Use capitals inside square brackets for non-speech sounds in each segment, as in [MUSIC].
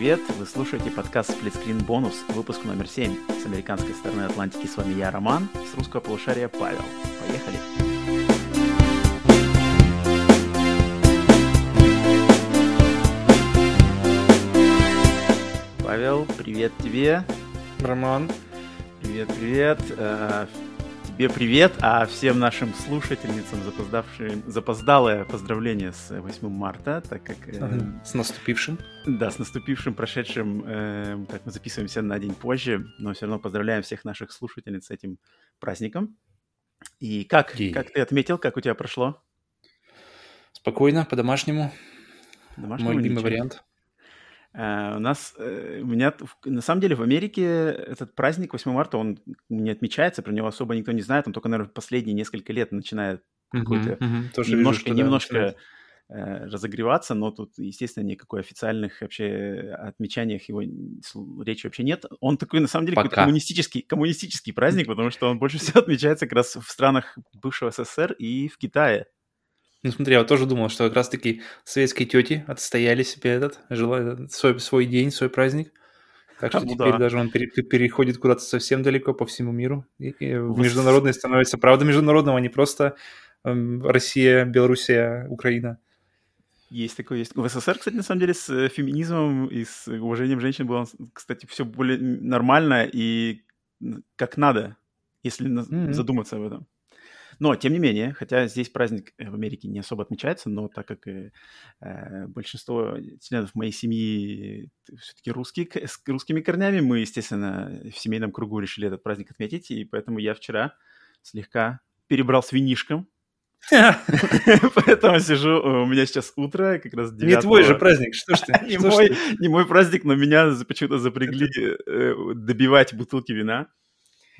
привет! Вы слушаете подкаст Screen Bonus, выпуск номер 7. С американской стороны Атлантики с вами я, Роман, с русского полушария Павел. Поехали! Павел, привет тебе! Роман. Привет, привет! Э, тебе привет, а всем нашим слушательницам запоздавшим, запоздалое поздравление с 8 марта, так как... Э, с наступившим. Да, с наступившим, прошедшим, э, так мы записываемся на день позже, но все равно поздравляем всех наших слушательниц с этим праздником. И как, как ты отметил, как у тебя прошло? Спокойно, по-домашнему. Мой любимый ничего. вариант. Uh, у нас, uh, у меня, на самом деле, в Америке этот праздник 8 марта, он не отмечается, про него особо никто не знает, он только, наверное, последние несколько лет начинает uh-huh, какой-то uh-huh. немножко, вижу, немножко uh, разогреваться, но тут, естественно, никакой официальных вообще отмечаниях его речи вообще нет. Он такой, на самом деле, какой-то коммунистический, коммунистический праздник, потому что он больше всего отмечается как раз в странах бывшего СССР и в Китае. Ну, смотри, я вот тоже думал, что как раз-таки советские тети отстояли себе этот, желали, свой, свой день, свой праздник. Так что [LAUGHS] ну, теперь да. даже он пере, переходит куда-то совсем далеко по всему миру. И, и международное становится правда международного, а не просто эм, Россия, Белоруссия, Украина. Есть такое, есть. В СССР, кстати, на самом деле, с э, феминизмом и с уважением женщин было, кстати, все более нормально и как надо, если mm-hmm. задуматься об этом. Но, тем не менее, хотя здесь праздник э, в Америке не особо отмечается, но так как э, э большинство членов моей семьи все-таки русские, с русскими корнями, мы, естественно, в семейном кругу решили этот праздник отметить, и поэтому я вчера слегка перебрал с винишком, [LAUGHS] Поэтому сижу, у меня сейчас утро, как раз 9 Не твой же праздник, что ж ты? [LAUGHS] не, мой, праздник, но меня почему-то запрягли э, добивать бутылки вина.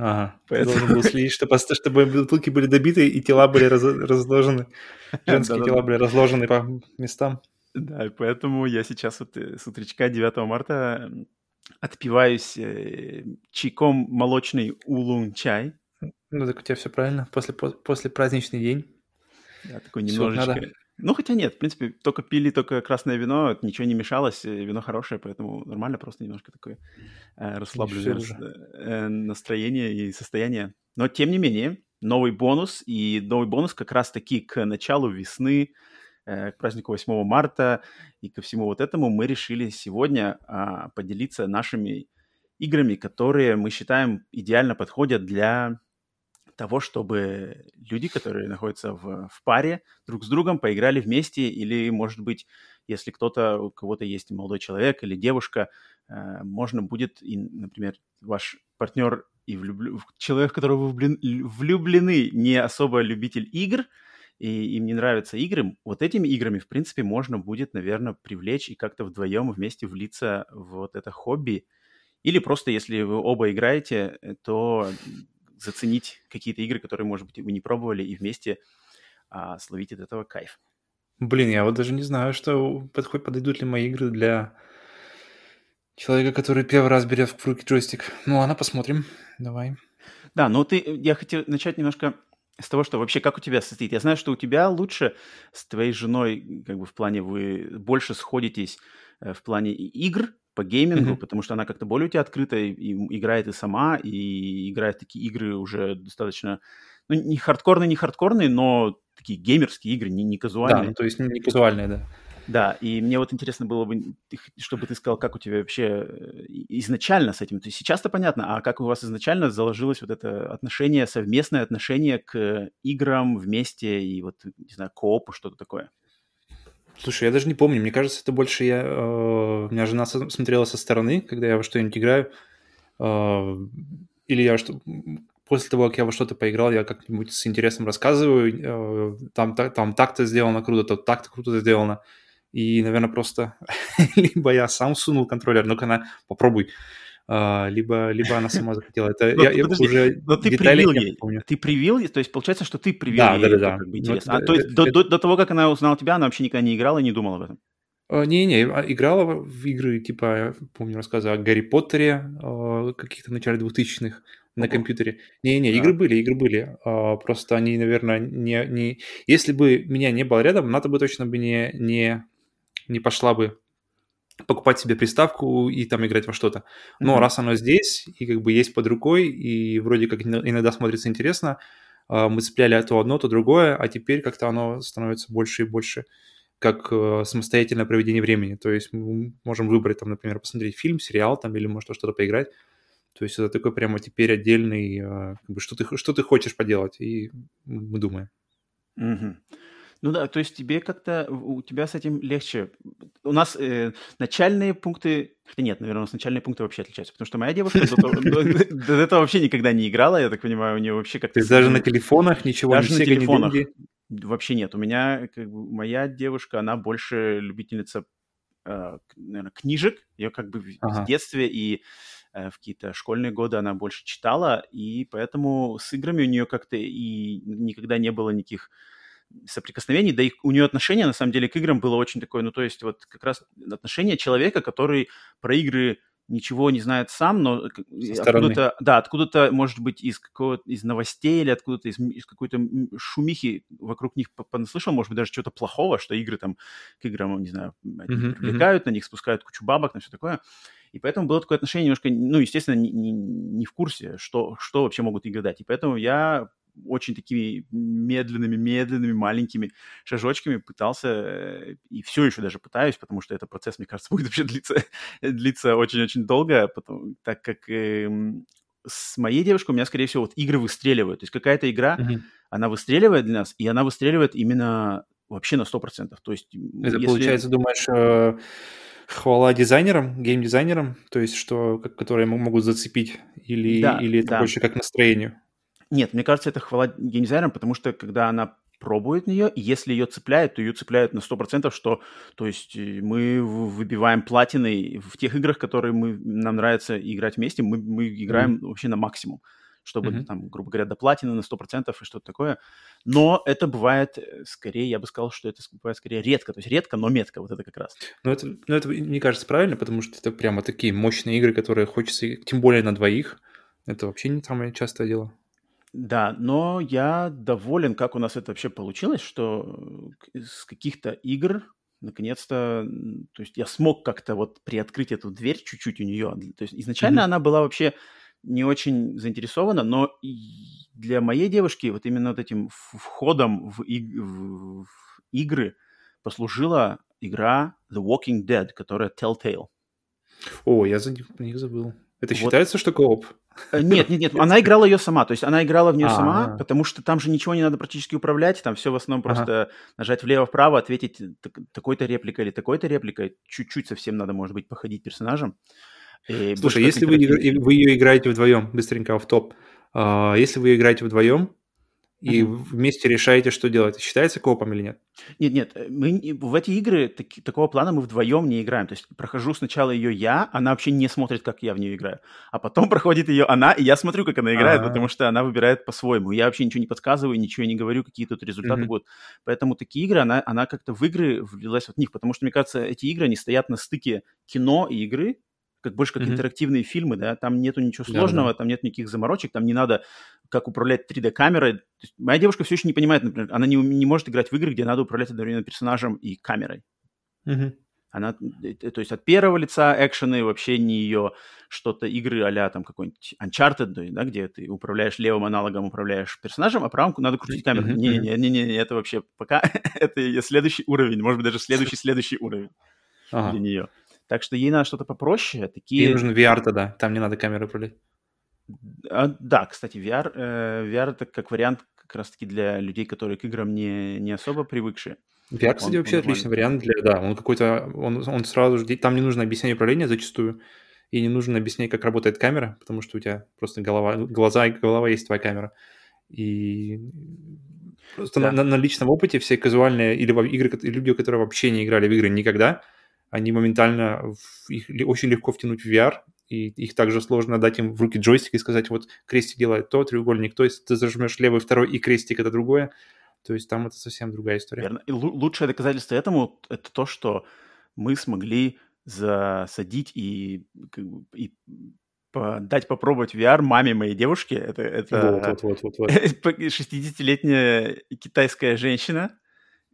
Ага, Поэтому... должен был следить, чтобы, чтобы бутылки были добиты и тела были раз, разложены, [LAUGHS] женские тела были разложены по местам. Да, и поэтому я сейчас вот э, с утречка 9 марта отпиваюсь э, чайком молочный улун-чай. Ну, так у тебя все правильно. После, после праздничный день. Да, такой немножечко ну, хотя нет, в принципе, только пили только красное вино, ничего не мешалось, вино хорошее, поэтому нормально, просто немножко такое э, расслабленное э, настроение и состояние. Но, тем не менее, новый бонус, и новый бонус как раз-таки к началу весны, э, к празднику 8 марта и ко всему вот этому мы решили сегодня э, поделиться нашими играми, которые мы считаем идеально подходят для того, чтобы люди, которые находятся в, в паре, друг с другом поиграли вместе, или, может быть, если кто-то, у кого-то есть молодой человек или девушка, э, можно будет, и, например, ваш партнер и влюблю... человек, в которого вы влюблены, не особо любитель игр, и им не нравятся игры, вот этими играми, в принципе, можно будет, наверное, привлечь и как-то вдвоем вместе влиться в вот это хобби. Или просто, если вы оба играете, э, то заценить какие-то игры, которые, может быть, вы не пробовали, и вместе а, словить от этого кайф. Блин, я вот даже не знаю, что подходит, подойдут ли мои игры для человека, который первый раз берет в руки джойстик. Ну ладно, посмотрим. Давай. Да, ну ты, я хотел начать немножко с того, что вообще как у тебя состоит. Я знаю, что у тебя лучше с твоей женой, как бы в плане вы больше сходитесь э, в плане игр, по геймингу, mm-hmm. потому что она как-то более у тебя открыта и, играет и сама, и играет такие игры уже достаточно, ну, не хардкорные, не хардкорные, но такие геймерские игры, не, не казуальные. Да, ну, то есть не казуальные, да. Да, и мне вот интересно было бы, чтобы ты сказал, как у тебя вообще э, изначально с этим, то есть сейчас-то понятно, а как у вас изначально заложилось вот это отношение, совместное отношение к играм вместе и вот, не знаю, коопу, что-то такое? Слушай, я даже не помню. Мне кажется, это больше я... Э, меня жена смотрела со стороны, когда я во что-нибудь играю. Э, или я что... После того, как я во что-то поиграл, я как-нибудь с интересом рассказываю. Э, там, там, там так-то сделано круто, то так-то круто сделано. И, наверное, просто [LAUGHS] либо я сам сунул контроллер, ну-ка на, попробуй. Либо, либо она сама захотела. Это но, я, я подожди, уже но ты привил ей, помню. ты привил, то есть получается, что ты привил да, ей, да, да, да. Как бы интересно. Ну, а, то есть это, до, до, до того, как она узнала тебя, она вообще никогда не играла и не думала об этом? Не-не, а, играла в игры, типа, помню рассказы о Гарри Поттере, каких-то в начале 2000-х на компьютере. Не-не, да. игры были, игры были. Просто они, наверное, не, не... Если бы меня не было рядом, она бы точно бы не, не, не пошла бы покупать себе приставку и там играть во что-то. Но mm-hmm. раз оно здесь и как бы есть под рукой, и вроде как иногда смотрится интересно, а, мы цепляли то одно, то другое, а теперь как-то оно становится больше и больше как э, самостоятельное проведение времени. То есть мы можем выбрать, там, например, посмотреть фильм, сериал там, или, может, что-то поиграть. То есть это такой прямо теперь отдельный, э, как бы, что, ты, что ты хочешь поделать, и мы думаем. Угу. Ну да, то есть тебе как-то, у тебя с этим легче. У нас э, начальные пункты, хотя нет, наверное, у нас начальные пункты вообще отличаются, потому что моя девушка до этого вообще никогда не играла, я так понимаю, у нее вообще как-то... Даже на телефонах ничего, Даже на телефонах вообще нет. У меня, как бы, моя девушка, она больше любительница, наверное, книжек, ее как бы в детстве и э, в какие-то школьные годы она больше читала, и поэтому с играми у нее как-то и никогда не было никаких соприкосновений, да и у нее отношение, на самом деле, к играм было очень такое, ну, то есть вот как раз отношение человека, который про игры ничего не знает сам, но откуда-то, да, откуда-то, может быть, из какого из новостей или откуда-то из, из какой-то шумихи вокруг них понаслышал, может быть, даже чего-то плохого, что игры там к играм, не знаю, mm-hmm, привлекают, mm-hmm. на них спускают кучу бабок, на все такое. И поэтому было такое отношение немножко, ну, естественно, не, не, не в курсе, что, что вообще могут игры дать. И поэтому я очень такими медленными, медленными, маленькими шажочками пытался, э, и все еще даже пытаюсь, потому что этот процесс, мне кажется, [LAUGHS] будет вообще длиться, длиться очень-очень долго, потому, так как э, с моей девушкой у меня, скорее всего, вот игры выстреливают. То есть какая-то игра, mm-hmm. она выстреливает для нас, и она выстреливает именно вообще на 100%. То есть, Это если... получается, думаешь, э, хвала дизайнерам, геймдизайнерам, то есть, что, которые могут зацепить, или, да, или это да. больше как настроению? Нет, мне кажется, это хвала геймдизайнерам, потому что когда она пробует нее, и если ее цепляет, то ее цепляют на 100%, что, то есть, э, мы выбиваем платины в тех играх, которые мы, нам нравится играть вместе, мы, мы играем mm-hmm. вообще на максимум, чтобы, mm-hmm. там, грубо говоря, до платины на 100% и что-то такое. Но это бывает э, скорее, я бы сказал, что это бывает скорее редко, то есть редко, но метко, вот это как раз. Ну, это, ну, это мне кажется правильно, потому что это прямо такие мощные игры, которые хочется, тем более на двоих, это вообще не самое частое дело. Да, но я доволен, как у нас это вообще получилось, что из каких-то игр наконец-то, то есть я смог как-то вот приоткрыть эту дверь чуть-чуть у нее. То есть изначально mm-hmm. она была вообще не очень заинтересована, но для моей девушки вот именно вот этим входом в, иг- в игры послужила игра The Walking Dead, которая Telltale. О, я за них забыл. Это вот. считается, что кооп? Э, нет, нет, нет, она играла ее сама, то есть она играла в нее сама, потому что там же ничего не надо практически управлять, там все в основном просто нажать влево-вправо, ответить такой-то репликой или такой-то репликой, чуть-чуть совсем надо, может быть, походить персонажем. Слушай, если вы, вы ее играете вдвоем, быстренько в топ, а, если вы играете вдвоем, и uh-huh. вместе решаете, что делать. Считается копом или нет? Нет, нет, э, мы в эти игры таки, такого плана мы вдвоем не играем. То есть прохожу сначала ее я, она вообще не смотрит, как я в нее играю. А потом [LAUGHS] проходит ее она, и я смотрю, как она играет, А-а-а. потому что она выбирает по-своему. Я вообще ничего не подсказываю, ничего не говорю, какие тут результаты uh-huh. будут. Поэтому такие игры, она, она как-то в игры влилась от них, потому что, мне кажется, эти игры, они стоят на стыке кино и игры, как больше как mm-hmm. интерактивные фильмы, да, там нету ничего сложного, да, да. там нет никаких заморочек, там не надо как управлять 3D-камерой. Моя девушка все еще не понимает, например, она не, не может играть в игры, где надо управлять одновременно персонажем и камерой. Mm-hmm. Она, э, то есть от первого лица экшены вообще не ее что-то игры а там какой-нибудь Uncharted, да, где ты управляешь левым аналогом, управляешь персонажем, а правым надо крутить камеру. Не-не-не, это вообще пока [LAUGHS] это следующий уровень, может быть, даже следующий-следующий уровень ага. для нее. Так что ей надо что-то попроще. Такие... Ей нужен VR тогда, там не надо камеры управлять. А, да, кстати, VR, э, VR это как вариант как раз-таки для людей, которые к играм не, не особо привыкшие. VR, кстати, он, вообще он отличный вариант для, да, он какой-то, он, он сразу же, там не нужно объяснение управления зачастую, и не нужно объяснять, как работает камера, потому что у тебя просто голова, глаза и голова есть твоя камера. И просто да. на, на личном опыте все казуальные или игры, люди, которые вообще не играли в игры никогда, они моментально, их очень легко втянуть в VR, и их также сложно дать им в руки джойстик и сказать, вот крестик делает то, треугольник то, есть ты зажмешь левый, второй, и крестик это другое. То есть там это совсем другая история. Верно. И лучшее доказательство этому это то, что мы смогли засадить и, и дать попробовать VR маме моей девушки. Это, это вот, вот, вот, вот, вот. [LAUGHS] 60-летняя китайская женщина,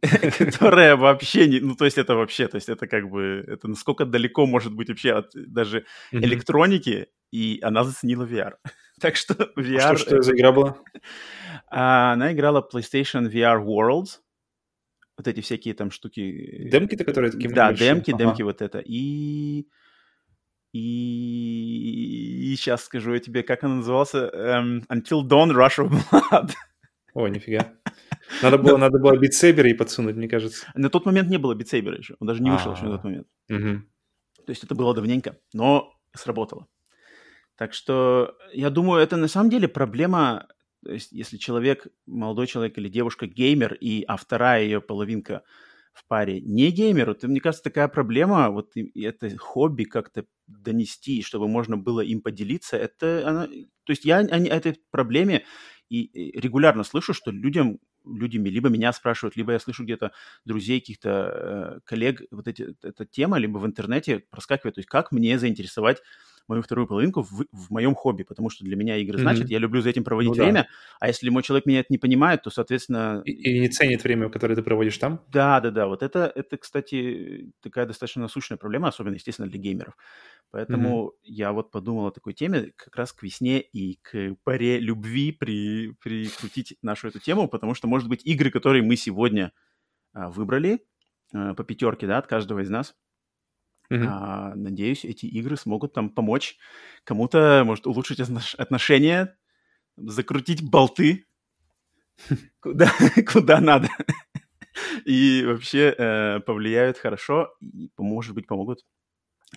[LAUGHS] которая вообще не... Ну, то есть это вообще, то есть это как бы... Это насколько далеко может быть вообще от даже электроники, и она заценила VR. [LAUGHS] так что VR... Что, что за игра была? А, она играла PlayStation VR Worlds. Вот эти всякие там штуки... Демки-то, которые такие Да, демки, демки вот это. И... И... и сейчас скажу я тебе, как она назывался. Um, Until Dawn Rush of Blood. О, нифига. Надо было, надо было битсейбер и подсунуть, мне кажется. На тот момент не было битсейбера еще. Он даже не вышел еще на тот момент. То есть это было давненько, но сработало. Так что я думаю, это на самом деле проблема, то есть если человек, молодой человек или девушка геймер, и, а вторая ее половинка в паре не геймер, то, мне кажется, такая проблема, вот это хобби как-то донести, чтобы можно было им поделиться, это она, то есть я о этой проблеме и регулярно слышу, что людям, людьми. Либо меня спрашивают, либо я слышу где-то друзей, каких-то э, коллег, вот эти, эта тема, либо в интернете проскакивает, то есть как мне заинтересовать мою вторую половинку в, в моем хобби, потому что для меня игры mm-hmm. значит, я люблю за этим проводить ну, время, да. а если мой человек меня это не понимает, то, соответственно... И, и не ценит время, которое ты проводишь там? Да, да, да, вот это, это, кстати, такая достаточно насущная проблема, особенно, естественно, для геймеров. Поэтому mm-hmm. я вот подумал о такой теме как раз к весне и к паре любви при, прикрутить нашу эту тему, потому что, может быть, игры, которые мы сегодня а, выбрали а, по пятерке, да, от каждого из нас, Mm-hmm. А, надеюсь, эти игры смогут там помочь кому-то, может, улучшить отношения, закрутить болты [LAUGHS] куда, [LAUGHS] куда надо. И вообще э, повлияют хорошо и, может быть, помогут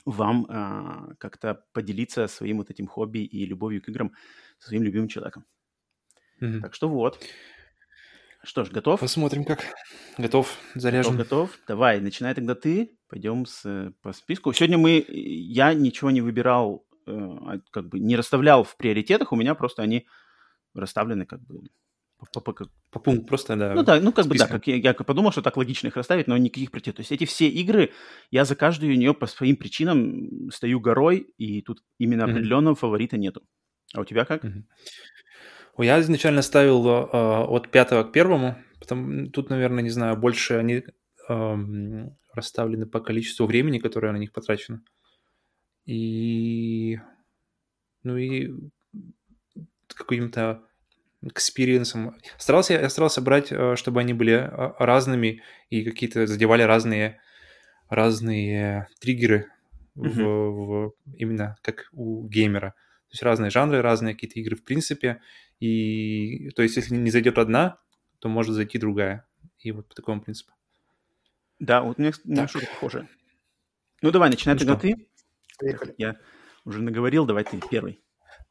вам э, как-то поделиться своим вот этим хобби и любовью к играм со своим любимым человеком. Mm-hmm. Так что вот. Что ж, готов? Посмотрим, как. Готов, заряжен. Готов, готов. Давай, начинай тогда ты. Пойдем с, по списку. Сегодня мы, я ничего не выбирал, э, а, как бы не расставлял в приоритетах, у меня просто они расставлены как бы по, по, по пункту просто, да. Ну да, ну как списком. бы да, как я, я подумал, что так логично их расставить, но никаких приоритетов. То есть эти все игры, я за каждую нее по своим причинам стою горой, и тут именно mm-hmm. определенного фаворита нету. А у тебя как? Mm-hmm. Я изначально ставил э, от пятого к первому, потом тут, наверное, не знаю, больше они э, расставлены по количеству времени, которое на них потрачено. И ну и каким-то experience ом. Старался, я старался брать, э, чтобы они были э, разными и какие-то задевали разные, разные триггеры mm-hmm. в, в, именно как у геймера. То есть разные жанры, разные какие-то игры в принципе. И то есть, если не зайдет одна, то может зайти другая. И вот по такому принципу. Да, вот у меня, у меня что-то похожее. Ну, давай, начинай ну, тогда что? ты. Поехали. Я уже наговорил, давай ты первый.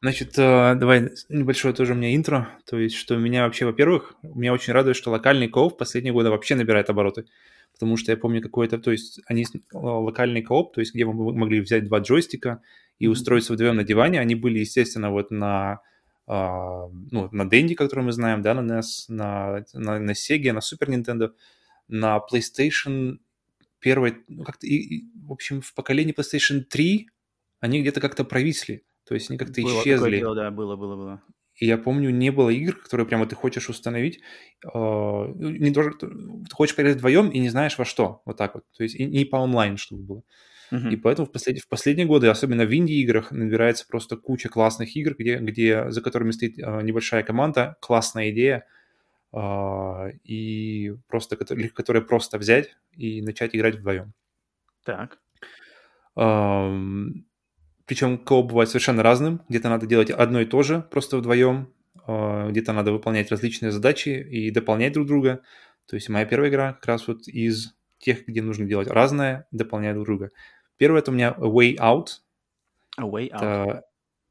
Значит, э, давай небольшое тоже у меня интро. То есть, что меня вообще, во-первых, меня очень радует, что локальный кооп в последние годы вообще набирает обороты. Потому что я помню какой-то, то есть, они э, локальный кооп, то есть, где мы могли взять два джойстика и устроиться вдвоем на диване. Они были, естественно, вот на ну, на Денди, который мы знаем, да, на NES, на, на, на Sega, на Super Nintendo, на PlayStation первой, ну, как-то, и, и, в общем, в поколении PlayStation 3 они где-то как-то провисли, то есть они как-то было исчезли. Дело, да, было, было, было. И я помню, не было игр, которые прямо ты хочешь установить, э, не тоже, ты хочешь поиграть вдвоем и не знаешь во что, вот так вот, то есть и, не по онлайн, чтобы было. Uh-huh. И поэтому в, послед... в последние годы, особенно в инди-играх, набирается просто куча классных игр, где, где за которыми стоит э, небольшая команда, классная идея, э, и просто, которые, которые просто взять и начать играть вдвоем. Так. Эм, причем кооп бывает совершенно разным. Где-то надо делать одно и то же, просто вдвоем. Э, где-то надо выполнять различные задачи и дополнять друг друга. То есть моя первая игра как раз вот из тех, где нужно делать разное, дополнять друг друга. Первое это у меня A Way Out. A Way Out. Это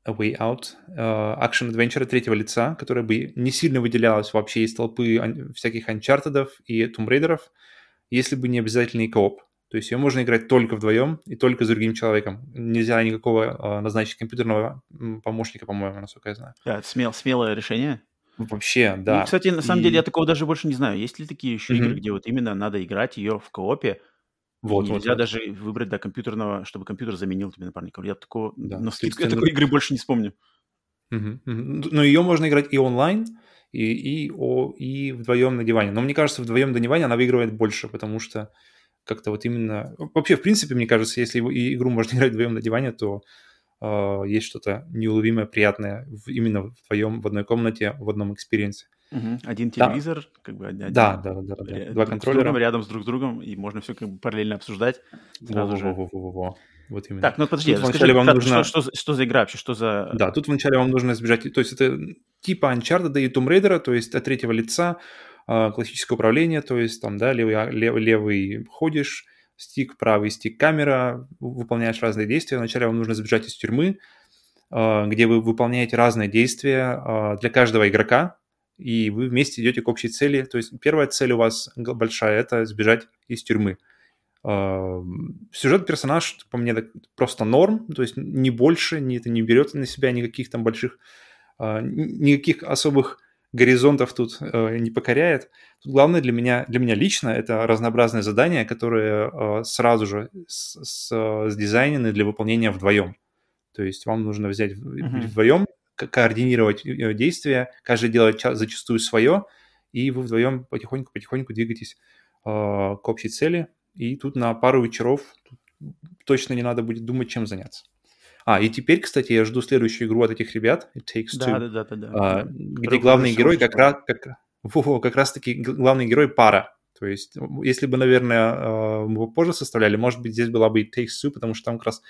A Way Out. Action Adventure третьего лица, которая бы не сильно выделялась вообще из толпы всяких Uncharted и Tomb Raider, если бы не обязательный кооп. То есть ее можно играть только вдвоем и только с другим человеком. Нельзя никакого uh, назначить компьютерного помощника, по-моему, насколько я знаю. Да, это смел, смелое решение. Вообще, да. Ну, кстати, на самом и... деле я такого даже больше не знаю. Есть ли такие еще mm-hmm. игры, где вот именно надо играть ее в коопе, вот, Нельзя вот, даже вот. выбрать до компьютерного, чтобы компьютер заменил тебе напарника. Я такого, да. но скидку, я такой игры больше не вспомню. Угу, угу. Но ее можно играть и онлайн, и, и, о, и вдвоем на диване. Но мне кажется, вдвоем на диване она выигрывает больше, потому что как-то вот именно... Вообще, в принципе, мне кажется, если игру можно [LAUGHS] играть вдвоем на диване, то э, есть что-то неуловимое, приятное в, именно вдвоем в одной комнате, в одном experience е. Угу. Один телевизор, да. как бы один, да, да, да, да, да. два контроллера другом, рядом с друг с другом, и можно все как бы параллельно обсуждать сразу во, же. Во, во, во, во. Вот именно. Так, ну подожди, тут расскажи, вам нужно... что, что, что за игра вообще, что за... Да, тут вначале вам нужно избежать, то есть это типа Uncharted и Tomb Raider, то есть от третьего лица, а, классическое управление, то есть там, да, левый, а, левый, левый ходишь, стик, правый стик, камера, выполняешь разные действия. Вначале вам нужно сбежать из тюрьмы, а, где вы выполняете разные действия для каждого игрока, и вы вместе идете к общей цели. То есть первая цель у вас большая – это сбежать из тюрьмы. Сюжет персонаж, по мне, просто норм, то есть не больше, не, это не берет на себя никаких там больших, никаких особых горизонтов тут э, не покоряет. Тут главное для меня, для меня лично это разнообразные задания, которые э, сразу же с, с, сдизайнены для выполнения вдвоем. То есть вам нужно взять mm-hmm. вдвоем, координировать э, действия, каждый делает зачастую свое, и вы вдвоем потихоньку-потихоньку двигаетесь э, к общей цели. И тут на пару вечеров точно не надо будет думать, чем заняться. А, и теперь, кстати, я жду следующую игру от этих ребят, It Takes Two, да, да, да, да, а, где главный герой как раз, как, во, как раз таки главный герой пара. То есть, если бы, наверное, мы позже составляли, может быть, здесь была бы It Takes Two, потому что там как раз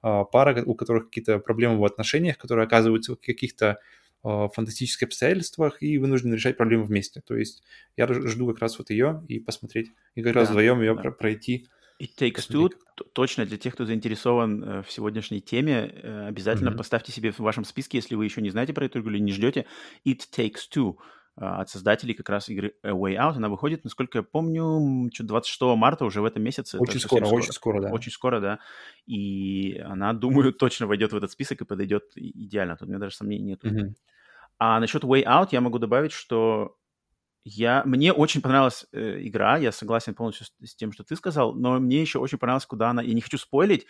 пара, у которых какие-то проблемы в отношениях, которые оказываются в каких-то фантастических обстоятельствах и вынуждены решать проблемы вместе. То есть я жду как раз вот ее и посмотреть, и как да, раз вдвоем ее да. пройти It Takes Two точно для тех, кто заинтересован э, в сегодняшней теме, э, обязательно mm-hmm. поставьте себе в вашем списке, если вы еще не знаете про эту игру или не ждете, It Takes Two от создателей как раз игры A Way Out. Она выходит, насколько я помню, 26 марта уже в этом месяце. Очень скоро, скоро, очень скоро, да. Очень скоро, да. И она, [LAUGHS] думаю, точно войдет в этот список и подойдет идеально. Тут у меня даже сомнений нет. Mm-hmm. А насчет Way Out я могу добавить, что я, мне очень понравилась э, игра, я согласен полностью с, с тем, что ты сказал, но мне еще очень понравилось, куда она, я не хочу спойлить,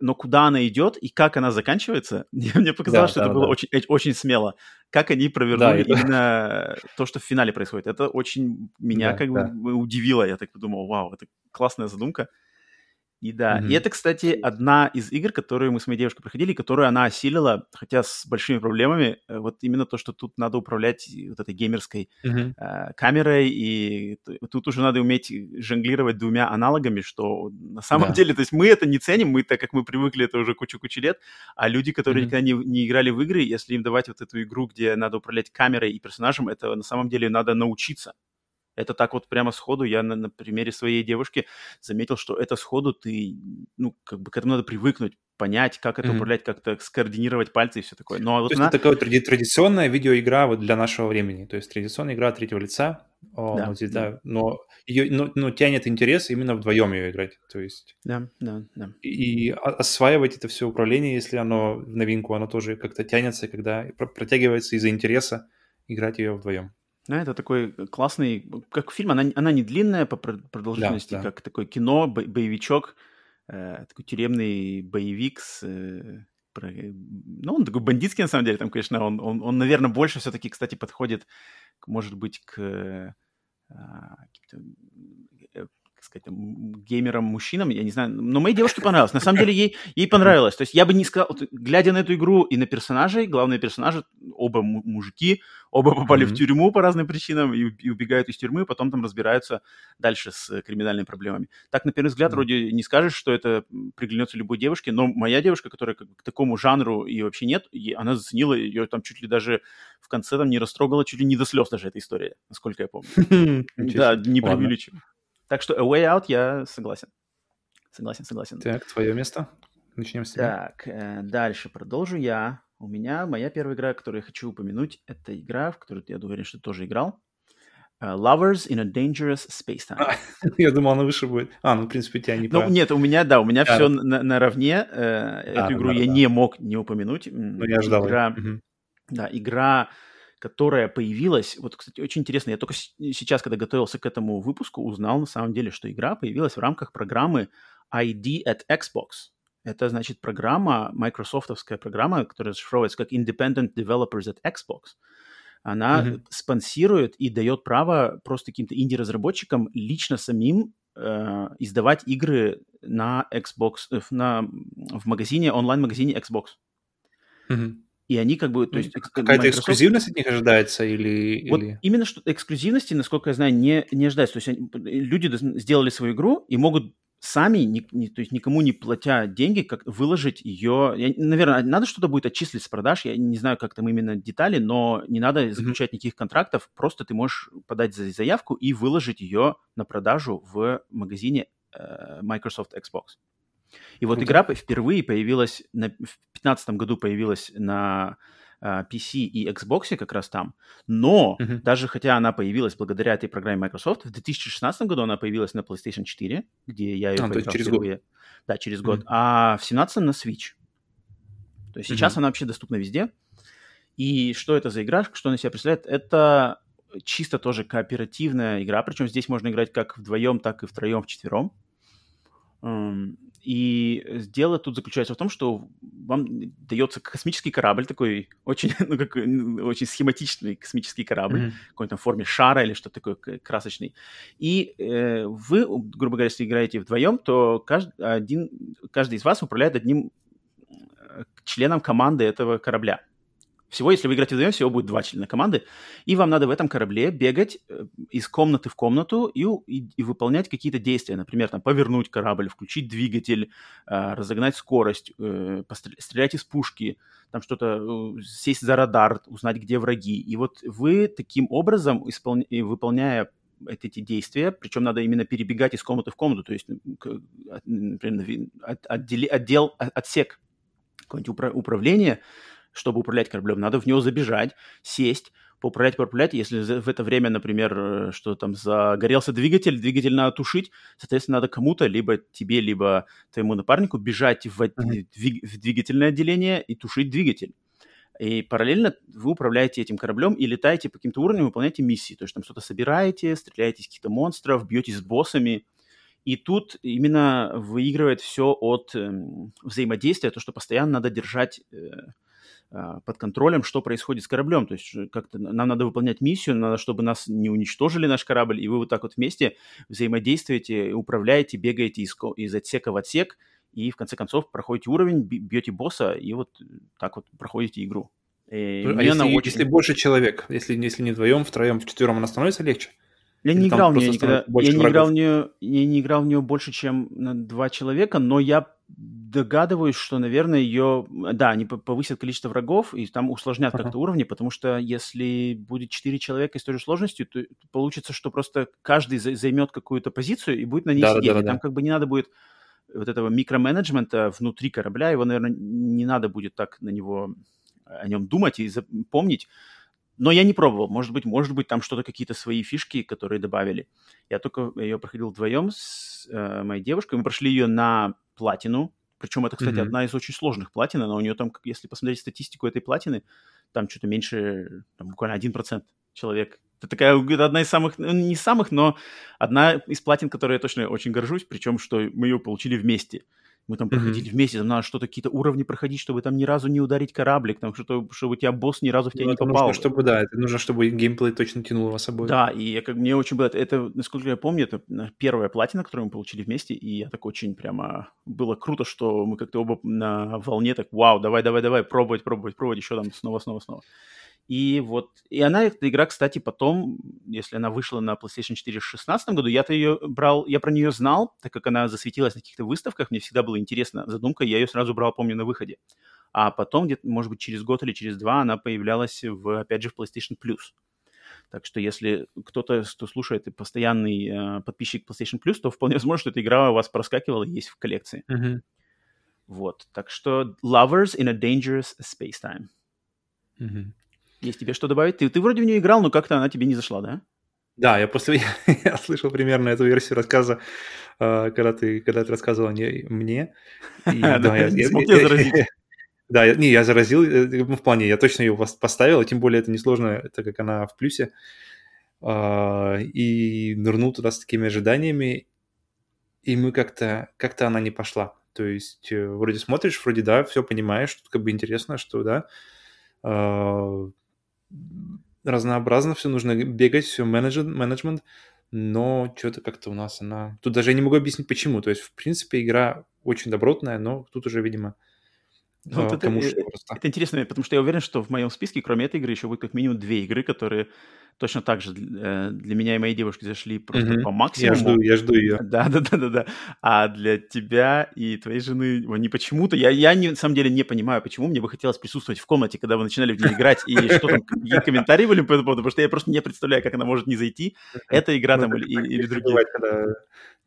но куда она идет и как она заканчивается, [LAUGHS] мне показалось, да, что да, это да. было очень, очень смело. Как они провернули да, [LAUGHS] именно это... то, что в финале происходит. Это очень меня да, как да. бы удивило. Я так подумал, вау, это классная задумка. И да, mm-hmm. и это, кстати, одна из игр, которые мы с моей девушкой проходили, которую она осилила, хотя с большими проблемами. Э, вот именно то, что тут надо управлять вот этой геймерской mm-hmm. э, камерой, и тут уже надо уметь жонглировать двумя аналогами, что на самом да. деле, то есть мы это не ценим, мы так как мы привыкли это уже кучу-кучу лет, а люди, которые mm-hmm. никогда не, не играли в игры, если им давать вот эту игру, где надо управлять камерой и персонажем, это на самом деле надо научиться. Это так вот прямо сходу я на, на примере своей девушки заметил, что это сходу ты, ну, как бы к этому надо привыкнуть, понять, как это mm-hmm. управлять, как-то скоординировать пальцы и все такое. Но То вот есть она... это такая вот традиционная видеоигра вот для нашего времени, то есть традиционная игра третьего лица, о, да, вот да. да, но ее, но, но тянет интерес именно вдвоем ее играть, то есть. Да, да, да. И осваивать это все управление, если оно в новинку, оно тоже как-то тянется, когда протягивается из-за интереса играть ее вдвоем. Да, это такой классный, как фильм, она, она не длинная по продолжительности, да, да. как такое кино, бо- боевичок, э, такой тюремный боевик с... Э, про, ну, он такой бандитский, на самом деле, там, конечно, он, он, он наверное, больше все-таки, кстати, подходит, может быть, к э, сказать, геймерам, мужчинам, я не знаю, но моей девушке понравилось. На самом деле ей, ей понравилось. То есть я бы не сказал, вот, глядя на эту игру и на персонажей, главные персонажи, оба мужики, оба попали mm-hmm. в тюрьму по разным причинам и, и убегают из тюрьмы, потом там разбираются дальше с криминальными проблемами. Так, на первый взгляд, mm-hmm. вроде не скажешь, что это приглянется любой девушке, но моя девушка, которая как, к такому жанру и вообще нет, и она заценила ее там чуть ли даже в конце там не растрогала, чуть ли не до слез даже эта история, насколько я помню. [LAUGHS] Да, не преувеличиваю. Так что A Way Out я согласен. Согласен, согласен. Так, твое место. Начнем с тебя. Так, э, дальше продолжу я. У меня моя первая игра, которую я хочу упомянуть, это игра, в которую я уверен, что ты тоже играл. Uh, Lovers in a Dangerous Space Time. А, [LAUGHS] я думал, она выше будет. А, ну, в принципе, тебя не Ну, нет, у меня, да, у меня а, все на, наравне. Э, эту а, игру да, я да. не мог не упомянуть. Ну, я ждал. Игра, угу. Да, игра которая появилась, вот, кстати, очень интересно, я только сейчас, когда готовился к этому выпуску, узнал на самом деле, что игра появилась в рамках программы ID at Xbox. Это, значит, программа, майкрософтовская программа, которая расшифровывается как Independent Developers at Xbox. она mm-hmm. спонсирует и дает право просто каким-то инди-разработчикам лично самим э, издавать игры на Xbox, э, на, в магазине, онлайн-магазине Xbox. Mm-hmm. И они как бы, то есть... Какая-то Microsoft- эксклюзивность от них ожидается или... Вот или- именно что эксклюзивности, насколько я знаю, не, не ожидается. То есть люди сделали свою игру и могут сами, ни- ни- то есть никому не платя деньги, как выложить ее. Я- наверное, надо что-то будет отчислить с продаж. Я не знаю, как там именно детали, но не надо заключать никаких контрактов. Просто ты можешь подать за- заявку и выложить ее на продажу в магазине э, Microsoft Xbox. И вот Круто. игра впервые появилась, на, в 2015 году появилась на а, PC и Xbox как раз там, но Мгм. даже хотя она появилась благодаря этой программе Microsoft, в 2016 году она появилась на PlayStation 4, где я ее А, есть поиграл через год. впервые. Да, через год. А в 17 на Switch. То есть сейчас Мгм. она вообще доступна везде. И что это за игра, что она себя представляет? Это чисто тоже кооперативная игра, причем здесь можно играть как вдвоем, так и втроем, вчетвером. И дело тут заключается в том, что вам дается космический корабль такой, очень, [LAUGHS] ну, как, очень схематичный космический корабль, Мгм. какой-то форме шара или что-то такое красочный. И э, вы, грубо говоря, если играете вдвоем, то каждый, один, каждый из вас управляет одним э, членом команды этого корабля. Всего, если вы играете вдвоем, всего будет два члена команды, и вам надо в этом корабле бегать э, из комнаты в комнату и, и- и выполнять какие-то действия. Например, там, повернуть корабль, включить двигатель, э, разогнать скорость, э, стрелять из пушки, там что-то, э, сесть за радар, узнать, где враги. И вот вы таким образом, исполня- выполняя эти, действия, причем надо именно перебегать из комнаты в комнату, то есть, например, отдели- отдел, отсек какое-нибудь упра- управление, чтобы управлять кораблем, надо в него забежать, сесть, поуправлять, поуправлять. Если в это время, например, э, что там загорелся двигатель, двигатель надо тушить, соответственно, надо кому-то, либо тебе, либо твоему напарнику бежать в, двиг- в двигательное отделение и тушить двигатель. И параллельно вы управляете этим кораблем и летаете по каким-то уровням, выполняете миссии. То есть там что-то собираете, стреляете из каких-то монстров, бьетесь с боссами. И тут именно выигрывает все от эм, взаимодействия, то, что постоянно надо держать э, под контролем, что происходит с кораблем. То есть как-то нам надо выполнять миссию, надо, чтобы нас не уничтожили наш корабль, и вы вот так вот вместе взаимодействуете, управляете, бегаете из, из отсека в отсек, и в конце концов проходите уровень, бьете босса, и вот так вот проходите игру. И А если, очень- если больше человек, если, если не вдвоем, втроем, вчетвером, она становится легче? Я Или не играл в нее никогда. Я не играл в нее, я не играл в нее больше, чем на два человека, но я догадываюсь, что, наверное, ее, да, они по- повысят количество врагов и там усложнят Ага. как-то уровни, потому что если будет четыре человека с той же сложностью, то получится, что просто каждый за- займет какую-то позицию и будет на ней сидеть. И Да-да-да-да. там как бы не надо будет вот этого микроменеджмента внутри корабля, его, наверное, не надо будет так на него, о нем думать и запомнить. Но я не пробовал. Может быть, может быть, там что-то, какие-то свои фишки, которые добавили. Я только ее проходил вдвоем с э, моей девушкой. Мы прошли ее на платину. Причем это, кстати, Мгм. одна из очень сложных платин. Но у нее там, если посмотреть статистику этой платины, там что-то меньше, там, буквально 1% человек. Это такая, это одна из самых, ну, не самых, но одна из платин, которой я точно очень горжусь, причем, что мы ее получили вместе. Мы там проходили вместе, там надо что-то, какие-то уровни проходить, чтобы там ни разу не ударить кораблик, там, что, чтобы у тебя босс ни разу в тебя Ну, не попал. нужно, чтобы, да, это нужно, чтобы геймплей точно тянул вас собой. Да, и я, как, мне очень было... Это, насколько я помню, это на- первая платина, которую мы получили вместе, и я так очень прямо... Было круто, что мы как-то оба на волне так, вау, давай, давай, давай, пробовать, пробовать, пробовать, еще там снова, снова, снова. И вот, и она, эта игра, кстати, потом, если она вышла на PlayStation 4 в 2016 году, я-то ее брал, я про нее знал, так как она засветилась на каких-то выставках, мне всегда было интересно задумка, я ее сразу брал, помню, на выходе. А потом, где-то, может быть, через год или через два она появлялась, в, опять же, в PlayStation Plus. Так что если кто-то, кто слушает и постоянный э, подписчик PlayStation Plus, то вполне возможно, что эта игра у вас проскакивала и есть в коллекции. Мгм. Вот. Так что Lovers in a Dangerous Space Time. Мгм. Есть тебе что добавить? Ты, ты вроде в нее играл, но как-то она тебе не зашла, да? Да, я после [LAUGHS] я слышал примерно эту версию рассказа, э, когда ты когда ты рассказывал не- мне. И, [LAUGHS] Да, я- не [LAUGHS] я- смог тебя я- заразить. Да, я- не, я заразил, э, ну, в плане, я точно ее пос- поставил, и тем более это несложно, так как она в плюсе. А, И нырнул туда с такими ожиданиями, и мы как-то, как-то она не пошла. То есть э, вроде смотришь, вроде да, все понимаешь, как бы интересно, что да. А, разнообразно все, нужно бегать, все менеджмент, но что-то как-то у нас она... Тут даже я не могу объяснить, почему. То есть, в принципе, игра очень добротная, но тут уже, видимо, ну, вот это, что просто. Это интересно, потому что я уверен, что в моем списке, кроме этой игры, еще будет как минимум две игры, которые точно так же э, для меня и моей девушки зашли просто mm-hmm. по максимуму. Я жду, я жду ее. Да, да, да, да, да. А для тебя и твоей жены не почему-то. Я, я не, на самом деле не понимаю, почему мне бы хотелось присутствовать в комнате, когда вы начинали в нее играть, и что там, какие комментарии были по этому поводу, потому что я просто не представляю, как она может не зайти. Эта игра ну, там или, другие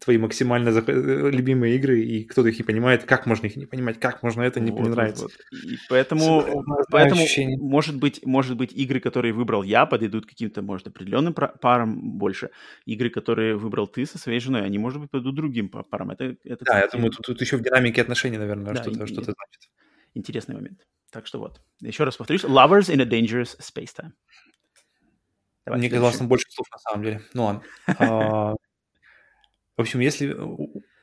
твои максимально э, любимые игры, и кто-то их не понимает, как можно их не понимать, как можно это не, вот, не нравится. Вот. И поэтому, поэтому может, быть, может быть, игры, которые выбрал я, подойдут каким-то, может, определенным парам больше. Игры, которые выбрал ты со своей женой, они, может быть, подойдут другим парам. Это, это да, я думаю, тут, тут еще в динамике отношений, наверное, да, что-то, что значит. Интересный момент. Так что вот. Еще раз повторюсь. Lovers in a Dangerous Space Time. Давай, Мне казалось, там больше слов на самом деле. Ну ладно. А, в общем, если,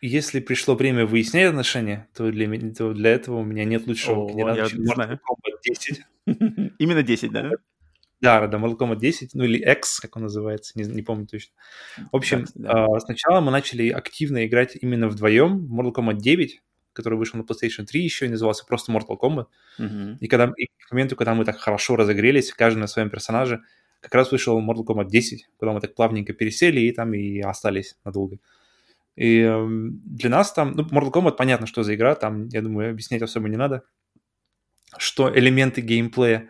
если пришло время выяснять отношения, то для, то для этого у меня нет лучшего О, генератора, чем Mortal Kombat 10. [LAUGHS] Именно 10, да? Да, да, Kombat 10, ну или X, как он называется, не, не помню точно. В общем, да, да. сначала мы начали активно играть именно вдвоем в Mortal Kombat 9, который вышел на PlayStation 3 еще и назывался просто Mortal Kombat. Uh-huh. И, когда, и к моменту, когда мы так хорошо разогрелись, каждый на своем персонаже, как раз вышел Mortal Kombat 10, куда мы так плавненько пересели и там и остались надолго. и э, для нас там, ну, Mortal Kombat понятно, что за игра, там, я думаю, объяснять особо не надо, что элементы геймплея,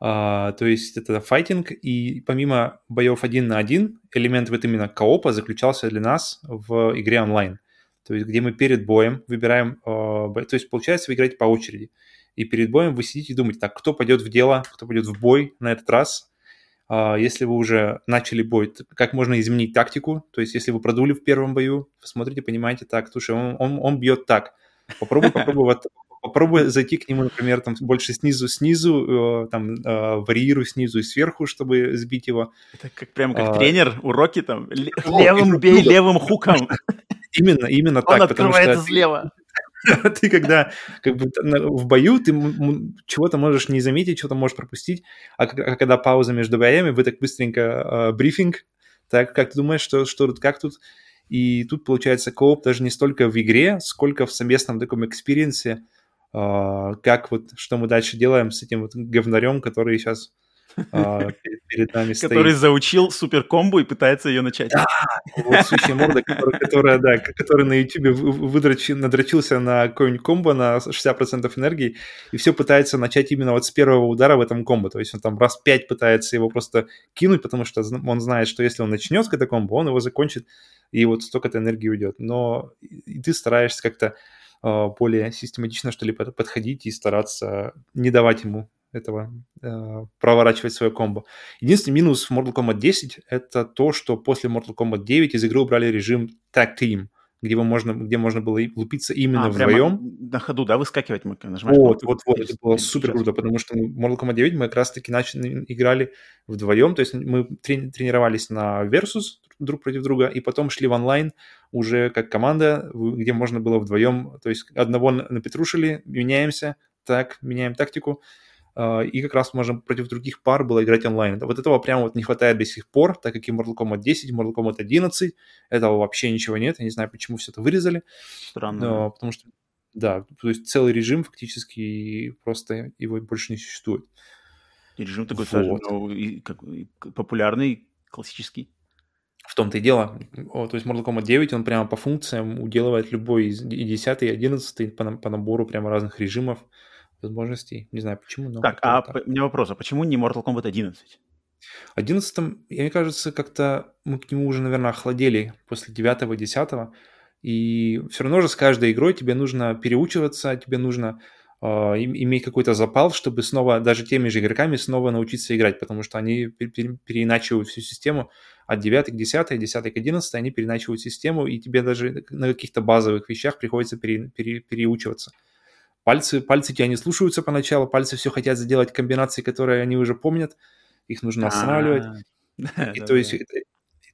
Uh, то есть это файтинг, и помимо боев один на один, элемент вот именно коопа заключался для нас в игре онлайн. То есть где мы перед боем выбираем, uh, то есть получается вы играете по очереди. И перед боем вы сидите и думаете, так, кто пойдет в дело, кто пойдет в бой на этот раз, а, если вы уже начали бой, как можно изменить тактику. То есть, если вы продули в первом бою, смотрите, понимаете, так, слушай, он, он, он бьет так. Попробуй, попробуй [LAUGHS] вот попробуй зайти к нему, например, там больше снизу-снизу, э, там э, варьируй снизу и сверху, чтобы сбить его. Это как прям как а, тренер, уроки там, [LAUGHS] левым бей, левым хуком. [LAUGHS] Именно, именно так. Он открывается слева. [LAUGHS] ты когда как бы в бою, ты чего-то можешь не заметить, что-то можешь пропустить, а, а когда пауза между боями, вы так быстренько э, брифинг, так, как ты думаешь, что, что тут, как тут? И тут получается кооп даже не столько в игре, сколько в совместном таком experience е, как вот, что мы дальше делаем с этим вот говнарем, который сейчас а, [LAUGHS] перед нами стоит. Который заучил суперкомбу и пытается ее начать. Да, вот сущая морда, которая, да, который на YouTube надрочился на какой-нибудь комбо на 60% энергии и все пытается начать именно вот с первого удара в этом комбо. То есть он там раз пять пытается его просто кинуть, потому что он знает, что если он начнет с это комбо, он его закончит, и вот столько-то энергии уйдет. Но и ты стараешься как-то а, более систематично, что ли, подходить и стараться не давать ему этого э, проворачивать свое комбо. Единственный минус в Mortal Kombat 10 это то, что после Mortal Kombat 9 из игры убрали режим Tag Team, где, вы можно, где можно было лупиться именно а, вдвоем. на ходу, да, выскакивать мы нажимаешь? Вот, вот, вот, это было супер круто, потому что Mortal Kombat 9 мы как раз-таки начали, играли вдвоем, то есть мы трени- тренировались на Versus друг против друга, и потом шли в онлайн уже как команда, где можно было вдвоем, то есть одного напетрушили, меняемся, так, меняем тактику, и как раз можно против других пар было играть онлайн. Вот этого прямо вот не хватает до сих пор, так как и Mortal Kombat 10, Mortal Kombat 11, этого вообще ничего нет, я не знаю, почему все это вырезали. Странно. Но, потому что, да, то есть целый режим фактически просто его больше не существует. И режим такой вот. даже, ну, и, как, и популярный, классический. В том-то и дело. О, то есть Mortal Kombat 9, он прямо по функциям уделывает любой из и 10, и 11 по, по набору прямо разных режимов возможностей. Не знаю почему, но... Так, а так. у меня вопрос, а почему не Mortal Kombat 11? 11 мне кажется, как-то мы к нему уже, наверное, охладели после 9 10 и все равно же с каждой игрой тебе нужно переучиваться, тебе нужно э, иметь какой-то запал, чтобы снова, даже теми же игроками, снова научиться играть, потому что они переиначивают всю систему от 9 к 10, 10 к 11, они переиначивают систему, и тебе даже на каких-то базовых вещах приходится пере, пере, переучиваться. Пальцы, пальцы тебя не слушаются поначалу, пальцы все хотят сделать комбинации, которые они уже помнят, их нужно останавливать. [LAUGHS] И то есть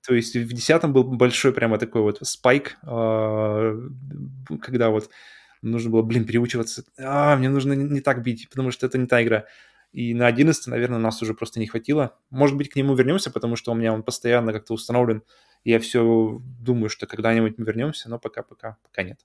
то есть в десятом был большой прямо такой вот спайк, а, когда вот нужно было, блин, переучиваться. А, мне нужно не так бить, потому что это не та игра. И на 11, наверное, нас уже просто не хватило. Может быть, к нему вернемся, потому что у меня он постоянно как-то установлен. И я все думаю, что когда-нибудь мы вернемся, но пока-пока пока нет.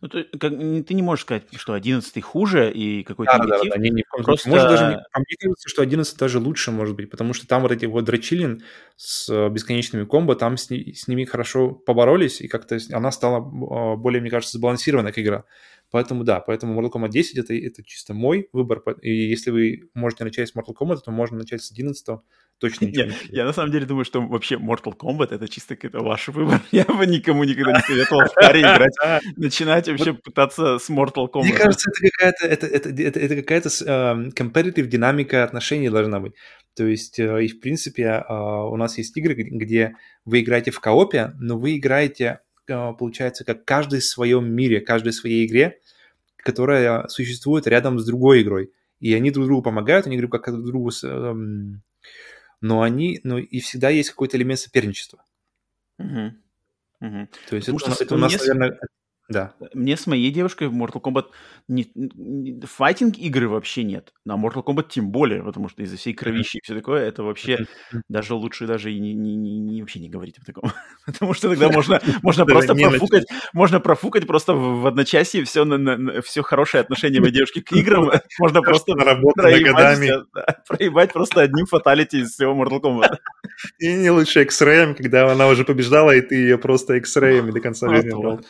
Ну, ты, как, ты не можешь сказать, что 11 хуже и какой-то да, негатив. Да, да, не, не Просто... Может, даже, мне кажется, что 11 даже лучше может быть, потому что там вот эти вот Драчилин с э, бесконечными комбо, там с, с ними хорошо поборолись, и как-то она стала а, более, мне кажется, сбалансированная как игра. Поэтому да, поэтому Mortal Kombat 10 это, это чисто мой выбор. И если вы можете начать с Mortal Kombat, то можно начать с 11 точно я, я на самом деле думаю, что вообще Mortal Kombat это чисто какой-то ваш выбор. [LAUGHS] Я бы никому никогда не советовал в паре играть, начинать вообще пытаться с Mortal Kombat. Мне кажется, это какая-то это, это, это, это какая-то uh, competitive динамика отношений должна быть. То есть, uh, и в принципе, uh, у нас есть игры, где вы играете в коопе, но вы играете а, получается, как каждый в своем мире, каждой в своей игре, которая существует рядом с другой игрой. И они друг другу помогают, они говорят, как друг другу... Эм, но они... Но и всегда есть какой-то элемент соперничества. Угу. Угу. То есть Потому это, это у нас, наверное, да. Мне с моей девушкой в Mortal Kombat не, не, файтинг игры вообще нет. На Mortal Kombat тем более, потому что из-за всей кровищи и все такое, это вообще даже лучше даже и не, не, не, не вообще не говорить о таком. [LAUGHS] потому что тогда можно, [LAUGHS] можно просто профукать, можно профукать просто в, в одночасье все, на, на, все хорошее отношение моей девушки к играм. [LAUGHS] Можно просто проебать, проебать просто одним фаталити из всего Mortal Kombat. И не лучше X-Ray, когда она уже побеждала, и ты ее просто X-Ray до конца времени брал.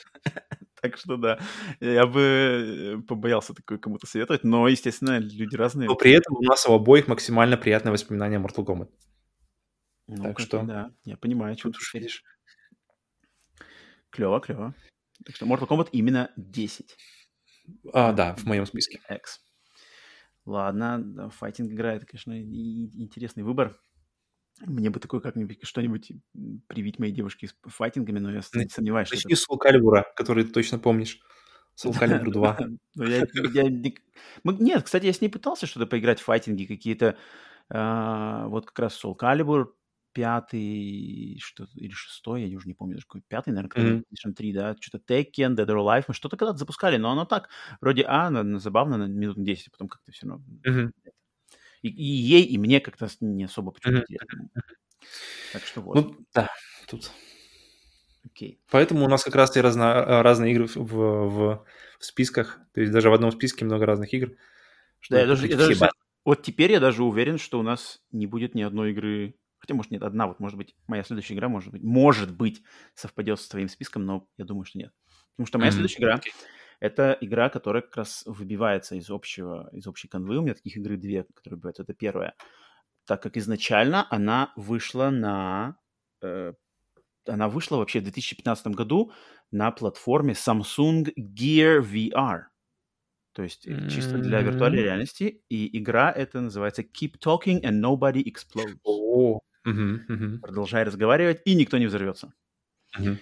Так что да, я бы э, побоялся такое кому-то советовать, но, естественно, люди разные. Но при этом у нас у обоих максимально приятное воспоминание о Mortal Kombat. Ну, так что... Да, я понимаю, что ты видишь. Клево, клево. Так что Mortal Kombat именно 10. А, да, в моем списке. X. Ладно, файтинг играет, конечно, интересный выбор. Мне бы такое как-нибудь что-нибудь привить моей девушке с файтингами, но я не сомневаюсь, что Начни это... с Soul который ты точно помнишь. Soul Calibur 2. Нет, кстати, я с ней пытался что-то поиграть в файтинги какие-то. А, вот как раз Soul Calibur пятый, что или шестой, я уже не помню, какой пятый, наверное, PlayStation 3, да, что-то Tekken, Dead or Alive, мы что-то когда-то запускали, но оно так, вроде, а, на, забавно, на минут 10, а потом как-то все равно и, и ей, и мне как-то не особо почему-то интересно. Так что вот. Ну, да, тут. Окей. Поэтому у нас как раз и разно, разные игры в, в, в списках. То есть даже в одном списке много разных игр. Да, я даже, я даже, вот теперь я даже уверен, что у нас не будет ни одной игры. Хотя, может, нет, одна. Вот, может быть, моя следующая игра, может быть, может быть, совпадет с твоим списком, но я думаю, что нет. Потому что моя mm-hmm. следующая игра okay. Это игра, которая как раз выбивается из общего, из общей канвы. У меня таких игры две, которые бывают. Это первая. Так как изначально она вышла на... Э, она вышла вообще в 2015 году на платформе Samsung Gear VR. То есть mm-hmm. чисто для виртуальной реальности. И игра это называется Keep Talking and Nobody Explodes. Oh. Mm-hmm. Mm-hmm. Продолжай разговаривать, и никто не взорвется. Mm-hmm.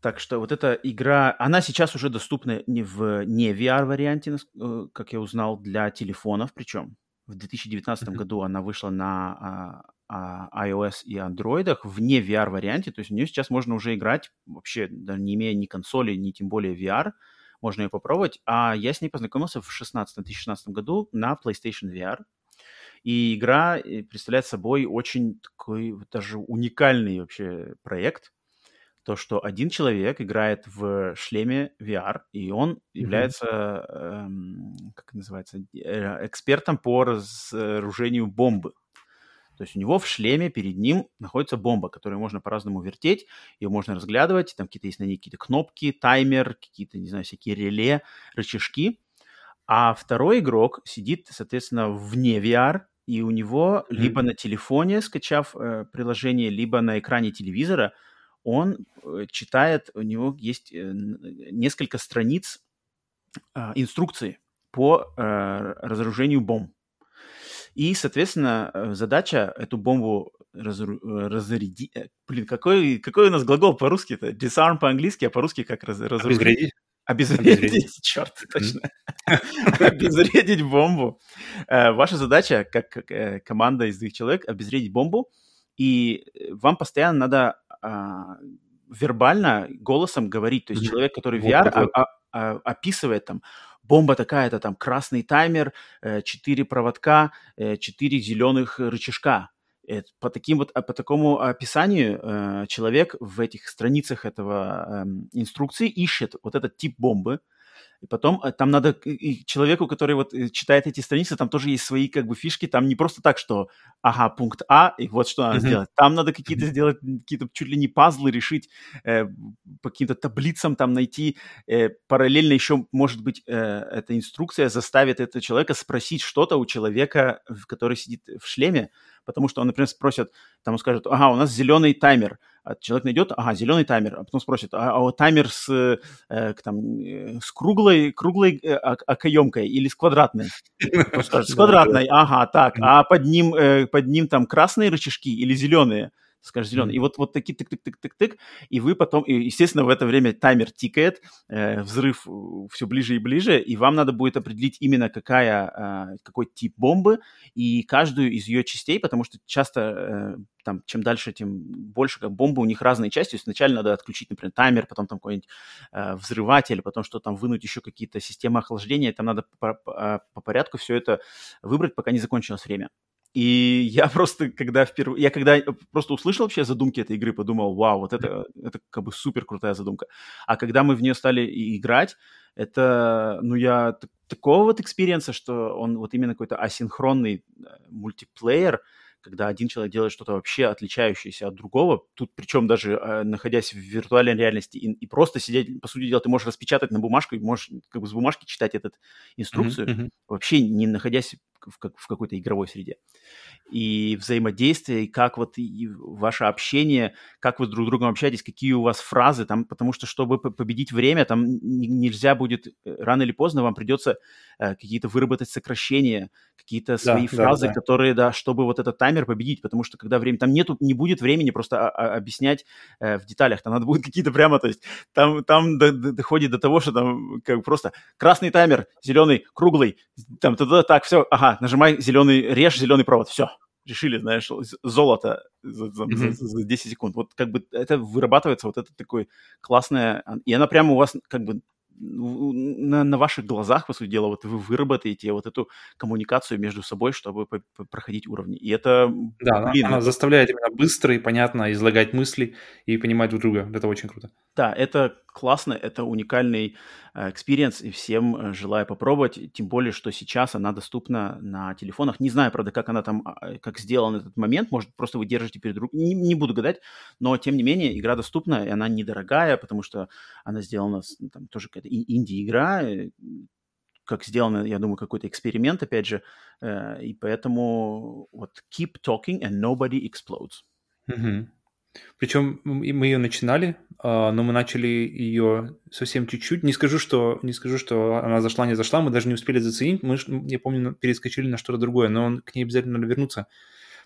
Так что вот эта игра, она сейчас уже доступна не в не VR-варианте, э, как я узнал, для телефонов, причем в 2019 mm-hmm. году она вышла на а, а, iOS и Android в не VR-варианте, то есть в нее сейчас можно уже играть, вообще даже не имея ни консоли, ни тем более VR, можно ее попробовать. А я с ней познакомился в 16, 2016 году на PlayStation VR, и игра э, представляет собой очень такой даже уникальный вообще проект, то, что один человек играет в шлеме VR, и он является, mm-hmm. эм, как называется, э, экспертом по разоружению бомбы. То есть у него в шлеме перед ним находится бомба, которую можно по-разному вертеть, ее можно разглядывать, там какие-то есть на ней какие-то кнопки, таймер, какие-то, не знаю, всякие реле, рычажки. А второй игрок сидит, соответственно, вне VR, и у него mm-hmm. либо на телефоне, скачав э, приложение, либо на экране телевизора – он э, читает, у него есть э, несколько страниц а, инструкции по э, разоружению бомб. И, соответственно, задача эту бомбу разру... разрядить... Блин, какой, какой у нас глагол по-русски? Это disarm по-английски, а по-русски как раз... разрядить? Обезвредить, Обезвредить. [LAUGHS] черт, точно. [LAUGHS] Обезвредить бомбу. Ваша задача, как команда из двух человек, обезвредить бомбу, и вам постоянно надо а, вербально голосом говорить. То есть mm-hmm. человек, который VR, вот, а, а, описывает там, бомба такая-то, там красный таймер, э, 4 проводка, э, 4 зеленых рычажка. По, таким вот, по такому описанию э, человек в этих страницах этого э, инструкции ищет вот этот тип бомбы, и потом э, там надо и человеку, который вот э, читает эти страницы, там тоже есть свои как бы фишки. Там не просто так, что ага, пункт А, и вот что надо mm-hmm. сделать. Там надо какие-то сделать, какие-то чуть ли не пазлы решить, э, по каким-то таблицам там найти. Э, параллельно еще, может быть, э, эта инструкция заставит этого человека спросить что-то у человека, который сидит в шлеме, потому что он, например, спросит, там он скажет, ага, у нас зеленый таймер, а человек найдет, ага, зеленый таймер, а потом спросит, а, а таймер с, э, там, э, с круглой, круглой э, окоемкой или с квадратной? Скажет, с [LAUGHS] квадратной, ага, так, а под ним, э, под ним там красные рычажки или зеленые? Скажешь зеленый. И вот, вот такие тык-тык-тык-тык-тык, и вы потом, и, естественно, в это время таймер тикает, э, взрыв все ближе и ближе, и вам надо будет определить именно какая, э, какой тип бомбы и каждую из ее частей, потому что часто э, там, чем дальше, тем больше как бомбы, у них разные части. То есть сначала надо отключить, например, таймер, потом там какой-нибудь э, взрыватель, потом что там вынуть еще какие-то системы охлаждения. Там надо по, по, по порядку все это выбрать, пока не закончилось время. И я [LAUGHS] просто, когда впервые, я когда просто услышал вообще задумки этой игры, подумал, вау, вот это, это как бы супер крутая задумка. А когда мы в нее стали играть, это, ну, я такого вот experience а, что он вот именно какой-то асинхронный э, мультиплеер, когда один человек делает что-то вообще отличающееся от другого, тут причем даже э, находясь в виртуальной реальности и, и просто сидеть, по сути дела, ты можешь распечатать на бумажку и можешь как бы с бумажки читать эту инструкцию, mm-hmm. вообще не находясь в, как, в какой-то игровой среде. И взаимодействие, и как вот и ваше общение, как вы друг с другом общаетесь, какие у вас фразы там, потому что чтобы победить время, там нельзя будет, э, рано или поздно вам придется э, какие-то выработать сокращения, какие-то свои да, фразы, да, да. которые, да, чтобы вот этот таймер победить, потому что когда время, там нету, не будет времени просто а, а, объяснять э, в деталях, там надо будет какие-то прямо, то есть там, там до, до, доходит до того, что там как просто красный таймер, зеленый, круглый, там, тогда так, все, ага, нажимай зеленый, режь зеленый провод, все, решили, знаешь, золото за, за, mm-hmm. за, за 10 секунд. Вот как бы это вырабатывается, вот это такое классное, и она прямо у вас как бы на, на ваших глазах, по сути дела, вот вы выработаете вот эту коммуникацию между собой, чтобы проходить уровни. И это, да, блин, она, она заставляет именно быстро и понятно излагать мысли и понимать друг друга. Это очень круто. Да, это классно, это уникальный э, experience, и всем э, желаю попробовать, тем более, что сейчас она доступна на телефонах. Не знаю, правда, как она там, а, как сделан этот момент, может, просто вы держите перед рукой, не, не буду гадать, но, тем не менее, игра доступна, и она недорогая, потому что она сделана, там, тоже какая-то инди-игра, э, как сделано, я думаю, какой-то эксперимент, опять же, и поэтому вот keep talking and nobody explodes. Mm-hmm. Причем мы ее начинали, а, но мы начали ее совсем чуть-чуть. Не скажу, что не скажу, что она зашла, не зашла, мы даже не успели заценить. Мы, я помню, перескочили на что-то другое, но к ней обязательно надо вернуться.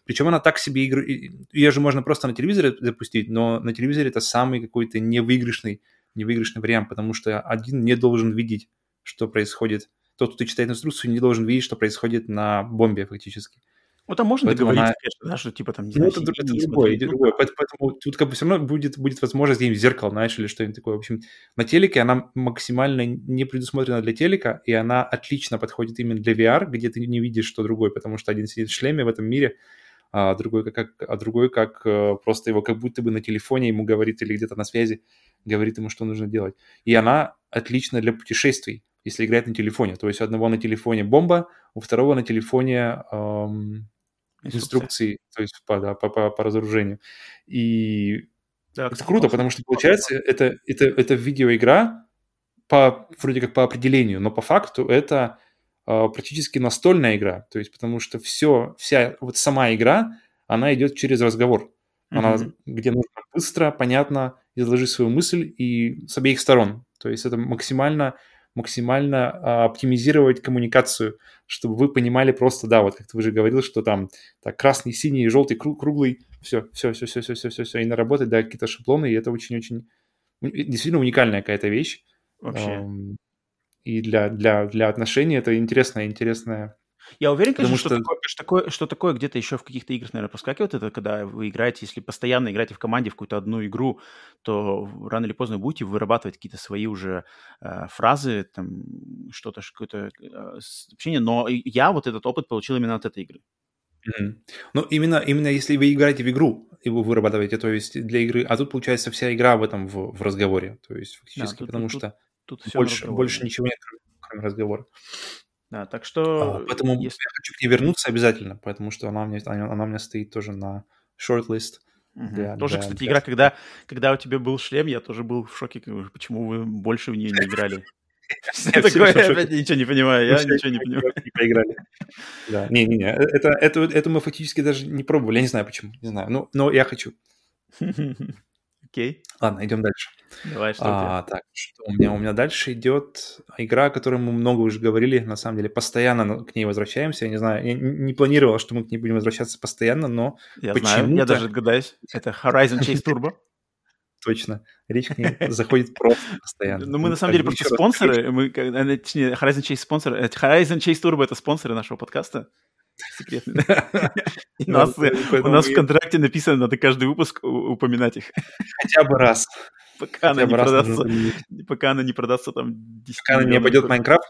Причем она так себе игру... Ее же можно просто на телевизоре запустить, но на телевизоре это самый какой-то невыигрышный, невыигрышный вариант, потому что один не должен видеть, что происходит. Тот, кто читает инструкцию, не должен видеть, что происходит на бомбе фактически. Ну, там можно Поэтому договориться, она... конечно, да, что типа там, не ну, знаю, это, это другое, это другое. Поэтому тут как бы все равно будет, будет возможность где-нибудь зеркало, знаешь, или что-нибудь такое. В общем, на телеке она максимально не предусмотрена для телека, и она отлично подходит именно для VR, где ты не видишь, что другой, потому что один сидит в шлеме в этом мире, а другой как, а другой как э, просто его как будто бы на телефоне ему говорит или где-то на связи говорит ему, что нужно делать. И она отлична для путешествий, если играть на телефоне. То есть у одного на телефоне бомба, у второго на телефоне эм, инструкции, то есть по, да, по, по, по разоружению. И да, это круто, потому что получается, это, это, это видеоигра по, вроде как по определению, но по факту это э, практически настольная игра. То есть потому что все, вся вот сама игра, она идет через разговор. Она, mm-hmm. где нужно быстро, понятно изложить свою мысль и с обеих сторон. То есть это максимально максимально а, оптимизировать коммуникацию, чтобы вы понимали просто, да, вот как ты уже говорил, что там так, красный, синий, желтый, круглый, все, все, все, все, все, все, все, все, и наработать, да, какие-то шаблоны, и это очень-очень действительно уникальная какая-то вещь. Вообще. И для, для, для отношений это интересная, интересная Я уверен, конечно, что, что... Такое, что такое, что такое где-то еще в каких-то играх, наверное, проскакивает. Это когда вы играете, если постоянно играете в команде в какую-то одну игру, то рано или поздно будете вырабатывать какие-то свои уже э, фразы, там, что-то, какое-то э, общение. Но я вот этот опыт получил именно от этой игры. Mm-hmm. Ну, именно, именно если вы играете в игру, и вы вырабатываете, то есть для игры, а тут получается вся игра в этом в, в разговоре, то есть фактически, да, тут, потому тут, что тут, тут больше, больше ничего нет, кроме разговора. Да, так что... А, поэтому если... я хочу к ней вернуться обязательно, потому что она у меня, она, у меня стоит тоже на shortlist. Угу. Для, тоже, для, кстати, для... игра, когда, когда у тебя был шлем, я тоже был в шоке, почему вы больше в нее не играли. Такое, [LAUGHS] [LAUGHS] я опять ничего не понимаю, я ничего не [LAUGHS] понимаю. Не поиграли. Да, не-не-не, это, это, это мы фактически даже не пробовали, я не знаю почему, не знаю, но, но я хочу. Окей. Ладно, идем дальше. Давай, что а, Так, что у меня? У меня дальше идет игра, о которой мы много уже говорили, на самом деле, постоянно к ней возвращаемся. Я не знаю, я не планировал, что мы к ней будем возвращаться постоянно, но Я знаю, я даже догадаюсь. Это Horizon Chase [LAUGHS] Turbo. Точно. Речь к ней заходит просто постоянно. Ну, мы на самом деле просто спонсоры. Мы, э, точнее, Horizon Chase спонсор. Э, Horizon Chase Turbo — это спонсоры нашего подкаста. Секретный. [LAUGHS] У нас, в контракте написано, надо каждый выпуск упоминать их. Хотя бы раз. Пока она, не продастся, пока она не продастся там 10 Пока она не пойдет Майнкрафт,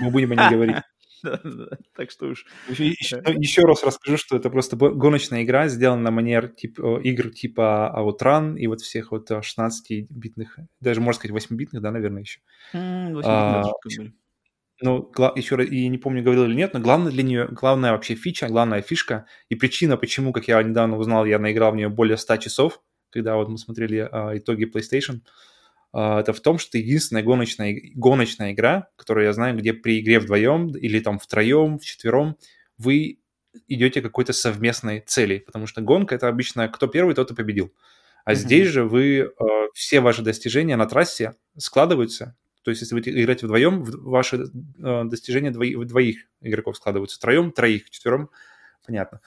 мы будем о ней говорить. [LAUGHS] Так что уж... Еще, еще раз расскажу, что это просто гоночная игра, сделана на манер тип, игр типа Outrun и вот всех вот 16-битных, даже, можно сказать, 8-битных, да, наверное, еще. 8 ну, еще раз, и не помню, говорил или нет, но главное для нее, главная вообще фича, главная фишка и причина, почему, как я недавно узнал, я наиграл в нее более 100 часов, когда вот мы смотрели а, итоги PlayStation, а, это в том, что единственная гоночная, гоночная игра, которую я знаю, где при игре вдвоем или там втроем, вчетвером вы идете к какой-то совместной цели, потому что гонка это обычно кто первый, тот и победил. А mm-hmm. здесь же вы э, все ваши достижения на трассе складываются то есть, если вы играете вдвоем, ваши э, достижения двоих, двоих игроков складываются. Троем, троих, четвером, понятно.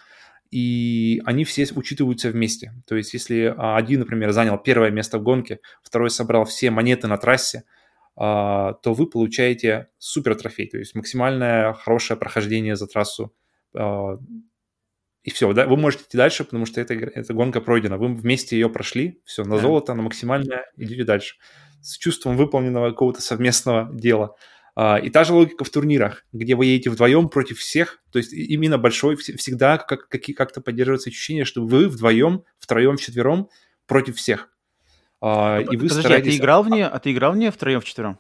И они все учитываются вместе. То есть, если а, один, например, занял первое место в гонке, второй собрал все монеты на трассе, а, то вы получаете супер трофей, то есть максимальное хорошее прохождение за трассу. А, и все, да, вы можете идти дальше, потому что эта, эта гонка пройдена. Вы вместе ее прошли, все, на золото, на максимальное, идете дальше с чувством выполненного какого-то совместного дела. А, и та же логика в турнирах, где вы едете вдвоем против всех, то есть именно большой, всегда как, как-то поддерживается ощущение, что вы вдвоем, втроем, вчетвером против всех. А, и вы Подожди, стараетесь... а ты играл в нее, а ты играл в нее втроем, вчетвером?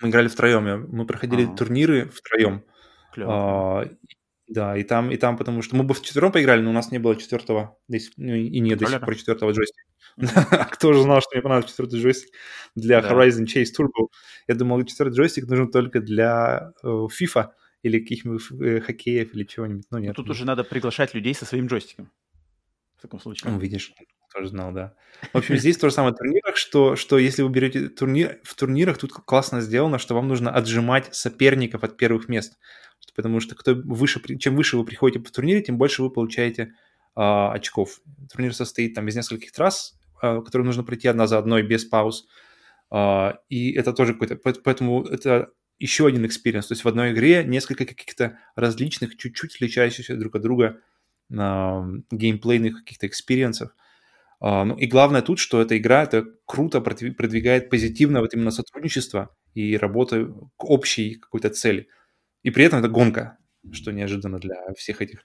Мы играли втроем, мы проходили А-а-а. турниры втроем. Клево. А, да, и там, и там, потому что мы бы в четвером поиграли, но у нас не было четвертого, ну, и нет до сих пор четвертого джойстика. [LAUGHS] Кто же знал, что мне понадобится четвертый джойстик для. Horizon Chase Turbo? Я думал, четвертый джойстик нужен только для э, FIFA или каких-нибудь э, хоккеев или чего-нибудь. Ну, нет. Тут уже надо приглашать людей со своим джойстиком. В таком случае. Ну, видишь, тоже знал, да. В общем, здесь то же самое в турнирах, что, что если вы берете турнир, в турнирах тут классно сделано, что вам нужно отжимать соперников от первых мест. Потому что кто выше, чем выше вы приходите в турнире, тем больше вы получаете а, очков. Турнир состоит там из нескольких трасс, которые нужно пройти одна за одной без пауз. А, и это тоже какой-то... Поэтому это еще один experience. То есть в одной игре несколько каких-то различных, чуть-чуть отличающихся друг от друга геймплейных каких-то experience ов. Ну и главное тут, что эта игра это круто продвигает позитивно вот именно сотрудничество и работу к общей какой-то цели. И при этом это гонка, что неожиданно для всех этих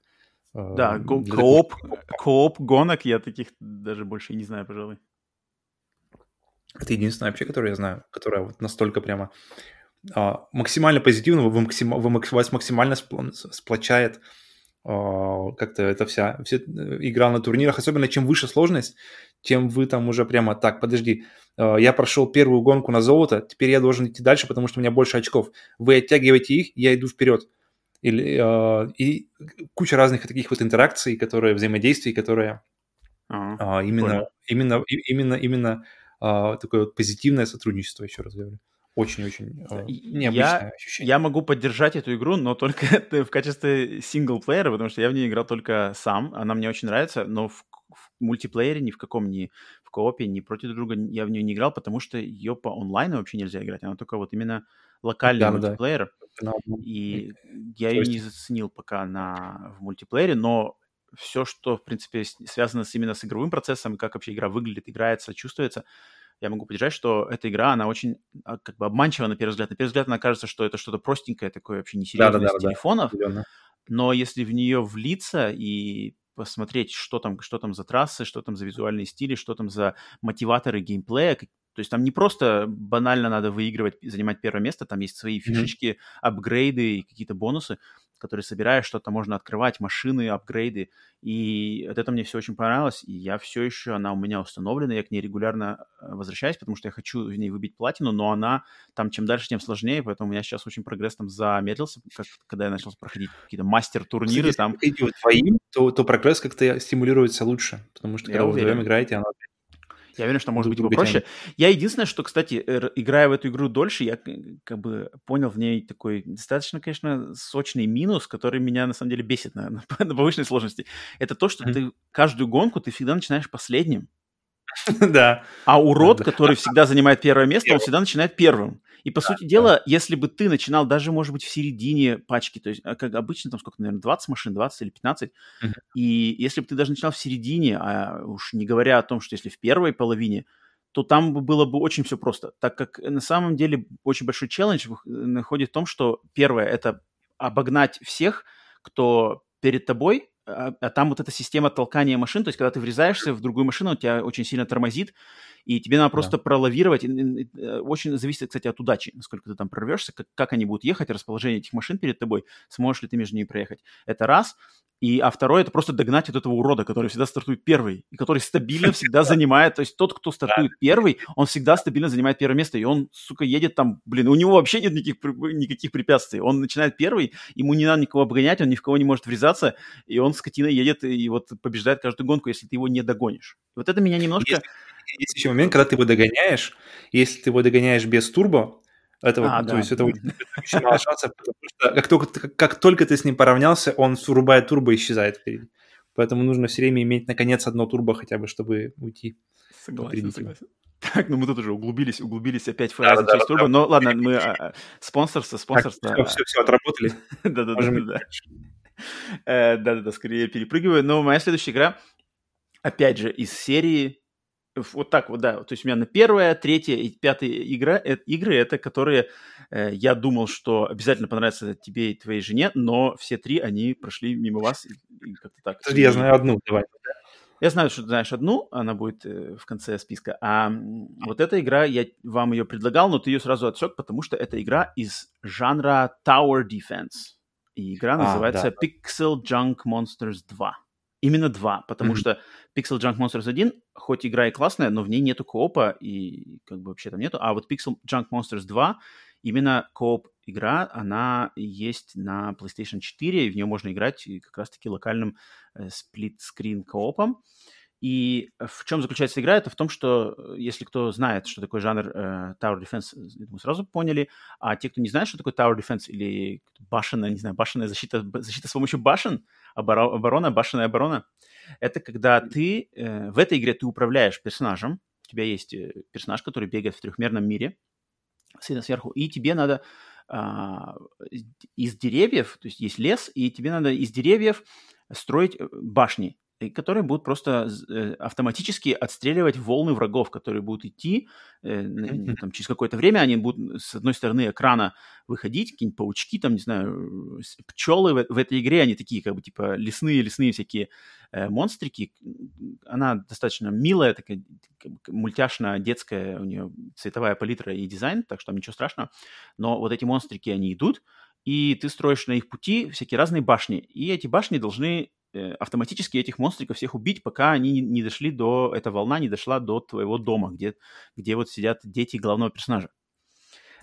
да, го- кооп, кооп гонок я таких даже больше не знаю, пожалуй. Это единственная вообще, которую я знаю, которая вот настолько прямо а, максимально позитивно, максим, вы, вас максимально сплочает а, как-то это вся, вся игра на турнирах. Особенно чем выше сложность, тем вы там уже прямо так, подожди, а, я прошел первую гонку на золото, теперь я должен идти дальше, потому что у меня больше очков. Вы оттягиваете их, я иду вперед или, э, и куча разных таких вот интеракций, которые, взаимодействий, которые ага, э, именно, именно, именно, именно э, такое вот позитивное сотрудничество, еще раз говорю. Очень-очень э, необычное я, ощущение. Я могу поддержать эту игру, но только [LAUGHS] в качестве синглплеера, потому что я в ней играл только сам. Она мне очень нравится, но в, в мультиплеере ни в каком ни в коопе, ни против друга я в нее не играл, потому что ее по онлайну вообще нельзя играть. Она только вот именно локальный да, мультиплеер. Да И я ее не заценил пока на, в мультиплеере, но все, что, в принципе, связано с, именно с игровым процессом, как вообще игра выглядит, играется, чувствуется, я могу поддержать, что эта игра, она очень а, как бы обманчива на первый взгляд. На первый взгляд она кажется, что это что-то простенькое такое, вообще несерьезное да, да, да, телефонов. Да, но если в нее влиться и посмотреть, что там, что там за трассы, что там за визуальные стили, что там за мотиваторы геймплея, то есть там не просто банально надо выигрывать, занимать первое место, там есть свои фишечки, mm-hmm. апгрейды и какие-то бонусы которые собираешь, что-то можно открывать, машины, апгрейды. И от этого мне все очень понравилось. И я все еще, она у меня установлена, я к ней регулярно э, возвращаюсь, потому что я хочу в ней выбить платину, но она там чем дальше, тем сложнее, поэтому у меня сейчас очень прогресс там замедлился, как, когда я начал проходить какие-то мастер-турниры. Если там... вы вдвоем, то, то прогресс как-то стимулируется лучше, потому что я когда уверен. вы вдвоем играете, она я уверен, что может быть попроще. Я единственное, что, кстати, играя в эту игру дольше, я как бы понял в ней такой достаточно, конечно, сочный минус, который меня на самом деле бесит на, [LAUGHS] на, на повышенной сложности. Это то, что ты каждую гонку ты всегда начинаешь последним. [LAUGHS] Да. А урод, который всегда занимает первое место, он всегда начинает первым. И, по сути дела, если бы ты начинал даже, может быть, в середине пачки, то есть, а, как обычно, там сколько, наверное, 20 машин, 20 или 15, и если бы ты даже начинал в середине, а уж не говоря о том, что если в первой половине, то там было бы очень все просто, так как на самом деле очень большой челлендж находит в том, что первое – это обогнать всех, кто перед тобой, а, а там вот эта система толкания машин, то есть когда ты врезаешься в другую машину, он тебя очень сильно тормозит, и тебе надо просто да. пролавировать. Э, очень зависит, кстати, от удачи, насколько ты там прорвешься, как, как они будут ехать, расположение этих машин перед тобой, сможешь ли ты между ними проехать. Это раз. И, а второе, это просто догнать вот этого урода, который всегда стартует первый, и который стабильно всегда [LAUGHS] занимает, то есть тот, кто стартует первый, он всегда стабильно занимает первое место, и он, сука, едет там, блин, у него вообще нет никаких, никаких препятствий, он начинает первый, ему не надо никого обгонять, он ни в кого не может врезаться, и он скотина едет и вот побеждает каждую гонку, если ты его не догонишь. Вот это меня немножко... Есть, есть еще момент, когда ты его догоняешь, если ты его догоняешь без турбо, этого, а, то да. есть это очень мало шансов, потому что как только, как, как только ты с ним поравнялся, он врубает турбо и исчезает впереди. Поэтому нужно все время иметь, наконец, одно турбо хотя бы, чтобы уйти. Согласен, согласен. Так, ну мы тут уже углубились, углубились опять в да, да, часть да, турбо. Да, но ладно, мы а, а, спонсорство, спонсорство. все, все, все, отработали. [LAUGHS] Да-да-да. Э, да-да-да, скорее перепрыгиваю. Но моя следующая игра, опять же, из серии вот так вот, да. То есть у меня на первая, третья и пятая игра, э, игры это, которые э, я думал, что обязательно понравятся тебе и твоей жене, но все три, они прошли мимо вас и, и как-то так. Я знаю одну, давай. Я знаю, что ты знаешь одну, она будет э, в конце списка. А вот эта игра, я вам ее предлагал, но ты ее сразу отсек, потому что это игра из жанра Tower Defense. И игра а, называется да. Pixel Junk Monsters 2. Именно два, потому mm-hmm. что Pixel Junk Monsters 1, хоть игра и классная, но в ней нету коопа, и как бы вообще там нету. А вот Pixel Junk Monsters 2, именно кооп игра, она есть на PlayStation 4, и в нее можно играть как раз-таки локальным э, сплит-скрин коопом. И в чем заключается игра? Это в том, что э, если кто знает, что такое жанр э, Tower Defense, мы сразу поняли, а те, кто не знает, что такое Tower Defense или башенная, не знаю, башенная защита, защита с помощью башен, оборона, башенная оборона, это когда ты э, в этой игре ты управляешь персонажем, у тебя есть э, персонаж, который бегает в трехмерном мире, сверху, и тебе надо а, из деревьев, то есть есть лес, и тебе надо из деревьев строить э, которые будут просто э, автоматически отстреливать волны врагов, которые будут идти э, там, через какое-то время, они будут с одной стороны экрана выходить, какие-нибудь паучки, там, не знаю, пчелы в, в этой игре, они такие, как бы, типа, лесные, лесные всякие э, монстрики. Она достаточно милая, такая мультяшная, детская, у нее цветовая палитра и дизайн, так что там ничего страшного. Но вот эти монстрики, они идут, и ты строишь на их пути всякие разные башни, и эти башни должны Э, автоматически этих монстриков всех убить, пока они не дошли до, эта волна не дошла до твоего дома, где, где вот сидят дети главного персонажа.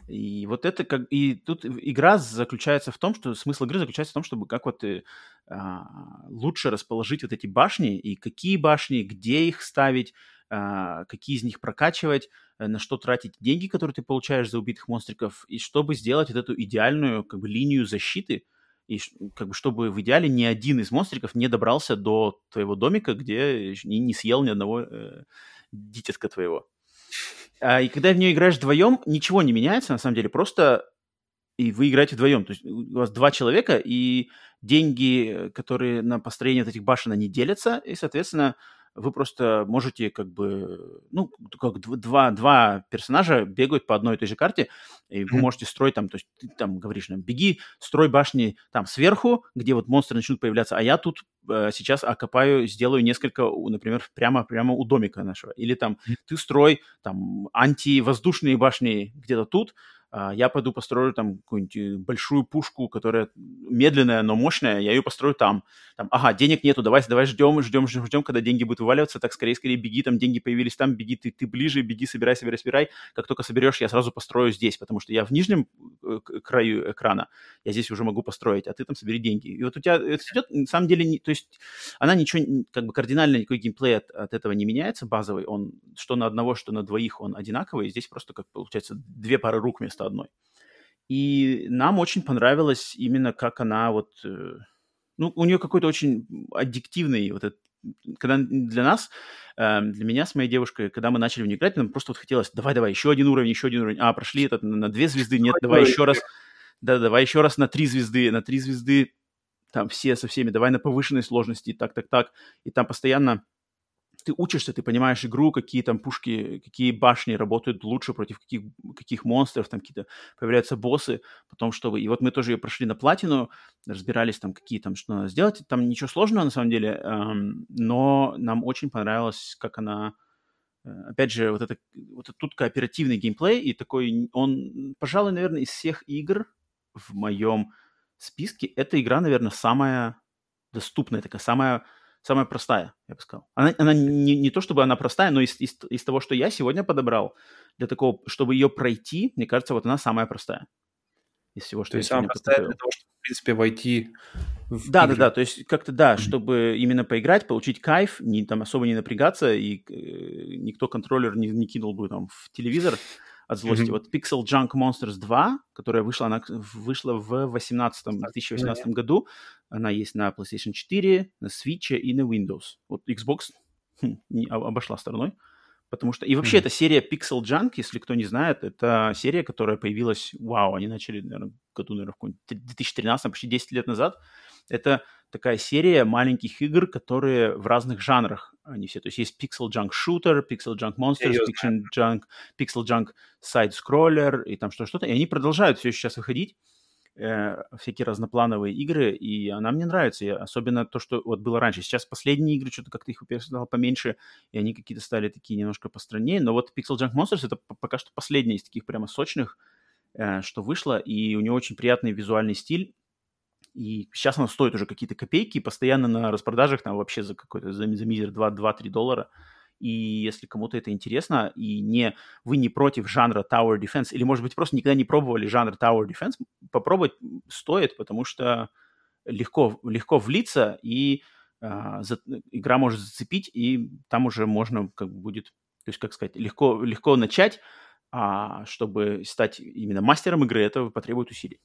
И вот это как... И тут игра заключается в том, что... Смысл игры заключается в том, чтобы как вот э, а, лучше расположить вот эти башни, и какие башни, где их ставить, а, какие из них прокачивать, э, на что тратить деньги, которые ты получаешь за убитых монстриков, и чтобы сделать вот эту идеальную как бы линию защиты, и как бы чтобы в идеале ни один из монстриков не добрался до твоего домика, где не, не съел ни одного э, дитятка твоего. А, и когда в нее играешь вдвоем, ничего не меняется, на самом деле, просто и вы играете вдвоем. То есть у вас два человека, и деньги, которые на построение этих башен, они делятся, и, соответственно, вы просто можете как бы, ну, как два, два персонажа бегают по одной и той же карте, и вы можете строить там, то есть ты там говоришь нам, беги, строй башни там сверху, где вот монстры начнут появляться, а я тут э, сейчас окопаю, сделаю несколько, например, прямо, прямо у домика нашего. Или там ты строй там антивоздушные башни где-то тут, я пойду построю там какую-нибудь э, большую пушку, которая медленная, но мощная, я ее построю там. там ага, денег нету, давай, давай ждем, ждем, ждем, ждем, когда деньги будут вываливаться, так скорее, скорее беги, там деньги появились там, беги, ты, ты ближе, беги, собирай, собирай, собирай. Как только соберешь, я сразу построю здесь, потому что я в нижнем э, краю экрана, я здесь уже могу построить, а ты там собери деньги. И вот у тебя это идет, на самом деле, не, то есть она ничего, как бы кардинально никакой геймплей от, от этого не меняется, базовый, он что на одного, что на двоих он одинаковый, здесь просто, как получается, две пары рук вместо одной. И нам очень понравилось именно как она вот... Э, ну, у нее какой-то очень аддиктивный вот этот когда для нас, э, для меня с моей девушкой, когда мы начали в нее играть, нам просто вот хотелось, давай, давай, еще один уровень, еще один уровень. А, прошли этот на две звезды, нет, давай еще раз. Да, давай еще раз на три звезды, на три звезды, там все со всеми, давай на повышенной сложности, так, так, так. И там постоянно ты учишься, ты понимаешь игру, какие там пушки, какие башни работают лучше против каких, каких монстров, там какие-то появляются боссы, потом чтобы... И вот мы тоже ее прошли на платину, разбирались там, какие там, что надо сделать. Там ничего сложного на самом деле, эм, но нам очень понравилось, как она... Э, опять же, вот это, вот это тут кооперативный геймплей, и такой, он, пожалуй, наверное, из всех игр в моем списке, эта игра, наверное, самая доступная, такая самая самая простая, я бы сказал. Она, она не, не то чтобы она простая, но из, из, из того, что я сегодня подобрал, для такого, чтобы ее пройти, мне кажется, вот она самая простая. Из всего, что то я есть самая простая для того, чтобы, в принципе, войти в Да, игры. да, да, то есть как-то, да, mm-hmm. чтобы именно поиграть, получить кайф, не, там особо не напрягаться, и э, никто контроллер не, не кинул бы там в телевизор, от злости. Mm-hmm. Вот Pixel Junk Monsters 2, которая вышла, она вышла в 18, 2018 году. Она есть на PlayStation 4, на Switch и на Windows. Вот Xbox [LAUGHS] хм, не обошла стороной. Потому что... И вообще, mm-hmm. эта серия Pixel Junk, если кто не знает, это серия, которая появилась... Вау, они начали, наверное, году, наверное, в 2013, почти 10 лет назад. Это такая серия маленьких игр, которые в разных жанрах они все. То есть есть Pixel Junk Shooter, Pixel Junk Monsters, Pixel Junk, Pixel Junk Side Scroller и там что-то. И они продолжают все сейчас выходить э, всякие разноплановые игры, и она мне нравится, и особенно то, что вот было раньше. Сейчас последние игры, что-то как-то их стало поменьше, и они какие-то стали такие немножко постраннее, но вот Pixel Junk Monsters это пока что последний из таких прямо сочных, э, что вышло, и у него очень приятный визуальный стиль, и сейчас она стоит уже какие-то копейки, постоянно на распродажах там вообще за какой-то, за, за мизер 2-3 доллара. И если кому-то это интересно, и не, вы не против жанра Tower Defense, или, может быть, просто никогда не пробовали жанр Tower Defense, попробовать стоит, потому что легко, легко влиться, и а, за, игра может зацепить, и там уже можно, как будет, то есть, как сказать, легко, легко начать, а чтобы стать именно мастером игры, это потребует усилий.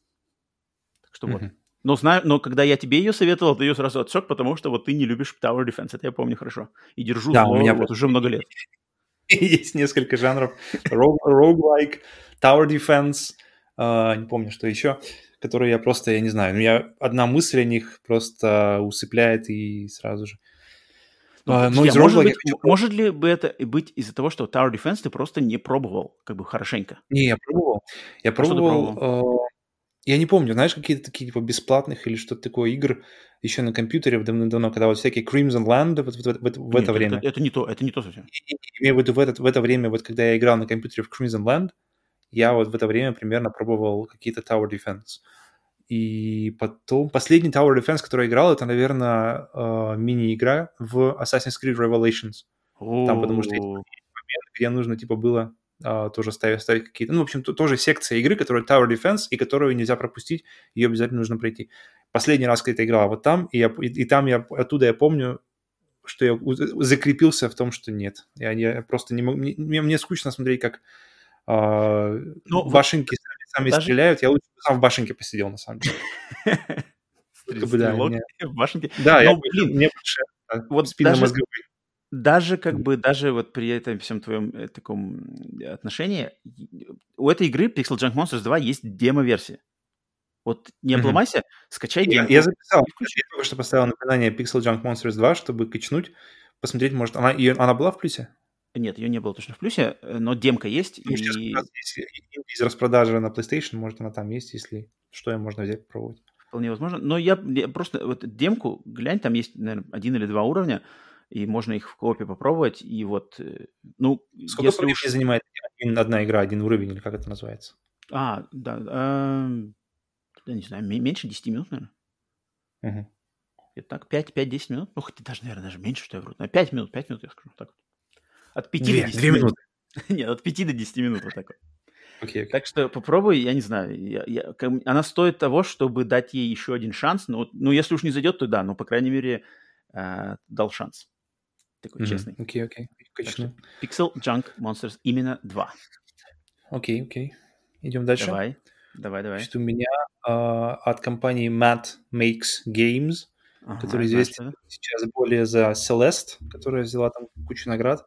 Так что mm-hmm. вот. Но, знаю, но когда я тебе ее советовал, ты ее сразу отсек, потому что вот ты не любишь Tower Defense, это я помню хорошо. И держу да, зло у меня вот уже много лет. [LAUGHS] Есть несколько жанров. Roguelike, Tower Defense, uh, не помню, что еще, которые я просто, я не знаю, ну я одна мысль о них просто усыпляет и сразу же. Ну, ну, из может, быть, может ли бы это быть из-за того, что Tower Defense ты просто не пробовал, как бы хорошенько? Не, я пробовал. Я а пробовал, пробовал? Я не помню, знаешь, какие-то такие типа бесплатных или что-то такое игр еще на компьютере давно-давно, когда вот всякие Crimson Land вот, вот, вот, в Нет, это время. Это, это не то, это не то совсем. Я имею в виду в, этот, в это время, вот когда я играл на компьютере в Crimson Land, я вот в это время примерно пробовал какие-то Tower Defense. И потом, последний Tower Defense, который я играл, это, наверное, э, мини-игра в Assassin's Creed Revelations. Там, потому что есть момент, где нужно, типа, было тоже ставить, ставить какие-то, ну, в общем, тоже секция игры, которая Tower Defense, и которую нельзя пропустить, ее обязательно нужно пройти. Последний раз, когда я играл вот там, и, я, и, и там я, оттуда я помню, что я закрепился в том, что нет. Я, я просто не могу, мне, мне скучно смотреть, как э, ну, башенки сами, сами даже... стреляют, я лучше сам в башенке посидел, на самом деле. [LAUGHS] [LAUGHS] В башенке? Да, я, блин, мне больше вот. Даже как бы, даже вот при этом всем твоем э, таком отношении, у этой игры Pixel Junk Monsters 2 есть демо-версия. Вот не обломайся, скачай Я, я записал. Я только что поставил напоминание Pixel Junk Monsters 2, чтобы качнуть, посмотреть, может, она, ее, она была в плюсе? Нет, ее не было точно в плюсе, э, но демка есть. Ну, сейчас и... раз есть из распродажи на PlayStation, может, она там есть, если что, ее можно взять, попробовать. Вполне возможно. Но я, я просто вот демку, глянь, там есть, наверное, один или два уровня, и можно их в коопе попробовать. И вот, э, ну, Сколько если времени уж... занимает одна игра, один уровень, или как это называется? А, да, э, да не знаю, меньше 10 минут, наверное. Угу. Это так, 5-10 минут? Ну, хоть даже, наверное, даже меньше, что я вру. 5 минут, 5 минут, я скажу. Так. От 5 2, до 10 2 минут. [LAUGHS] Нет, от 5 до 10 минут вот так вот. Okay, okay. Так что попробуй, я не знаю, я, я, она стоит того, чтобы дать ей еще один шанс. Ну, ну если уж не зайдет, то да, но, по крайней мере, э, дал шанс. Такой mm-hmm. честный. Окей, окей. Pixel Junk Monsters именно 2. Окей, okay, окей. Okay. Идем дальше. Давай, давай, давай. Значит, у меня э, от компании Matt Makes Games, ага, который известен сейчас более за Celeste, которая взяла там кучу наград,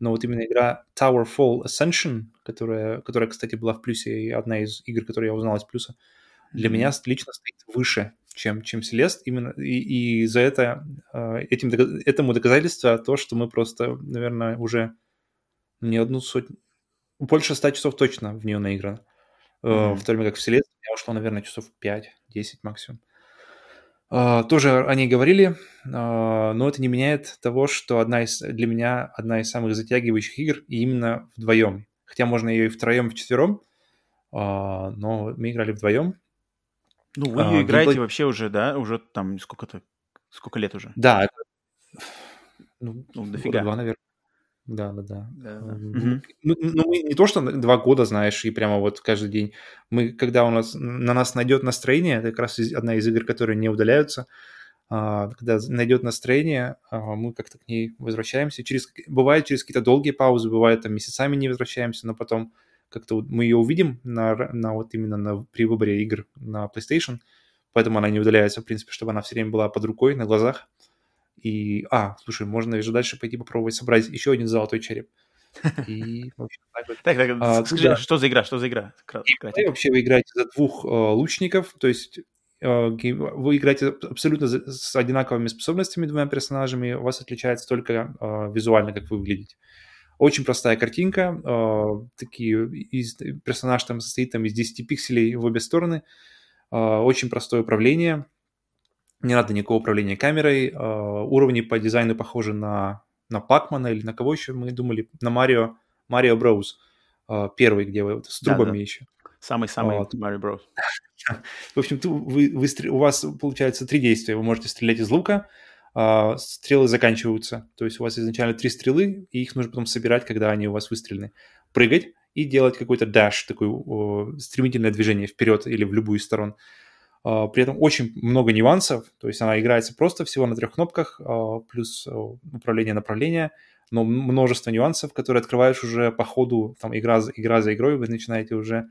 но вот именно игра Towerfall Ascension, которая, которая, кстати, была в плюсе, и одна из игр, которые я узнал из плюса, для mm-hmm. меня лично стоит выше, чем, чем Celeste, именно, и, и за это, э, этим, этому доказательство то, что мы просто, наверное, уже не одну сотню, больше ста часов точно в нее наиграно. Mm-hmm. В то время как в Celeste я ушло, наверное, часов 5-10 максимум. Uh, тоже о ней говорили, uh, но это не меняет того, что одна из, для меня одна из самых затягивающих игр, и именно вдвоем. Хотя можно ее и втроем, и вчетвером, uh, но мы играли вдвоем. Ну, вы ее играете геймплей... вообще уже, да? Уже там сколько-то, сколько лет уже? Да. Это... Ну, ну дофига. Два, наверное. Да, да, да. да, да. Ну, ну, мы не то, что два года, знаешь, и прямо вот каждый день. Мы, когда у нас на нас найдет настроение, это как раз одна из игр, которые не удаляются. А, когда найдет настроение, а, мы как-то к ней возвращаемся. Через, бывает через какие-то долгие паузы, бывает там месяцами не возвращаемся, но потом как-то мы ее увидим на, на вот именно на, при выборе игр на PlayStation, поэтому она не удаляется, в принципе, чтобы она все время была под рукой, на глазах. И, а, слушай, можно же дальше пойти попробовать собрать еще один золотой череп. И, вот. Так, так, а, скажи, да. что за игра, что за игра? И вообще вы играете за двух э, лучников, то есть э, вы играете абсолютно с одинаковыми способностями двумя персонажами, у вас отличается только э, визуально, как вы выглядите. Очень простая картинка, э, такие из, персонаж там состоит там из 10 пикселей в обе стороны, э, очень простое управление, не надо никакого управления камерой. А, уровни по дизайну похожи на, на Пакмана или на кого еще мы думали? На Марио, Марио Броуз. Первый, где вы с трубами да, да. еще. Самый-самый вот. Марио Броуз. [LAUGHS] В общем, вы, вы, у вас получается три действия. Вы можете стрелять из лука, а, стрелы заканчиваются. То есть у вас изначально три стрелы, и их нужно потом собирать, когда они у вас выстрелены. Прыгать и делать какой-то даш, такое стремительное движение вперед или в любую сторону. А, при этом очень много нюансов, то есть она играется просто всего на трех кнопках, а, плюс управление направления, но множество нюансов, которые открываешь уже по ходу, там, игра, игра за игрой, вы начинаете уже,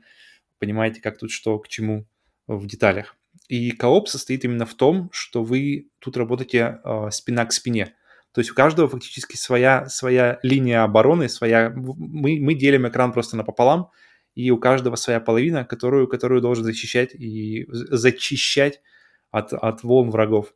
понимаете, как тут что к чему в деталях. И кооп состоит именно в том, что вы тут работаете э, спина к спине. То есть у каждого фактически своя, своя линия обороны, своя... Мы, мы делим экран просто напополам, и у каждого своя половина, которую, которую должен защищать и зачищать от, от волн врагов.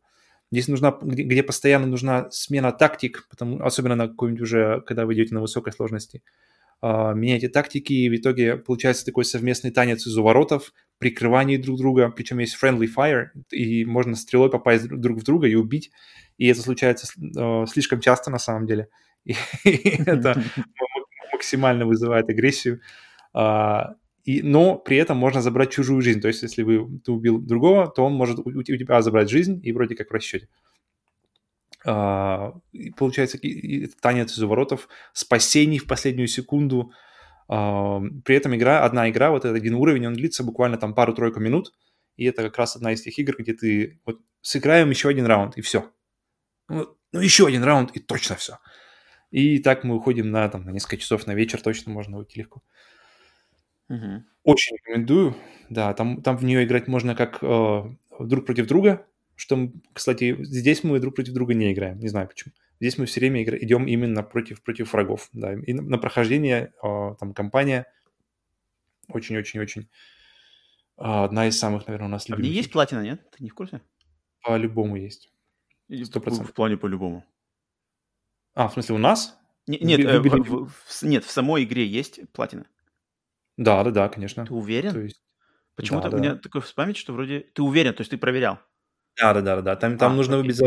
Здесь нужна, где, где постоянно нужна смена тактик, потому, особенно на какой-нибудь уже, когда вы идете на высокой сложности. Uh, меняйте тактики, и в итоге получается такой совместный танец из уворотов, прикрывание друг друга, причем есть friendly fire, и можно стрелой попасть друг в друга и убить, и это случается uh, слишком часто на самом деле, и [LAUGHS] это [LAUGHS] максимально вызывает агрессию. А, и, но при этом можно забрать чужую жизнь. То есть, если вы, ты убил другого, то он может у, тебя забрать жизнь и вроде как в расчете. А, получается и, танец из воротов, спасений в последнюю секунду. А, при этом игра, одна игра, вот этот один уровень, он длится буквально там пару-тройку минут. И это как раз одна из тех игр, где ты вот сыграем еще один раунд, и все. Ну, ну еще один раунд, и точно все. И так мы уходим на, там, на несколько часов на вечер, точно можно уйти легко. Угу. Очень рекомендую. Да, там, там в нее играть можно как э, друг против друга, что, кстати, здесь мы друг против друга не играем, не знаю почему. Здесь мы все время игра... идем именно против, против врагов, да, и на, на прохождение э, там компания очень-очень-очень А, одна из самых, наверное, у нас любимых. А в ней есть платина, нет? Ты не в курсе? По-любому есть. Сто процентов. В плане по-любому. А, в смысле, у нас? Не, нет, э, в, в, нет, в самой игре есть платина. Да, да, да, конечно. Ты уверен? То есть... Почему-то да, у меня да. такое в память, что вроде ты уверен, то есть ты проверял. Да, да, да, да. Там, там а, нужно окей. выбить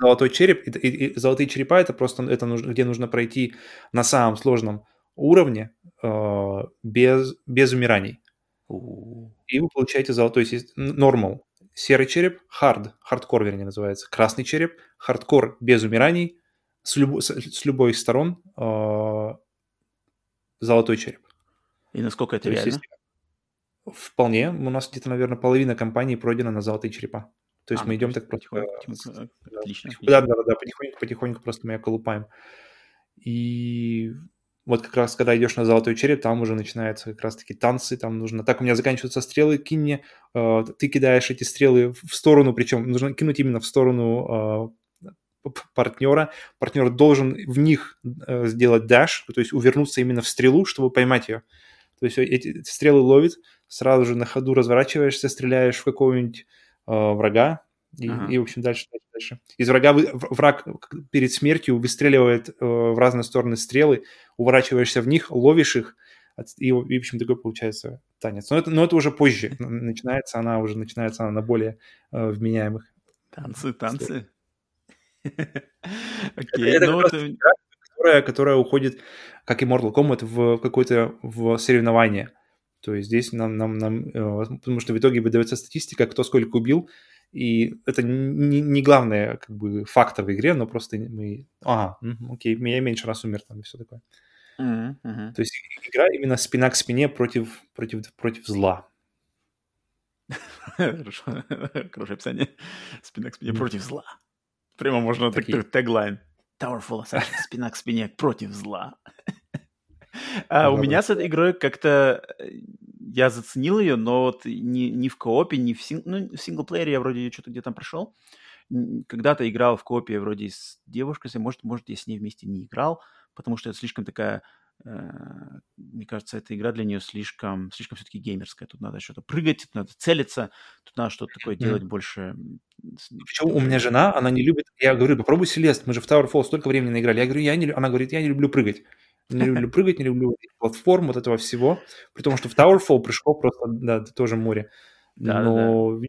золотой череп. И, и, и золотые черепа это просто это нужно, где нужно пройти на самом сложном уровне э, без, без умираний. И вы получаете золотой normal. Серый череп, hard, хардкор, вернее, называется. Красный череп, хардкор без умираний, с, любо, с, с любой из сторон э, золотой череп. И насколько это То реально? Есть, вполне. У нас где-то, наверное, половина кампании пройдена на золотые черепа. То есть а, мы идем так просто... Потихоньку, отлично, Да, да, да, потихоньку, потихоньку просто мы ее колупаем. И вот как раз, когда идешь на золотой череп, там уже начинаются как раз-таки танцы, там нужно... Так, у меня заканчиваются стрелы, кинь мне, э, ты кидаешь эти стрелы в сторону, причем нужно кинуть именно в сторону э, партнера. Партнер должен в них э, сделать даш, то есть увернуться именно в стрелу, чтобы поймать ее. То есть эти стрелы ловит, сразу же на ходу разворачиваешься, стреляешь в какого-нибудь Э, врага, и, ага. и, в общем, дальше, дальше, дальше. Из врага вы, враг перед смертью выстреливает э, в разные стороны стрелы, уворачиваешься в них, ловишь их, и, и в общем, такой получается танец. Но это, но это уже позже [LAUGHS] начинается, она уже начинается она на более э, вменяемых. Танцы, танцы. [LAUGHS] Окей, ну которая, которая уходит, как и Mortal Kombat, в какое-то в соревнование. То есть здесь нам, нам, нам, э, потому что в итоге выдается статистика, кто сколько убил, и это не, не главный как бы фактор в игре, но просто мы, ага, окей, я меньше раз умер там и все такое. Mm-hmm, mm-hmm. То есть игра именно спина к спине против, против, против зла. [LAUGHS] Хорошо, [LAUGHS] хорошее описание. Спина к спине против зла. Прямо можно Такие... теглайн. Towerful Assassin, спина к спине против зла. [LAUGHS] А у меня с этой игрой как-то э, я заценил ее, но вот ни, ни в коопе, ни в, син... ну, в синглплеере я вроде что-то где-то прошел. Когда-то играл в коопе вроде с девушкой, может, может, я с ней вместе не играл, потому что это слишком такая э, мне кажется, эта игра для нее слишком, слишком все-таки геймерская. Тут надо что-то прыгать, тут надо целиться, тут надо что-то такое делать mm. больше. Почему у меня жена, она не любит... Я говорю, попробуй Селест, мы же в Tower Fall столько времени наиграли. Я говорю, я не... Она говорит, я не люблю прыгать. Не люблю прыгать, не люблю платформ, вот этого всего. При том, что в Towerfall прыжков просто, да, это тоже море. Да, Но да.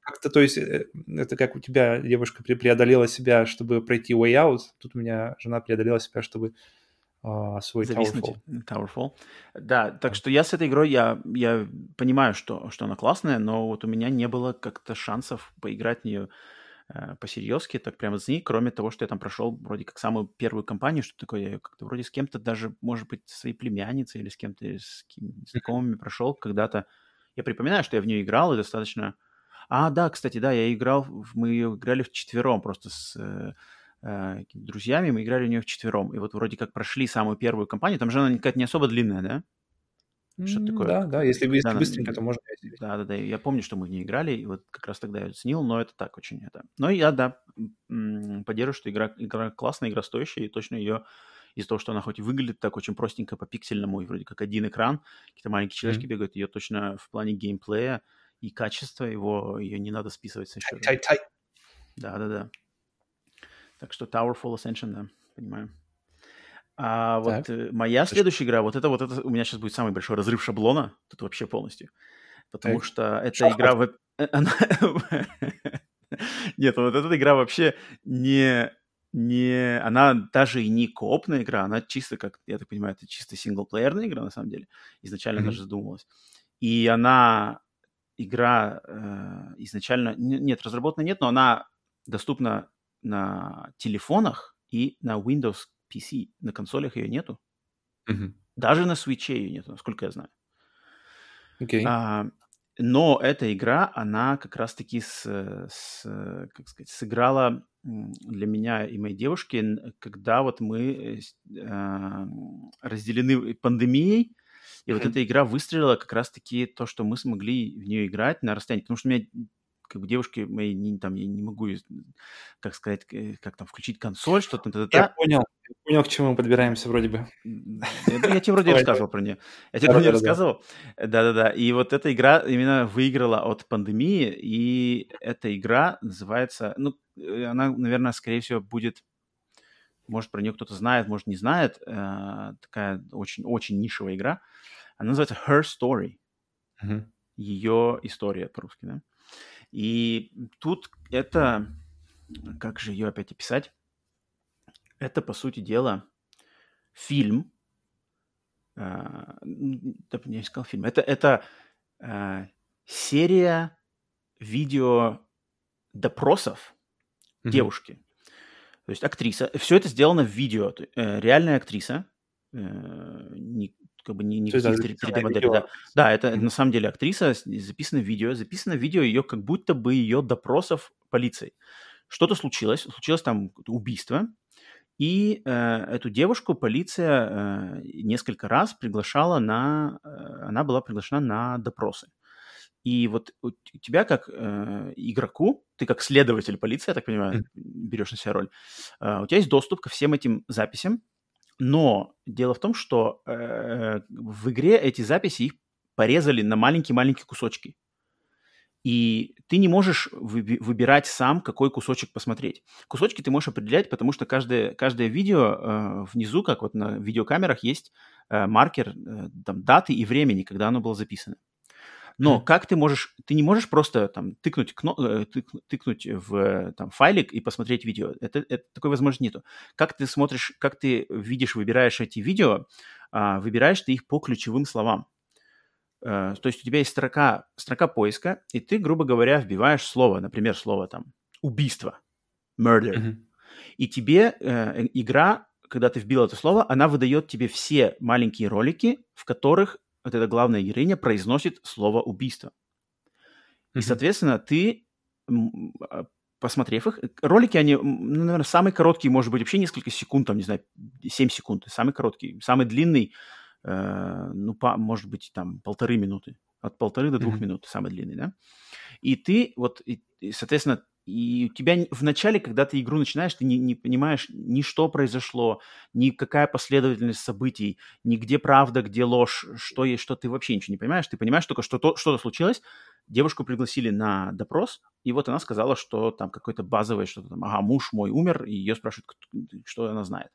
как-то, то есть, э, это как у тебя девушка преодолела себя, чтобы пройти Way Out. Тут у меня жена преодолела себя, чтобы а, свой Зависнуть. Towerfall. Towerfall. Да, так что я с этой игрой, я, я понимаю, что, что она классная, но вот у меня не было как-то шансов поиграть в нее по-серьезки, так прямо за ней, кроме того, что я там прошел вроде как самую первую кампанию, что такое, я как-то вроде с кем-то даже, может быть, своей племянницей или с кем-то, с знакомыми прошел когда-то. Я припоминаю, что я в нее играл и достаточно... А, да, кстати, да, я играл, мы играли в четвером просто с э, э, друзьями, мы играли в нее в четвером. И вот вроде как прошли самую первую кампанию, там же она какая-то не особо длинная, да? Что такое? Да, да, если, если да, быстренько, то можно Да, да, да. Я помню, что мы в ней играли, и вот как раз тогда я оценил, но это так очень это. Но я, да, поддерживаю, что игра, игра классная, игра стоящая, и точно ее из-за того, что она хоть и выглядит так очень простенько по пиксельному, и вроде как один экран, какие-то маленькие человечки mm-hmm. бегают, ее точно в плане геймплея и качества его, ее не надо списывать со счета. Да, да, да. Так что Towerfall Ascension, да, понимаю. А вот так. Э, моя следующая игра, вот это вот это у меня сейчас будет самый большой разрыв шаблона, тут вообще полностью. Потому так. что эта Шахмат. игра... Э, она... [LAUGHS] Нет, вот эта игра вообще не, не... Она даже и не коопная игра, она чисто, как я так понимаю, это чисто синглплеерная игра, на самом деле. Изначально mm-hmm. даже задумывалась. И она... Игра э, изначально... Нет, разработана нет, но она доступна на телефонах и на Windows PC. На консолях ее нету. Mm-hmm. Даже на Switch ее нету, насколько я знаю. Okay. А, но эта игра, она как раз-таки с, с, как сказать, сыграла для меня и моей девушки, когда вот мы э, разделены пандемией, и mm-hmm. вот эта игра выстрелила как раз-таки то, что мы смогли в нее играть на расстоянии. Потому что у меня как бы девушки мои, не, там, я не могу, как сказать, как там, включить консоль, что-то. Я понял, я понял, к чему мы подбираемся вроде бы. Я тебе вроде рассказывал про нее. Я тебе вроде рассказывал. Да-да-да. И вот эта игра именно выиграла от пандемии, и эта игра называется, ну, она, наверное, скорее всего, будет может, про нее кто-то знает, может, не знает. Э, такая очень-очень нишевая игра. Она называется Her Story. Uh-huh. Ее история по-русски, да. И тут это... Как же ее опять описать? Это, по сути дела, фильм. Э, да, я искал фильм. Это, это э, серия видео допросов uh-huh. девушки то есть актриса. Все это сделано в видео. Э, реальная актриса. Э, не, как бы не, не 3D-модели. Да. да, это mm-hmm. на самом деле актриса, записано видео. Записано видео ее как будто бы ее допросов полицией. Что-то случилось. Случилось там убийство. И э, эту девушку полиция э, несколько раз приглашала на... Э, она была приглашена на допросы. И вот у тебя как э, игроку, ты как следователь полиции, я так понимаю, берешь на себя роль, э, у тебя есть доступ ко всем этим записям, но дело в том, что э, в игре эти записи их порезали на маленькие-маленькие кусочки. И ты не можешь вы, выбирать сам, какой кусочек посмотреть. Кусочки ты можешь определять, потому что каждое, каждое видео э, внизу, как вот на видеокамерах, есть э, маркер э, там, даты и времени, когда оно было записано. Но как ты можешь, ты не можешь просто там тыкнуть, кно, э, тык, тыкнуть в там, файлик и посмотреть видео. Это, это такой возможности нету. Как ты смотришь, как ты видишь, выбираешь эти видео, а, выбираешь ты их по ключевым словам. А, то есть у тебя есть строка, строка поиска, и ты, грубо говоря, вбиваешь слово, например, слово там убийство, murder, mm-hmm. и тебе э, игра когда ты вбил это слово, она выдает тебе все маленькие ролики, в которых вот эта главная героиня произносит слово убийство. И, соответственно, ты, а, посмотрев их, ролики, они, ну, наверное, самые короткие, может быть, вообще несколько секунд, там, не знаю, 7 секунд, самый короткий. Самый длинный, э, ну, по, может быть, там, полторы минуты. От полторы до двух mm-hmm. минут, самый длинный, да? И ты, вот, и, и, соответственно, и у тебя в начале, когда ты игру начинаешь, ты не, не понимаешь ни что произошло, ни какая последовательность событий, ни где правда, где ложь, что есть, что ты вообще ничего не понимаешь. Ты понимаешь только, что то, что-то случилось, девушку пригласили на допрос, и вот она сказала, что там какое-то базовое что-то там, ага, муж мой умер, и ее спрашивают, что она знает.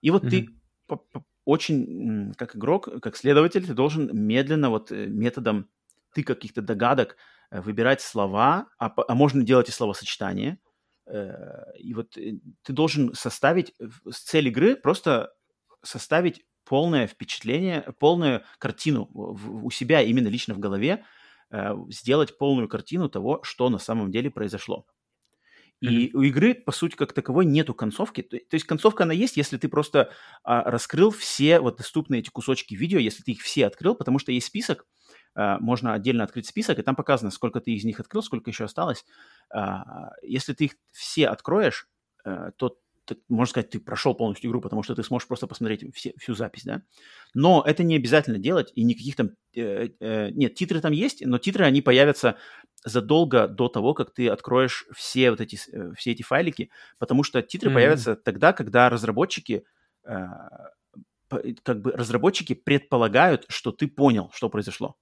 И вот mm-hmm. ты очень, как игрок, как следователь, ты должен медленно вот э, методом ты каких-то догадок выбирать слова, а, а можно делать и словосочетания. Э, и вот э, ты должен составить, с цель игры просто составить полное впечатление, полную картину у себя именно лично в голове, сделать полную картину того, что на самом деле произошло. И mm-hmm. у игры, по сути, как таковой нету концовки. То, то есть концовка, она есть, если ты просто а, раскрыл все вот доступные эти кусочки видео, если ты их все открыл, потому что есть список, можно отдельно открыть список, и там показано, сколько ты из них открыл, сколько еще осталось. А, если ты их все откроешь, э, то ты, можно сказать, ты прошел полностью игру, потому что ты сможешь просто посмотреть все, всю запись, да. Но это не обязательно делать, и никаких там... Э, э, нет, титры там есть, но титры, они появятся задолго до того, как ты откроешь все вот эти, э, все эти файлики, потому что титры mm-hmm. появятся тогда, когда разработчики... Э, как бы разработчики предполагают, что ты понял, что произошло.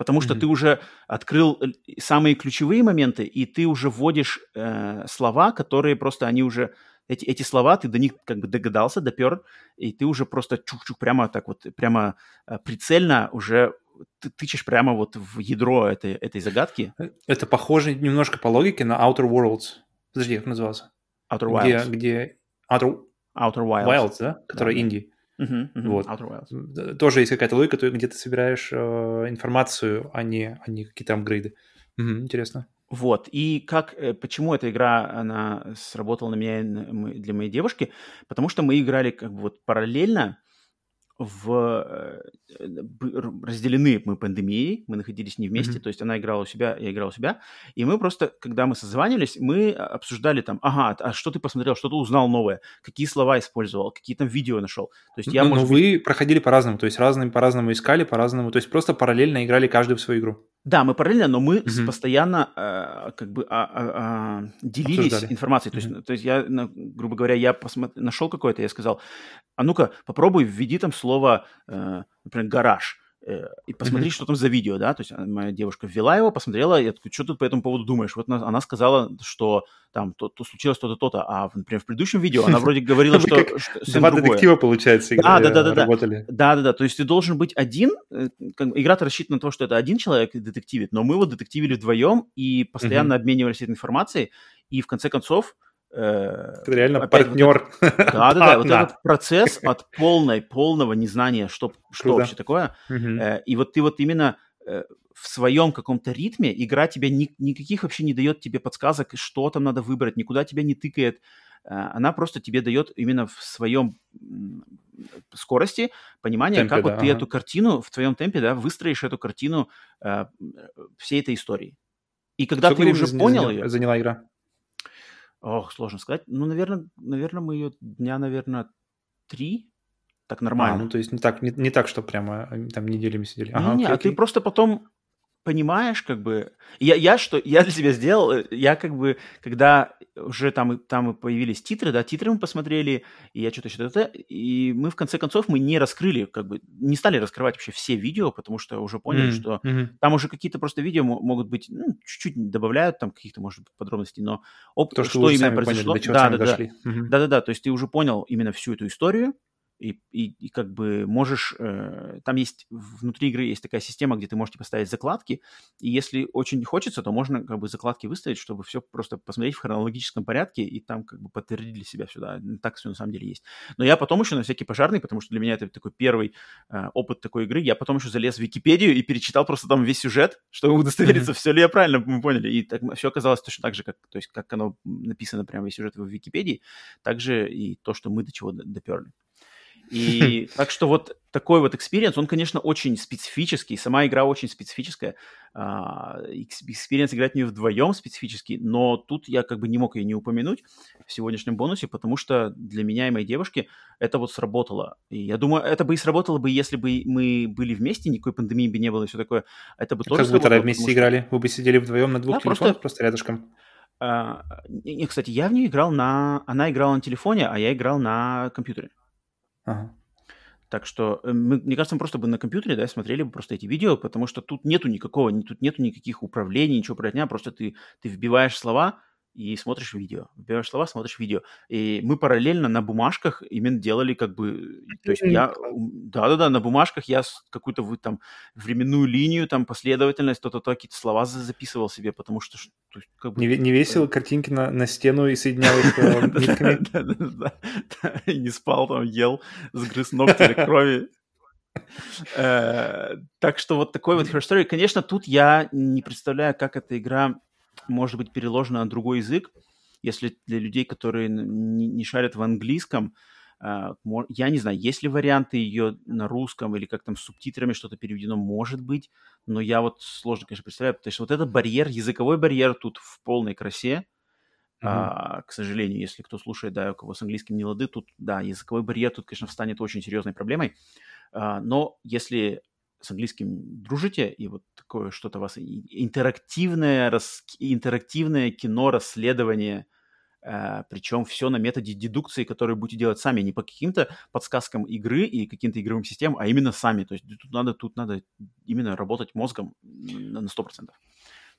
Потому что mm-hmm. ты уже открыл э, самые ключевые моменты, и ты уже вводишь э, слова, которые просто они уже эти, эти слова, ты до них как бы догадался, допер, и ты уже просто чук-чук прямо так вот, прямо э, прицельно уже ты тычешь прямо вот в ядро этой, этой загадки. Э, это похоже немножко по логике на Outer Worlds. Подожди, как назывался? Outer Wilds. Где, где... Outer... Outer Wilds. Wilds, да? Который да. инди. Uh-huh, uh-huh. Вот. Outer Wilds. Тоже есть какая-то логика, где ты собираешь э, информацию, а не, а не какие-то апгрейды. Угу, интересно. Вот, и как, э, почему эта игра, она сработала на меня, для моей девушки, потому что мы играли как бы вот параллельно, в, э, разделены мы пандемией, мы находились не вместе, mm-hmm. то есть она играла у себя, я играл у себя, и мы просто, когда мы созванивались, мы обсуждали там, ага, а что ты посмотрел, что ты узнал новое, какие слова использовал, какие там видео нашел. То есть я, ну, может... вы проходили по-разному, то есть разными по-разному искали, по-разному, то есть просто параллельно играли каждый в свою игру. Да, мы параллельно, но мы mm-hmm. постоянно э, как бы а, а, а, делились Обсуждали. информацией. Mm-hmm. То, есть, то есть я, грубо говоря, я посмотр... нашел какое-то, я сказал, а ну-ка попробуй введи там слово, э, например, гараж. Э, и посмотри, mm-hmm. что там за видео, да, то есть а, моя девушка ввела его, посмотрела, я такой, что ты по этому поводу думаешь? Вот она, она сказала, что там то, то случилось то-то, то-то, а, например, в предыдущем видео она вроде говорила, [LAUGHS] что... Два детектива, получается, да, да, да, работали. Да, да, да, то есть ты должен быть один, э, игра-то рассчитана на то, что это один человек детективит, но мы вот детективили вдвоем и постоянно обменивались этой информацией, и в конце концов Э, реально партнер. Вот да, да, да. Вот [LAUGHS] этот процесс от полной, полного незнания, что, что вообще такое. Э, и вот ты вот именно э, в своем каком-то ритме игра тебе ни, никаких вообще не дает тебе подсказок, что там надо выбрать, никуда тебя не тыкает. Э, она просто тебе дает именно в своем скорости понимание, темпе, как да, вот ты ага. эту картину в твоем темпе, да, выстроишь эту картину э, всей этой истории. И когда Сколько ты уже понял заняла, ее... Заняла игра? Ох, сложно сказать. Ну, наверное, наверное, мы ее дня, наверное, три. Так нормально. А, ну, то есть не так, не, не так, что прямо э, там неделями сидели. Ага, не, не, а ты просто потом понимаешь, как бы, я, я что, я для себя сделал, э, я как бы, когда уже там, там появились титры, да, титры мы посмотрели, и я что-то что-то, и мы в конце концов, мы не раскрыли, как бы, не стали раскрывать вообще все видео, потому что уже поняли, mm-hmm. что mm-hmm. там уже какие-то просто видео могут быть, ну, чуть-чуть добавляют там каких-то, может быть, подробностей, но оп, То, что, что именно произошло, поняли, да, да, да, mm-hmm. да, да, да, то есть ты уже понял именно всю эту историю, и, и, и как бы можешь, э, там есть внутри игры есть такая система, где ты можете поставить закладки, и если очень хочется, то можно как бы закладки выставить, чтобы все просто посмотреть в хронологическом порядке, и там как бы подтвердили себя сюда. Так все на самом деле есть. Но я потом еще на всякий пожарный, потому что для меня это такой первый э, опыт такой игры, я потом еще залез в Википедию и перечитал просто там весь сюжет, чтобы удостовериться, mm-hmm. все ли я правильно мы поняли. И так, все оказалось точно так же, как, то есть, как оно написано прямо весь сюжет в Википедии, также и то, что мы до чего доперли. И [LAUGHS] так что вот такой вот experience, он, конечно, очень специфический, сама игра очень специфическая. Experience играть не вдвоем специфический, но тут я как бы не мог ее не упомянуть в сегодняшнем бонусе, потому что для меня и моей девушки это вот сработало. И я думаю, это бы и сработало бы, если бы мы были вместе, никакой пандемии бы не было и все такое. Это бы тоже Как вы тогда вместе что... играли? Вы бы сидели вдвоем на двух да, телефонах, просто, просто рядышком? А, не, кстати, я в нее играл на... Она играла на телефоне, а я играл на компьютере. Так что, э, мне кажется, мы просто бы на компьютере, да, смотрели бы просто эти видео, потому что тут нету никакого, тут нету никаких управлений, ничего про дня, просто ты, ты вбиваешь слова, и смотришь видео. Вбиваешь слова, смотришь видео. И мы параллельно на бумажках именно делали как бы... То есть я... Да-да-да, на бумажках я какую-то вы там временную линию, там последовательность, то-то, то какие-то слова записывал себе, потому что... То есть, как бы, не, не весело картинки на, на стену и соединял их э, [LAUGHS] нитками? Не спал там, ел, сгрыз ногти крови. Э, так что вот такой вот Her Story. Конечно, тут я не представляю, как эта игра может быть переложена на другой язык. Если для людей, которые не, не шарят в английском, Uh, я не знаю, есть ли варианты ее на русском или как там с субтитрами что-то переведено, может быть, но я вот сложно, конечно, представляю, потому что вот этот барьер, языковой барьер тут в полной красе, mm-hmm. uh, к сожалению, если кто слушает, да, у кого с английским не лады, тут, да, языковой барьер тут, конечно, встанет очень серьезной проблемой, uh, но если с английским дружите, и вот такое что-то у вас интерактивное, рас, интерактивное кино, расследование, э, причем все на методе дедукции, который будете делать сами, не по каким-то подсказкам игры и каким-то игровым системам, а именно сами. То есть тут надо, тут надо именно работать мозгом на, на 100%.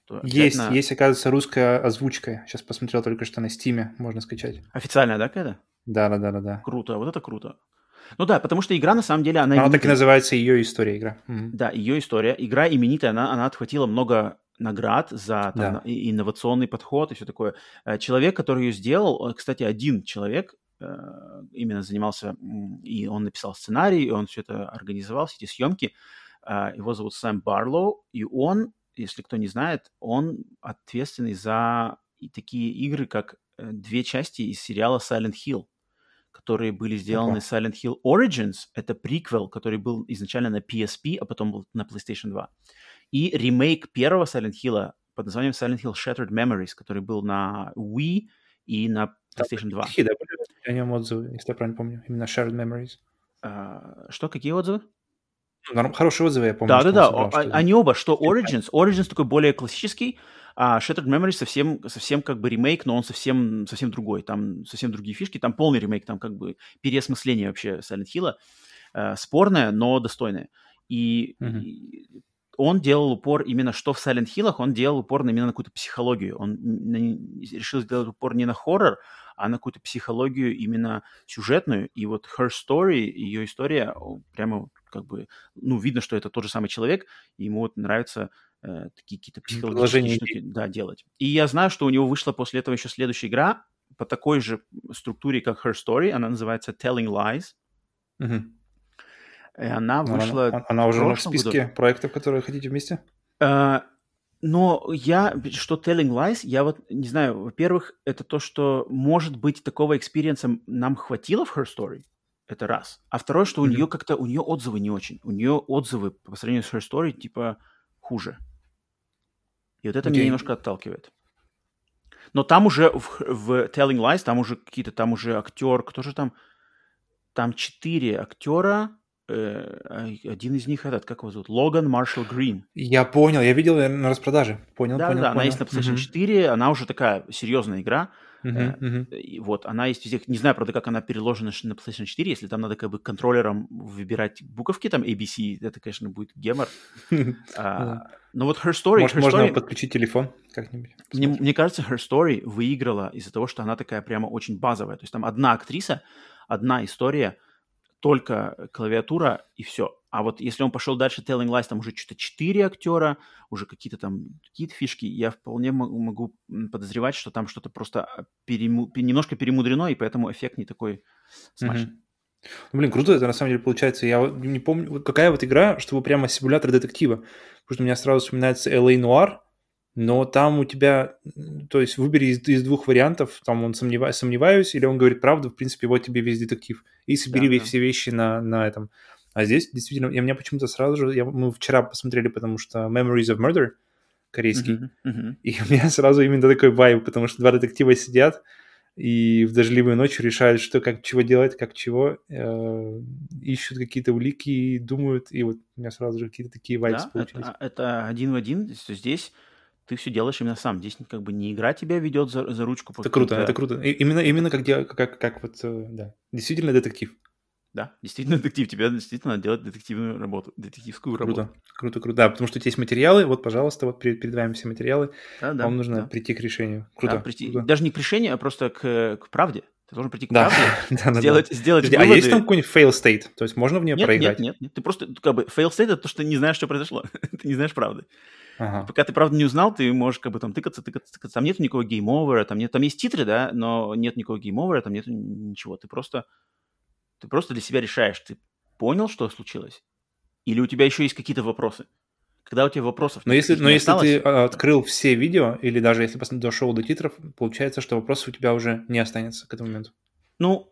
То есть, обязательно... есть, оказывается, русская озвучка. Сейчас посмотрел только что на Стиме, можно скачать. Официальная, да, какая-то? Да, да, да, да, да. Круто, вот это круто. Ну да, потому что игра на самом деле она. Она именитая. так и называется ее история игра. Да, ее история. Игра именитая, она, она отхватила много наград за там, да. инновационный подход и все такое. Э, человек, который ее сделал, кстати, один человек э, именно занимался, и он написал сценарий, и он все это организовал, все эти съемки. Э, его зовут Сэм Барлоу, и он, если кто не знает, он ответственный за такие игры, как две части из сериала Silent Hill которые были сделаны okay. Silent Hill Origins, это приквел, который был изначально на PSP, а потом был на PlayStation 2. И ремейк первого Silent Hill под названием Silent Hill Shattered Memories, который был на Wii и на PlayStation 2. Какие, да, были о нем отзывы, если я правильно помню, именно Shattered Memories. А, что, какие отзывы? Хорошие отзывы, я помню. Да-да-да, а, они оба, что Origins, Origins такой более классический, а Shattered Memories совсем, совсем как бы ремейк, но он совсем, совсем другой, там совсем другие фишки, там полный ремейк, там как бы переосмысление вообще Silent Hill, э, спорное, но достойное. И, mm-hmm. и он делал упор именно что в Silent Hill, он делал упор именно на какую-то психологию. Он решил сделать упор не на хоррор, а на какую-то психологию именно сюжетную. И вот Her Story, ее история, прямо как бы, ну, видно, что это тот же самый человек, и ему вот нравится э, такие какие-то психологические штуки да, делать. И я знаю, что у него вышла после этого еще следующая игра по такой же структуре, как Her Story, она называется Telling Lies. Угу. И она вышла... Она, она уже в списке году. проектов, которые хотите вместе? Э, но я, что Telling Lies, я вот не знаю, во-первых, это то, что, может быть, такого experience а нам хватило в Her Story, это раз. А второе, что mm-hmm. у нее как-то, у нее отзывы не очень. У нее отзывы по сравнению с Her Story, типа, хуже. И вот это окей. меня немножко отталкивает. Но там уже в, в Telling Lies, там уже какие-то, там уже актер, кто же там? Там четыре актера, Э, один из них этот, как его зовут? Логан Маршалл Грин. Я понял, я видел на распродаже. Понял, да, понял, да, понял. она есть на PlayStation uh-huh. 4, она уже такая серьезная игра. Uh-huh, uh-huh. И вот, она есть везде. Не знаю, правда, как она переложена на PlayStation 4, если там надо как бы контроллером выбирать буковки, там ABC, это, конечно, будет гемор. [LAUGHS] а, но вот Her Story... Может, Her можно Story, подключить телефон как-нибудь? Мне, мне кажется, Her Story выиграла из-за того, что она такая прямо очень базовая. То есть там одна актриса, одна история, только клавиатура и все. А вот если он пошел дальше Telling Lies, там уже что-то четыре актера, уже какие-то там какие-то фишки, я вполне могу подозревать, что там что-то просто а, перему... немножко перемудрено, и поэтому эффект не такой смачный. Mm-hmm. Ну, блин, круто это на самом деле получается. Я не помню, какая вот игра, чтобы прямо симулятор детектива. Потому что у меня сразу вспоминается LA Noir, но там у тебя, то есть выбери из, из двух вариантов, там он сомневаюсь, сомневаюсь, или он говорит правду, в принципе, вот тебе весь детектив. И собери да, да. все вещи на, на этом. А здесь действительно, я меня почему-то сразу же, я, мы вчера посмотрели, потому что Memories of Murder корейский, uh-huh, [LAUGHS] uh-huh. и у меня сразу именно такой вайб, потому что два детектива сидят и в дождливую ночь решают, что как чего делать, как чего, э, ищут какие-то улики, думают, и вот у меня сразу же какие-то такие вайбы да, получились. Это, это один в один, здесь ты все делаешь именно сам. Здесь как бы не игра тебя ведет за, за ручку. Это круто, это круто. И, именно, именно как, как, как вот, э, да, действительно детектив. Да, действительно детектив. Тебе действительно надо делать детективную работу, детективскую круто, работу. Круто, круто, Да, потому что у тебя есть материалы. Вот, пожалуйста, вот передаваем все материалы. Да, да, Вам нужно да. прийти к решению. Круто, да, прийти, круто. Даже не к решению, а просто к, к правде. Ты должен прийти к да. правде, [LAUGHS] да, сделать, да. сделать Подожди, выводы. А есть там какой-нибудь fail state? То есть можно в нее нет, проиграть? Нет, нет, нет. Ты просто, как бы, fail state — это то, что ты не знаешь, что произошло. [LAUGHS] ты не знаешь правды. Ага. Пока ты правда не узнал, ты можешь как бы там тыкаться, тыкаться, тыкаться. Там нет никакого game over а, там, нет, там есть титры, да, но нет никакого game over а, там нет ничего. Ты просто, ты просто для себя решаешь, ты понял, что случилось? Или у тебя еще есть какие-то вопросы? Когда у тебя вопросов Но если, но если осталось, ты а, открыл все видео, или даже если дошел до титров, получается, что вопросов у тебя уже не останется к этому моменту. Ну,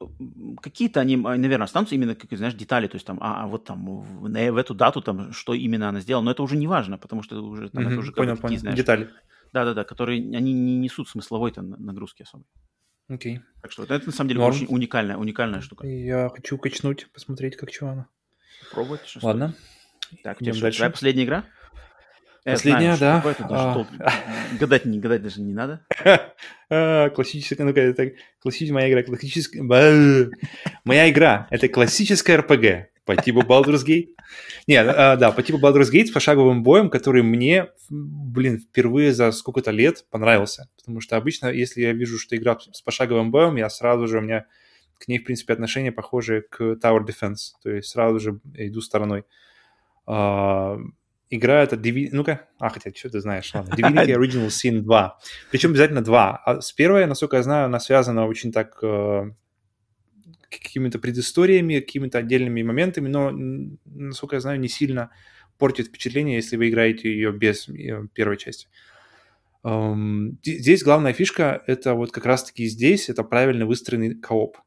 какие-то они, а, наверное, останутся именно, как знаешь, детали, то есть там, а, а вот там в, в эту дату там, что именно она сделала, но это уже не важно, потому что уже, там, mm-hmm, это уже понял, такие, понял. знаешь, детали. Да-да-да, которые, они не несут смысловой там нагрузки особой. Окей. Так что это на самом деле Норм. очень уникальная, уникальная штука. Я хочу качнуть, посмотреть, как чего она. Пробовать. Что Ладно. Стоит. Так, тебя дальше. Твоя последняя игра? Последняя, знаю, да. А... Гадать, не гадать даже не надо. [LAUGHS] А, классическая, ну-ка, это классическая моя игра, классическая... Моя игра — это классическая RPG по типу Baldur's Gate. Нет, а, да, по типу Baldur's Gate с пошаговым боем, который мне, блин, впервые за сколько-то лет понравился. Потому что обычно, если я вижу, что игра с пошаговым боем, я сразу же, у меня к ней, в принципе, отношение похожее к Tower Defense. То есть сразу же иду стороной игра это Divi... Ну-ка, а, хотя, что ты знаешь, ладно. Divinity [LAUGHS] Original Sin 2. Причем обязательно 2. А с первой, насколько я знаю, она связана очень так э, какими-то предысториями, какими-то отдельными моментами, но, насколько я знаю, не сильно портит впечатление, если вы играете ее без первой части. Um, здесь главная фишка это вот как раз-таки здесь это правильно выстроенный кооп.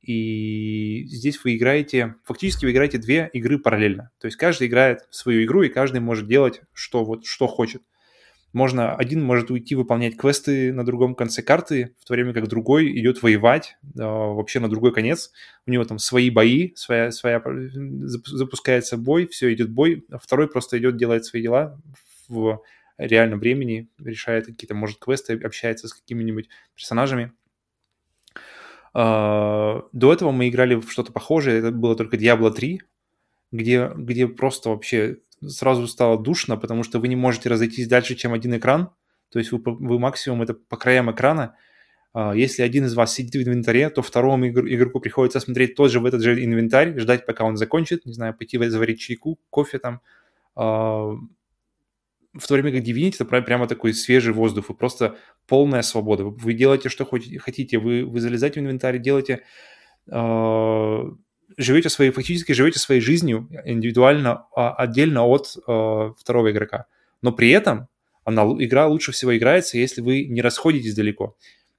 И здесь вы играете, фактически вы играете две игры параллельно. То есть каждый играет свою игру, и каждый может делать, что, вот, что хочет. Можно, один может уйти выполнять квесты на другом конце карты, в то время как другой идет воевать э, вообще на другой конец. У него там свои бои, своя, своя запускается бой, все, идет бой, а второй просто идет, делает свои дела в реальном времени, решает какие-то, может, квесты, общается с какими-нибудь персонажами. Uh, до этого мы играли в что-то похожее, это было только Diablo 3, где, где просто вообще сразу стало душно, потому что вы не можете разойтись дальше, чем один экран. То есть вы, вы максимум это по краям экрана. Uh, если один из вас сидит в инвентаре, то второму игроку приходится смотреть тоже в этот же инвентарь, ждать, пока он закончит, не знаю, пойти заварить чайку, кофе там. Uh, в то время как Divinity это прямо такой свежий воздух, вы просто полная свобода. Вы делаете, что хотите, вы, вы залезаете в инвентарь, делаете, э, живете своей, фактически живете своей жизнью индивидуально, а, отдельно от э, второго игрока. Но при этом она, игра лучше всего играется, если вы не расходитесь далеко.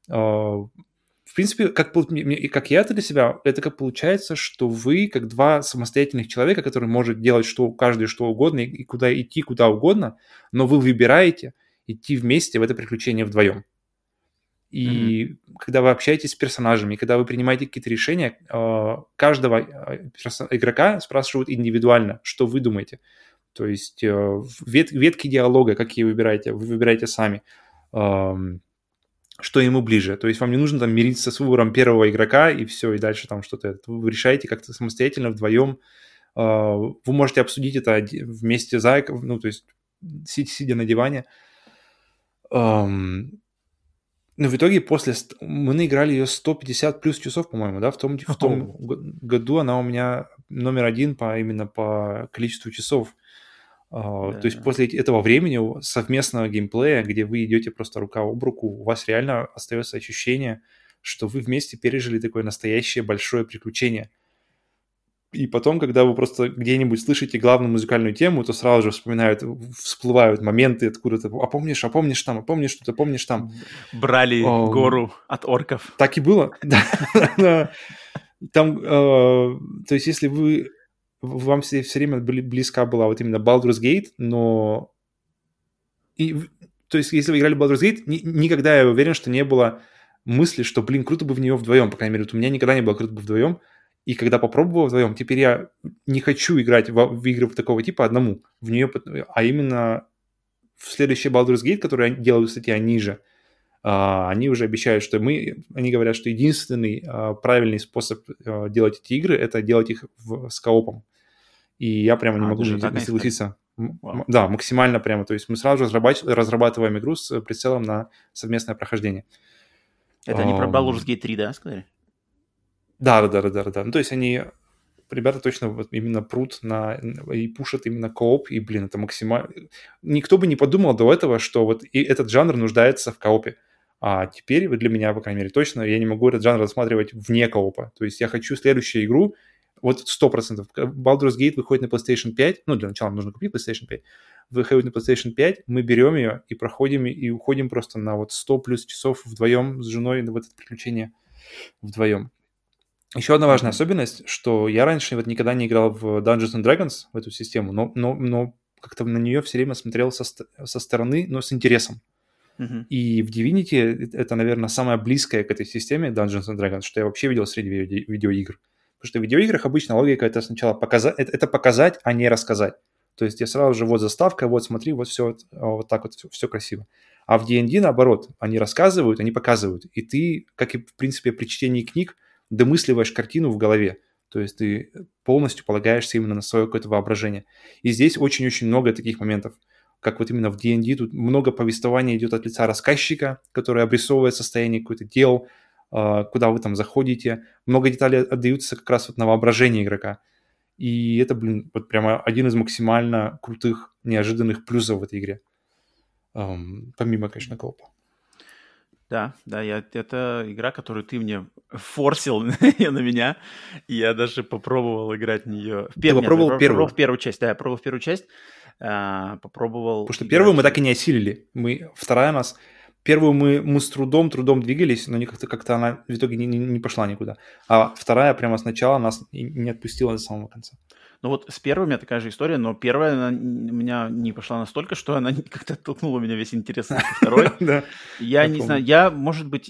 Э, в принципе, как, как я это для себя, это как получается, что вы, как два самостоятельных человека, которые может делать что, каждый что угодно и куда идти, куда угодно, но вы выбираете идти вместе в это приключение вдвоем. И mm-hmm. когда вы общаетесь с персонажами, когда вы принимаете какие-то решения, а, каждого а, игрока спрашивают индивидуально, что вы думаете. То есть э, вет, ветки диалога, какие выбираете, вы выбираете сами что ему ближе. То есть вам не нужно там мириться с выбором первого игрока и все, и дальше там что-то. Вы решаете как-то самостоятельно, вдвоем. Вы можете обсудить это вместе за, ну, то есть сидя на диване. Но в итоге после... Мы наиграли ее 150 плюс часов, по-моему, да? В том, в том году она у меня номер один по, именно по количеству часов. Uh, да. То есть после этого времени совместного геймплея, где вы идете просто рука об руку, у вас реально остается ощущение, что вы вместе пережили такое настоящее большое приключение. И потом, когда вы просто где-нибудь слышите главную музыкальную тему, то сразу же вспоминают, всплывают моменты откуда-то. А помнишь, а помнишь там, а помнишь что-то, помнишь там. Брали um, гору от орков. Так и было. [LAUGHS] Там, э, то есть, если вы вам все, все время близка была вот именно Baldur's Gate, но... И, то есть, если вы играли в Baldur's Gate, ни, никогда я уверен, что не было мысли, что, блин, круто бы в нее вдвоем, по крайней мере, вот у меня никогда не было круто бы вдвоем, и когда попробовал вдвоем, теперь я не хочу играть в, в игры такого типа одному, в нее, а именно в следующий Baldur's Gate, который делают, кстати, они же, Uh, они уже обещают, что мы, они говорят, что единственный uh, правильный способ uh, делать эти игры это делать их в, с коопом. И я прямо не а, могу не, не согласиться. Wow. Да, максимально прямо. То есть мы сразу разрабатываем, разрабатываем игру с прицелом на совместное прохождение. Это не про Baldur's Gate 3, да, сказали? Да, да, да, да, да. Ну, то есть они, ребята точно вот именно прут на и пушат именно кооп, и, блин, это максимально... Никто бы не подумал до этого, что вот и этот жанр нуждается в коопе. А теперь, для меня, по крайней мере, точно, я не могу этот жанр рассматривать вне коопа. То есть я хочу следующую игру, вот сто процентов. Baldur's Gate выходит на PlayStation 5, ну, для начала нужно купить PlayStation 5, выходит на PlayStation 5, мы берем ее и проходим, и уходим просто на вот 100 плюс часов вдвоем с женой в это приключение вдвоем. Еще одна важная особенность, что я раньше вот никогда не играл в Dungeons and Dragons, в эту систему, но, но, но как-то на нее все время смотрел со, со стороны, но с интересом. Uh-huh. И в Divinity это, наверное, самое близкое к этой системе Dungeons and Dragons, что я вообще видел среди виде- видеоигр. Потому что в видеоиграх обычно логика это сначала показать, это, это показать, а не рассказать. То есть я сразу же вот заставка, вот смотри, вот все вот так вот, все, все красиво. А в D&D наоборот, они рассказывают, они показывают. И ты, как и в принципе при чтении книг, домысливаешь картину в голове. То есть ты полностью полагаешься именно на свое какое-то воображение. И здесь очень-очень много таких моментов. Как вот именно в D&D тут много повествования идет от лица рассказчика, который обрисовывает состояние какой-то дел, а, куда вы там заходите. Много деталей отдаются как раз вот на воображение игрока. И это, блин, вот прямо один из максимально крутых, неожиданных плюсов в этой игре. Помимо, конечно, коопа. Да, да, я, это игра, которую ты мне форсил [LAUGHS] на меня, и я даже попробовал играть в нее. В. Ты попробовал Нет, первую? в первую часть, да, я пробовал в первую часть, а, попробовал... Потому что первую мы так и не осилили. Мы, вторая нас Первую мы, мы с трудом, трудом двигались, но как-то как она в итоге не, не, не пошла никуда. А вторая прямо сначала нас не отпустила до самого конца. Ну вот с меня такая же история, но первая она у меня не пошла настолько, что она [LAUGHS] как-то оттолкнула меня весь интерес на [LAUGHS] второй. Я не знаю, я, может быть,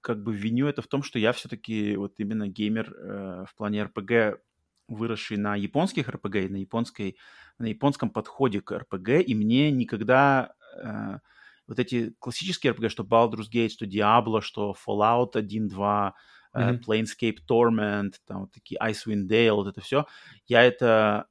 как бы виню это в том, что я все-таки вот именно геймер э, в плане РПГ, выросший на японских РПГ, на японской, на японском подходе к РПГ, и мне никогда э, вот эти классические RPG, что Baldur's Gate, что Diablo, что Fallout 1, 2, mm-hmm. Planescape Torment, там вот такие Icewind Dale, вот это все, я это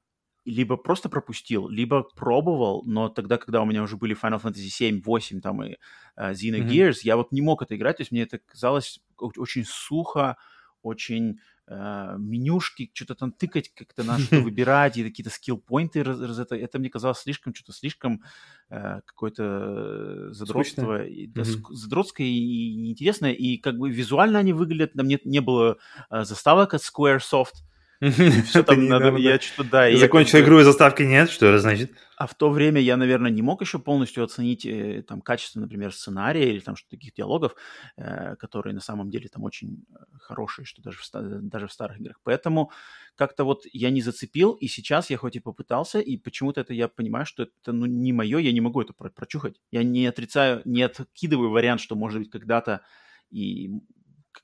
либо просто пропустил, либо пробовал, но тогда, когда у меня уже были Final Fantasy 7, 8 там и uh, Xenogears, mm-hmm. я вот не мог это играть, то есть мне это казалось очень сухо, очень э, менюшки, что-то там тыкать, как-то надо что [LAUGHS] выбирать, и какие-то скилл-поинты, это, это мне казалось слишком, что-то слишком э, какое-то задротство, и, да, mm-hmm. задротское и неинтересное, и как бы визуально они выглядят, там нет, не было э, заставок от Squaresoft, все там надо, я что-то, да. Закончил игру и заставки нет, что это значит? А в то время я, наверное, не мог еще полностью оценить э, там качество, например, сценария или там что таких диалогов, э, которые на самом деле там очень э, хорошие, что даже в, даже в старых играх. Поэтому как-то вот я не зацепил, и сейчас я хоть и попытался, и почему-то это я понимаю, что это ну, не мое, я не могу это прочухать. Я не отрицаю, не откидываю вариант, что, может быть, когда-то и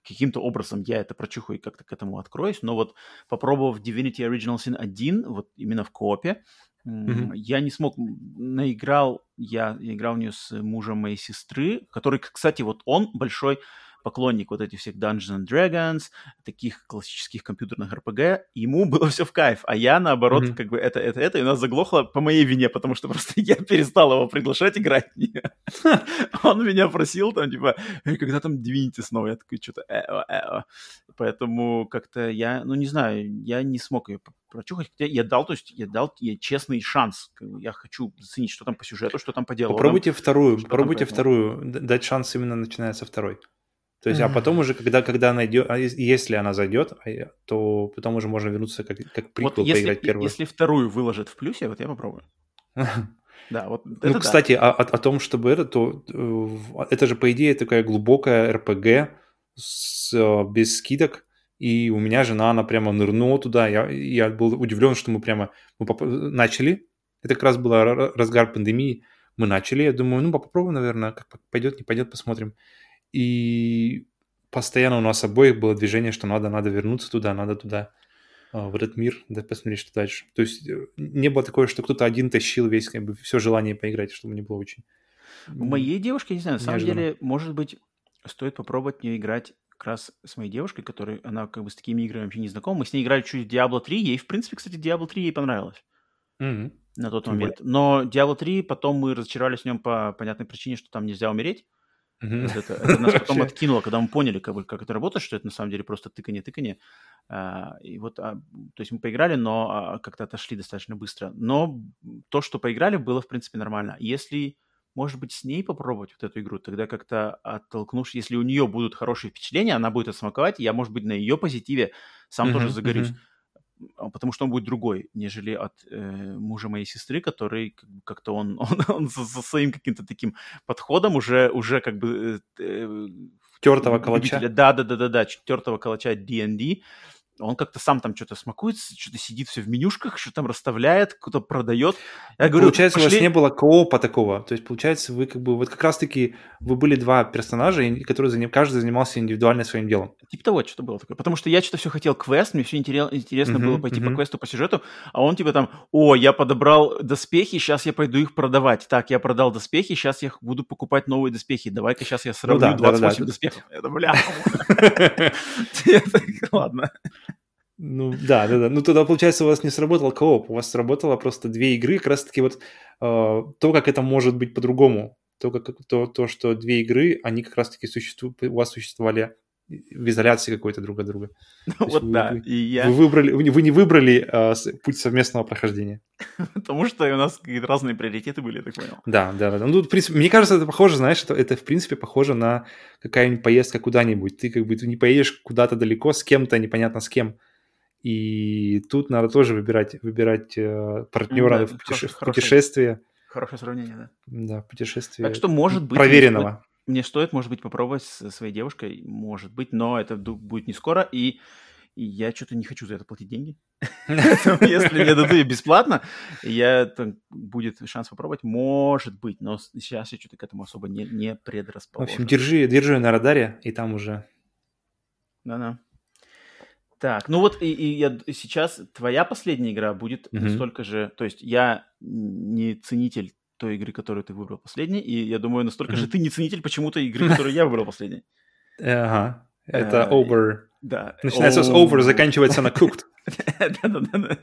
каким-то образом я это прочухаю и как-то к этому откроюсь, но вот попробовав Divinity Original Sin 1, вот именно в коопе, mm-hmm. я не смог, наиграл, я, я играл в нее с мужем моей сестры, который, кстати, вот он большой поклонник вот этих всех Dungeons and Dragons, таких классических компьютерных RPG, ему [LAUGHS] было все в кайф, а я, наоборот, mm-hmm. как бы это, это, это, и у нас заглохло по моей вине, потому что [LAUGHS] просто я перестал его приглашать играть. [LAUGHS] Он меня просил там, типа, когда там Divinity снова? Я такой, что-то, Поэтому как-то я, ну, не знаю, я не смог ее прочухать. Хотя я дал, то есть я дал ей честный шанс. Я хочу заценить, что там по сюжету, что там по делу. Попробуйте вторую, попробуйте вторую, дать шанс именно начиная со второй. То есть, а потом уже, когда, когда она идет, а если она зайдет, а то потом уже можно вернуться как, как приквел, вот если, поиграть первую. Если вторую выложат в плюсе, вот я попробую. [LAUGHS] Да, вот ну, кстати, да. о, о том, чтобы это, то э, это же, по идее, такая глубокая РПГ с, э, без скидок, и у меня жена, она прямо нырнула туда, я, я был удивлен, что мы прямо мы поп- начали, это как раз был разгар пандемии, мы начали, я думаю, ну, попробуем, наверное, как пойдет, не пойдет, посмотрим и постоянно у нас обоих было движение, что надо, надо вернуться туда, надо туда, а, в этот мир, да посмотреть, что дальше. То есть э, не было такое, что кто-то один тащил весь, как бы, все желание поиграть, чтобы не было очень... У моей девушки, не знаю, на самом деле, может быть, стоит попробовать не играть как раз с моей девушкой, которая, она как бы с такими играми вообще не знакома. Мы с ней играли чуть в Diablo 3, ей, в принципе, кстати, Diablo 3 ей понравилось. Mm-hmm. На тот момент. Но Diablo 3, потом мы разочаровались в нем по понятной причине, что там нельзя умереть. Mm-hmm. Это, это [LAUGHS] нас потом откинуло, когда мы поняли, как, бы, как это работает, что это на самом деле просто тыканье-тыканье. А, и вот, а, то есть мы поиграли, но а, как-то отошли достаточно быстро. Но то, что поиграли, было, в принципе, нормально. Если, может быть, с ней попробовать вот эту игру, тогда как-то оттолкнувшись, если у нее будут хорошие впечатления, она будет отсмаковать, я, может быть, на ее позитиве сам mm-hmm, тоже загорюсь. Mm-hmm потому что он будет другой, нежели от э, мужа моей сестры, который как-то он, [LAUGHS] он, он со, со своим каким-то таким подходом уже, уже как бы... Э, э Тертого калача. Да, да, да, да, да, тертого калача D&D, он как-то сам там что-то смакует, что-то сидит все в менюшках, что там расставляет, кто-то продает. Я говорю, получается, пошли... у вас не было коопа такого. То есть, получается, вы как бы вот как раз-таки вы были два персонажа, которые заним... каждый занимался индивидуально своим делом. Типа того, что-то было такое. Потому что я что-то все хотел квест, мне все интересно uh-huh, было пойти uh-huh. по квесту, по сюжету, а он типа там, о, я подобрал доспехи, сейчас я пойду их продавать. Так, я продал доспехи, сейчас я буду покупать новые доспехи. Давай-ка сейчас я сравню ну, да, 28 да, да, доспехов. [LAUGHS] [LAUGHS] Это, бля. Ладно. Ну, да, да, да. Ну, тогда, получается, у вас не сработал кооп, у вас сработало просто две игры, как раз-таки вот э, то, как это может быть по-другому. То, как, то, то, что две игры, они как раз-таки существуют, у вас существовали в изоляции какой-то друг от друга. [LAUGHS] Ну, вот вы, да, вы, и я... Вы, выбрали, вы, вы не выбрали э, путь совместного прохождения. [LAUGHS] Потому что у нас какие-то разные приоритеты были, я так понял. Да, да, да. Ну, в принципе, мне кажется, это похоже, знаешь, это, это в принципе похоже на какая-нибудь поездка куда-нибудь. Ты как бы ты не поедешь куда-то далеко с кем-то, непонятно с кем. И тут надо тоже выбирать, выбирать э, партнера да, в, путеше- в путешествие. Хорошее сравнение, да. Да, путешествие. Так что, может быть... Проверенного. Мне стоит, может быть, попробовать со своей девушкой, может быть, но это будет не скоро. И и я что-то не хочу за это платить деньги. [LAUGHS] Если мне дадут ее бесплатно, я будет шанс попробовать, может быть, но сейчас я что-то к этому особо не, не предрасположен. В общем, держи, держи на радаре, и там уже... Да-да. Так, ну вот и, и я сейчас твоя последняя игра будет mm-hmm. настолько же, то есть я не ценитель той игры, которую ты выбрал последней, и я думаю, настолько mm-hmm. же ты не ценитель почему-то игры, которую я выбрал последней. [LAUGHS] Ага, это э, over. Да. Начинается с over, заканчивается на cooked. [LAUGHS] Да-да-да.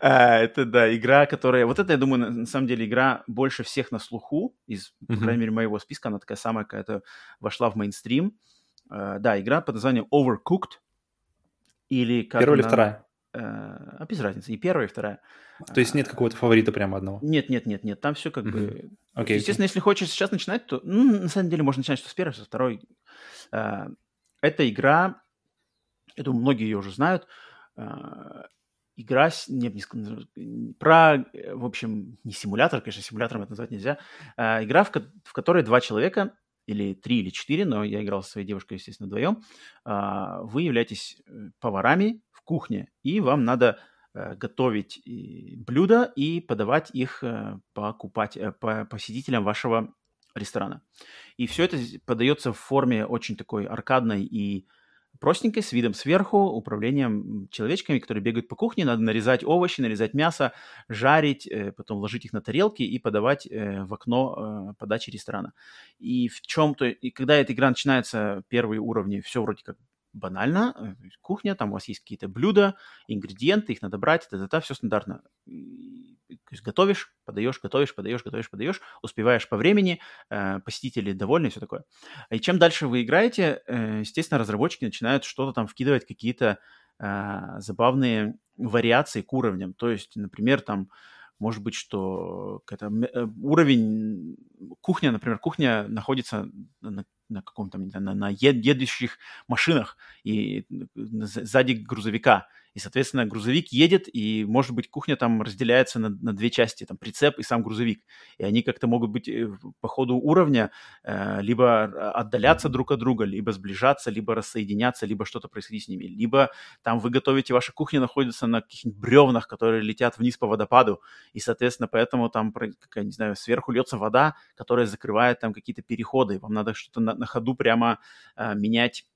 А, это, да, игра, которая... Вот это, я думаю, на самом деле игра больше всех на слуху, из, по крайней мере, моего списка, она такая самая какая-то вошла в мейнстрим. А, да, игра под названием Overcooked. Или как Первая или вторая? А без разницы, и первая, и вторая. То есть нет какого-то фаворита прямо одного? Нет, нет, нет, нет. Там все как mm-hmm. бы. Okay, Естественно, okay. если хочешь сейчас начинать, то ну, на самом деле можно начинать что с первой, что с второй. А, эта игра, я думаю, многие ее уже знают. А, игра, нет, не, про, в общем, не симулятор, конечно, симулятором это назвать нельзя. Игра, в, в которой два человека или три, или четыре, но я играл со своей девушкой, естественно, вдвоем, а, вы являетесь э, поварами в кухне, и вам надо э, готовить блюда и подавать их э, покупать, по посетителям вашего ресторана. И все это подается в форме очень такой аркадной и простенькой, с видом сверху, управлением человечками, которые бегают по кухне. Надо нарезать овощи, нарезать мясо, жарить, э, потом ложить их на тарелки и подавать э, в окно э, подачи ресторана. И в чем-то, и когда эта игра начинается, первые уровни, все вроде как банально, кухня, там у вас есть какие-то блюда, ингредиенты, их надо брать, это все стандартно. То есть готовишь, подаешь, готовишь, подаешь, готовишь, подаешь, успеваешь по времени, э, посетители довольны и все такое. И чем дальше вы играете, э, естественно, разработчики начинают что-то там вкидывать, какие-то э, забавные вариации к уровням. То есть, например, там может быть, что э, уровень кухня, например, кухня находится на, на каком-то, на, на едущих машинах и сзади грузовика. И, соответственно, грузовик едет, и, может быть, кухня там разделяется на, на две части, там прицеп и сам грузовик. И они как-то могут быть э, по ходу уровня э, либо отдаляться друг от друга, либо сближаться, либо рассоединяться, либо что-то происходить с ними. Либо там вы готовите, ваша кухня находится на каких-нибудь бревнах, которые летят вниз по водопаду, и, соответственно, поэтому там, как, не знаю, сверху льется вода, которая закрывает там какие-то переходы. Вам надо что-то на, на ходу прямо э, менять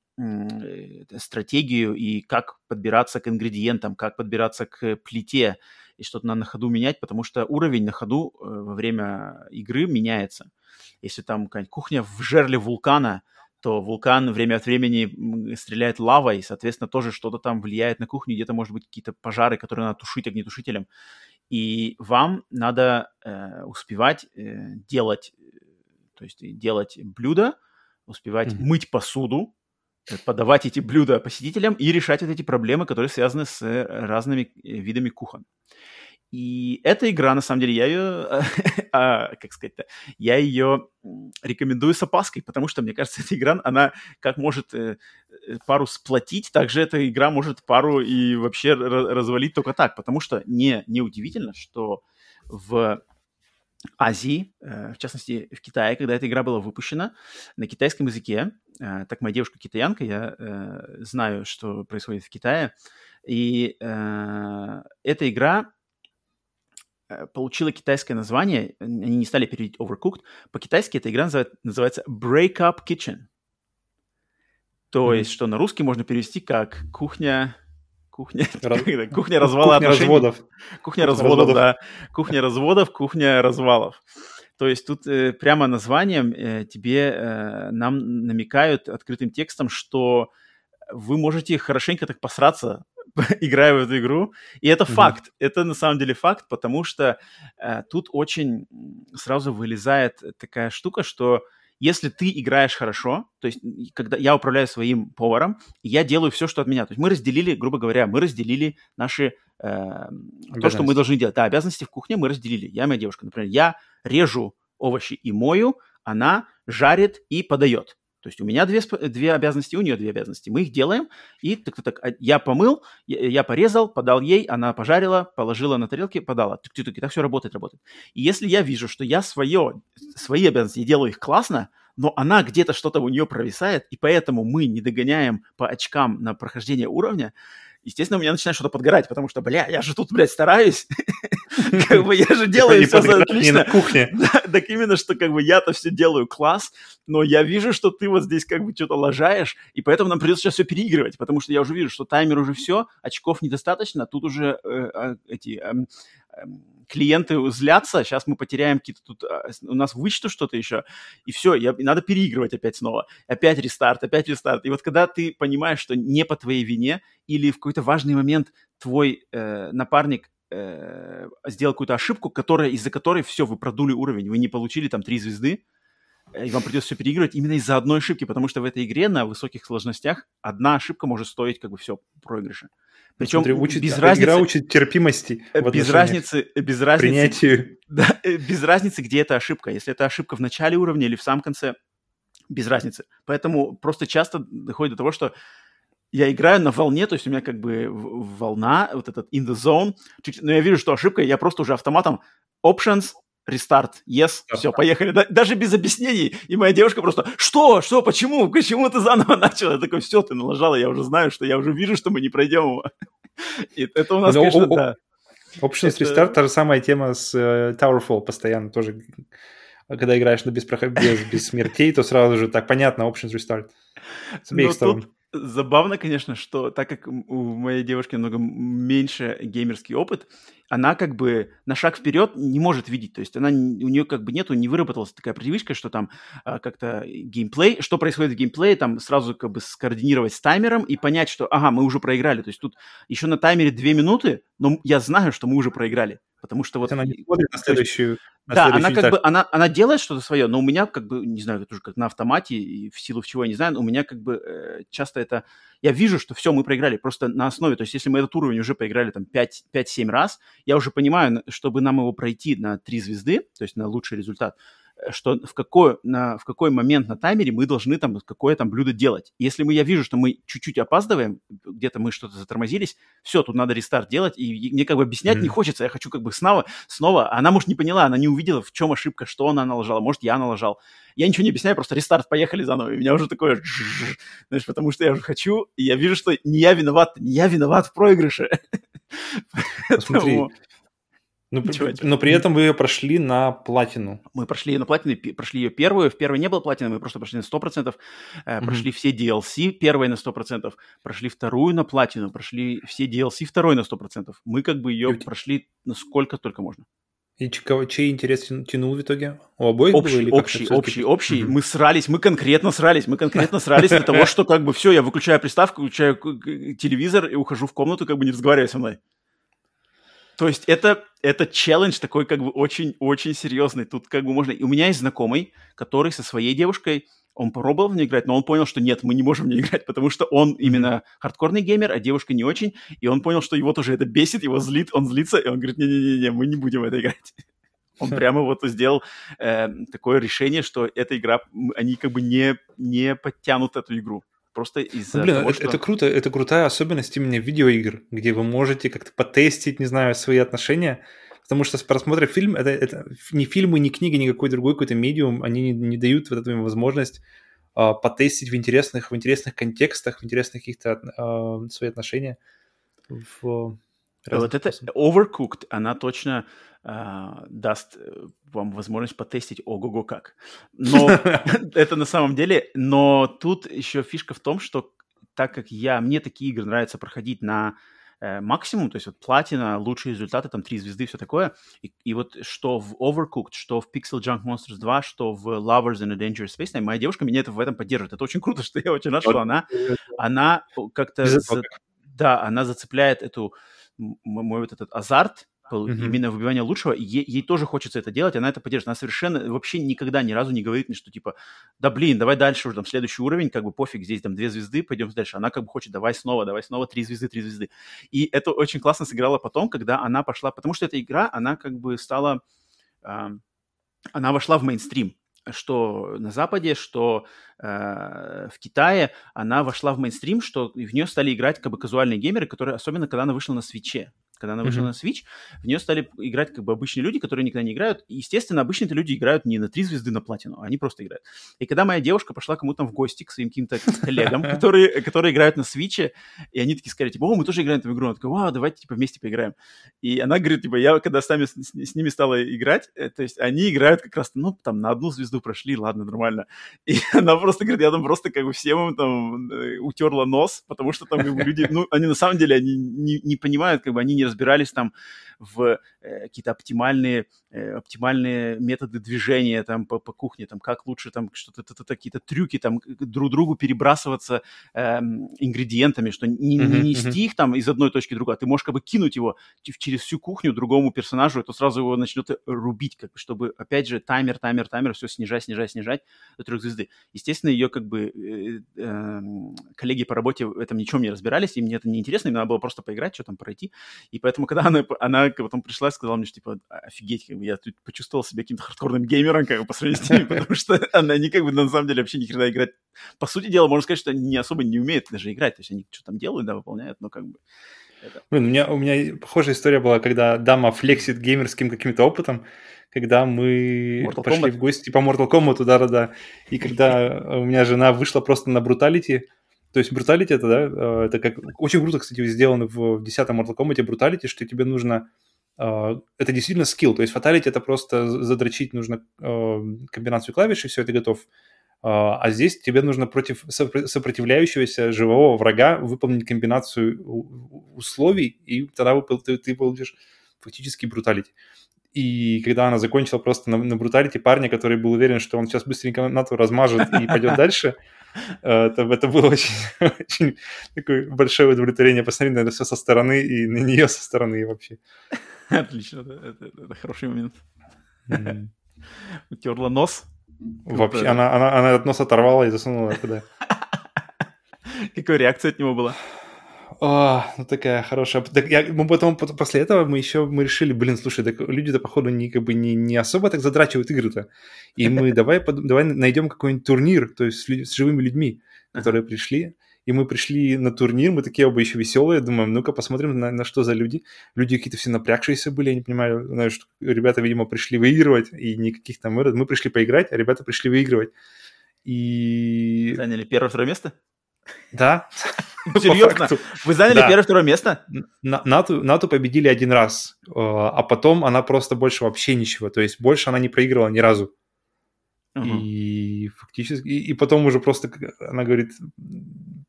стратегию и как подбираться к ингредиентам, как подбираться к плите и что-то надо на ходу менять, потому что уровень на ходу э, во время игры меняется. Если там какая-нибудь кухня в жерле вулкана, то вулкан время от времени стреляет лавой, соответственно, тоже что-то там влияет на кухню, где-то, может быть, какие-то пожары, которые надо тушить огнетушителем. И вам надо э, успевать э, делать, э, то есть делать блюда, успевать mm-hmm. мыть посуду, Э, подавать эти блюда посетителям и решать вот эти проблемы, которые связаны с э, разными э, видами кухон. И эта игра, на самом деле, я ее, [LAUGHS] а, как сказать-то, я ее рекомендую с опаской, потому что, мне кажется, [LAUGHS] эта игра, она как может пару сплотить, также эта игра может пару и вообще развалить только так, потому что не, не удивительно, что в Азии, э, в частности в Китае, когда эта игра была выпущена на китайском языке. Э, так моя девушка китаянка, я э, знаю, что происходит в Китае. И эта игра получила китайское название, они не стали переводить Overcooked. По-китайски эта игра называется, называется Break Up Kitchen. То mm-hmm. есть, что на русский можно перевести как кухня Кухня, [LAUGHS] Раз... кухня развала кухня отношений. разводов. Кухня разводов, разводов, да. Кухня разводов, кухня развалов. То есть тут э, прямо названием э, тебе э, нам намекают открытым текстом, что вы можете хорошенько так посраться, [LAUGHS] играя в эту игру. И это mm-hmm. факт. Это на самом деле факт, потому что э, тут очень сразу вылезает такая штука, что если ты играешь хорошо, то есть когда я управляю своим поваром, я делаю все, что от меня. То есть мы разделили, грубо говоря, мы разделили наши э, то, что мы должны делать. Да, обязанности в кухне мы разделили. Я моя девушка, например, я режу овощи и мою, она жарит и подает. То есть у меня две, две обязанности, у нее две обязанности. Мы их делаем, и так, так, так, я помыл, я, я порезал, подал ей, она пожарила, положила на тарелки, подала. Так, так, так, так все работает, работает. И если я вижу, что я свое, свои обязанности делаю их классно, но она где-то что-то у нее провисает, и поэтому мы не догоняем по очкам на прохождение уровня, естественно, у меня начинает что-то подгорать, потому что, бля, я же тут, блядь, стараюсь, [LAUGHS] как бы я же делаю все отлично. на кухне. [LAUGHS] Так именно, что как бы я-то все делаю класс, но я вижу, что ты вот здесь как бы что-то лажаешь, и поэтому нам придется сейчас все переигрывать, потому что я уже вижу, что таймер уже все, очков недостаточно, тут уже э, а, эти эм, эм, клиенты злятся, сейчас мы потеряем какие-то тут, а, у нас вычтут что-то еще, и все, я, надо переигрывать опять снова, опять рестарт, опять рестарт. И вот когда ты понимаешь, что не по твоей вине или в какой-то важный момент твой э, напарник э, сделал какую-то ошибку, которая, из-за которой все, вы продули уровень, вы не получили там три звезды, и вам придется все переигрывать именно из-за одной ошибки, потому что в этой игре на высоких сложностях одна ошибка может стоить как бы все проигрыша. Причем Смотри, учит, без разницы... Игра учит терпимости. Без разницы, без разницы... Принятию. Да, э, без разницы, где эта ошибка. Если это ошибка в начале уровня или в самом конце, без разницы. Поэтому просто часто доходит до того, что я играю на волне, то есть у меня как бы волна, вот этот in the zone, но я вижу, что ошибка, я просто уже автоматом options, рестарт, yes, да. все, поехали. Да, даже без объяснений. И моя девушка просто, что, что, почему, почему ты заново [LAUGHS] начал? Я такой, все, ты налажала, я уже знаю, что я уже вижу, что мы не пройдем его. [LAUGHS] И это у нас, Но, ну, конечно, о, да. Options это... Restart, та же самая тема с uh, Towerfall постоянно тоже. Когда играешь на без, без, без смертей, то сразу же так понятно, Options Restart. С обеих сторон. Тут забавно, конечно, что так как у моей девушки намного меньше геймерский опыт, она как бы на шаг вперед не может видеть. То есть она, у нее как бы нету, не выработалась такая привычка, что там а, как-то геймплей, что происходит в геймплее, там сразу как бы скоординировать с таймером и понять, что, ага, мы уже проиграли. То есть тут еще на таймере две минуты, но я знаю, что мы уже проиграли. Потому что вот... Она не смотрит на следующую... На да, она как бы, она, она делает что-то свое, но у меня как бы, не знаю, это уже как на автомате, и в силу чего я не знаю, у меня как бы э, часто это... Я вижу, что все, мы проиграли, просто на основе, то есть если мы этот уровень уже поиграли там 5-7 раз, я уже понимаю, чтобы нам его пройти на 3 звезды, то есть на лучший результат, что в какой, на, в какой момент на таймере мы должны там какое там блюдо делать. Если мы, я вижу, что мы чуть-чуть опаздываем, где-то мы что-то затормозились, все, тут надо рестарт делать, и мне как бы объяснять mm-hmm. не хочется, я хочу как бы снова, снова, она, может, не поняла, она не увидела, в чем ошибка, что она налажала, может, я налажал. Я ничего не объясаю, просто рестарт, поехали заново, и у меня уже такое, знаешь, потому что я уже хочу, и я вижу, что не я виноват, не я виноват в проигрыше. [LAUGHS] Посмотри, ну, Ничего, при, но при этом вы ее прошли на платину. Мы прошли ее на платину, прошли ее первую. В первой не было платины, мы просто прошли на 100%. Э, mm-hmm. Прошли все DLC первой на 100%. Прошли вторую на платину. Прошли все DLC второй на 100%. Мы как бы ее И... прошли насколько только можно. И кого, чей интерес тянул в итоге? У обоих общий, было? Или общий, общий, общий. Mm-hmm. Мы срались, мы конкретно срались, мы конкретно срались для того, что как бы все, я выключаю приставку, включаю телевизор и ухожу в комнату, как бы не разговаривая со мной. То есть это, это челлендж такой как бы очень-очень серьезный. Тут как бы можно... И у меня есть знакомый, который со своей девушкой, он пробовал в нее играть, но он понял, что нет, мы не можем в нее играть, потому что он именно хардкорный геймер, а девушка не очень, и он понял, что его тоже это бесит, его злит, он злится, и он говорит, не-не-не, мы не будем в это играть. [LAUGHS] Он прямо вот сделал э, такое решение, что эта игра, они как бы не, не подтянут эту игру. Просто из-за ну, блин, того, это, что... это круто, это крутая особенность именно видеоигр, где вы можете как-то потестить, не знаю, свои отношения, потому что с просмотра фильм, это, это ни фильмы, ни книги, ни какой другой какой-то медиум, они не, не дают вот эту возможность а, потестить в интересных, в интересных контекстах, в интересных каких-то а, свои отношения. В вот это Overcooked, она точно а, даст э, вам возможность потестить ого-го как. Но [LAUGHS] [LAUGHS] это на самом деле, но тут еще фишка в том, что так как я, мне такие игры нравится проходить на э, максимум, то есть вот платина, лучшие результаты, там три звезды, все такое. И, и вот что в Overcooked, что в Pixel Junk Monsters 2, что в Lovers in a Dangerous Space, моя девушка меня это в этом поддерживает. Это очень круто, [LAUGHS] что я очень рад, что она, она как-то... За, да, она зацепляет эту мой вот этот азарт, mm-hmm. именно выбивание лучшего, ей, ей тоже хочется это делать, она это поддерживает. Она совершенно вообще никогда ни разу не говорит мне, что типа, да блин, давай дальше уже там следующий уровень, как бы пофиг, здесь там две звезды, пойдем дальше. Она как бы хочет, давай снова, давай снова три звезды, три звезды. И это очень классно сыграло потом, когда она пошла, потому что эта игра, она как бы стала, э, она вошла в мейнстрим что на Западе, что э, в Китае, она вошла в мейнстрим, что в нее стали играть как бы казуальные геймеры, которые, особенно когда она вышла на свече. Когда она вышла mm-hmm. на Switch, в нее стали играть как бы обычные люди, которые никогда не играют. И, естественно, обычные люди играют не на три звезды на платину, а они просто играют. И когда моя девушка пошла кому-то в гости к своим каким-то коллегам, [LAUGHS] которые, которые играют на Switch, и они такие сказали, типа, о, мы тоже играем в эту игру. Она такая, вау, давайте, типа, вместе поиграем. И она говорит, типа, я когда с, нами, с, с ними стала играть, э, то есть они играют как раз, ну, там, на одну звезду прошли, ладно, нормально. И [LAUGHS] она просто говорит, я там просто как бы всем им там э, утерла нос, потому что там как бы, люди, ну, они на самом деле, они не, не понимают, как бы они не разбирались там в э, какие-то оптимальные, э, оптимальные методы движения там по, по кухне, там как лучше там что-то, какие-то трюки там друг другу перебрасываться э, ингредиентами, что не, не нести их там из одной точки в другую, а ты можешь как бы кинуть его через всю кухню другому персонажу, и то сразу его начнет рубить, как бы, чтобы, опять же, таймер, таймер, таймер, все снижать, снижать, снижать до трех звезды. Естественно, ее как бы э, э, коллеги по работе в этом ничем не разбирались, им это не интересно, им надо было просто поиграть, что там пройти. И поэтому, когда она, она потом пришла и сказала мне, что, типа, офигеть, как бы, я тут почувствовал себя каким-то хардкорным геймером, как бы, по сравнению с [LAUGHS] ними, потому что она, они, как бы, на самом деле вообще ни хрена играть. По сути дела, можно сказать, что они не особо не умеют даже играть, то есть они что там делают, да, выполняют, но как бы... Это... Блин, у меня, у меня похожая история была, когда дама флексит геймерским каким-то опытом, когда мы Mortal пошли Kombat. в гости по Mortal Kombat, да-да-да, и когда у меня жена вышла просто на бруталити, то есть бруталити это, да, э, это как очень круто, кстати, сделано в 10 Mortal Kombat бруталити, что тебе нужно Uh, это действительно скилл, то есть фаталити это просто задрочить нужно uh, комбинацию клавиш и все, это готов. А здесь тебе нужно против сопротивляющегося живого врага выполнить комбинацию условий, и тогда ты, ты получишь фактически бруталити. И когда она закончила просто на, на бруталити парня, который был уверен, что он сейчас быстренько нату размажет и пойдет [LAUGHS] дальше, это, это было очень, [LAUGHS] очень такое большое удовлетворение посмотреть на это все со стороны и на нее со стороны вообще. Отлично, это, это, это хороший момент. Mm. [LAUGHS] Утерла нос. Вообще, она, она, она от носа оторвала и засунула туда. [LAUGHS] Какая реакция от него была? О, ну такая хорошая. Так я, мы потом после этого мы еще мы решили, блин, слушай, так люди-то походу не как бы не, не особо так задрачивают игры-то. И [LAUGHS] мы давай давай найдем какой-нибудь турнир, то есть с, с живыми людьми, которые пришли. И мы пришли на турнир, мы такие оба еще веселые, думаем, ну-ка посмотрим, на, на что за люди. Люди какие-то все напрягшиеся были, я не понимаю, знаю, что ребята, видимо, пришли выигрывать, и никаких там... Мы пришли поиграть, а ребята пришли выигрывать. И... Заняли первое-второе место? Да. [LAUGHS] [LAUGHS] Серьезно? Вы заняли да. первое-второе место? НАТО, НАТО победили один раз, э, а потом она просто больше вообще ничего. То есть больше она не проигрывала ни разу. Угу. И фактически... И, и потом уже просто, она говорит,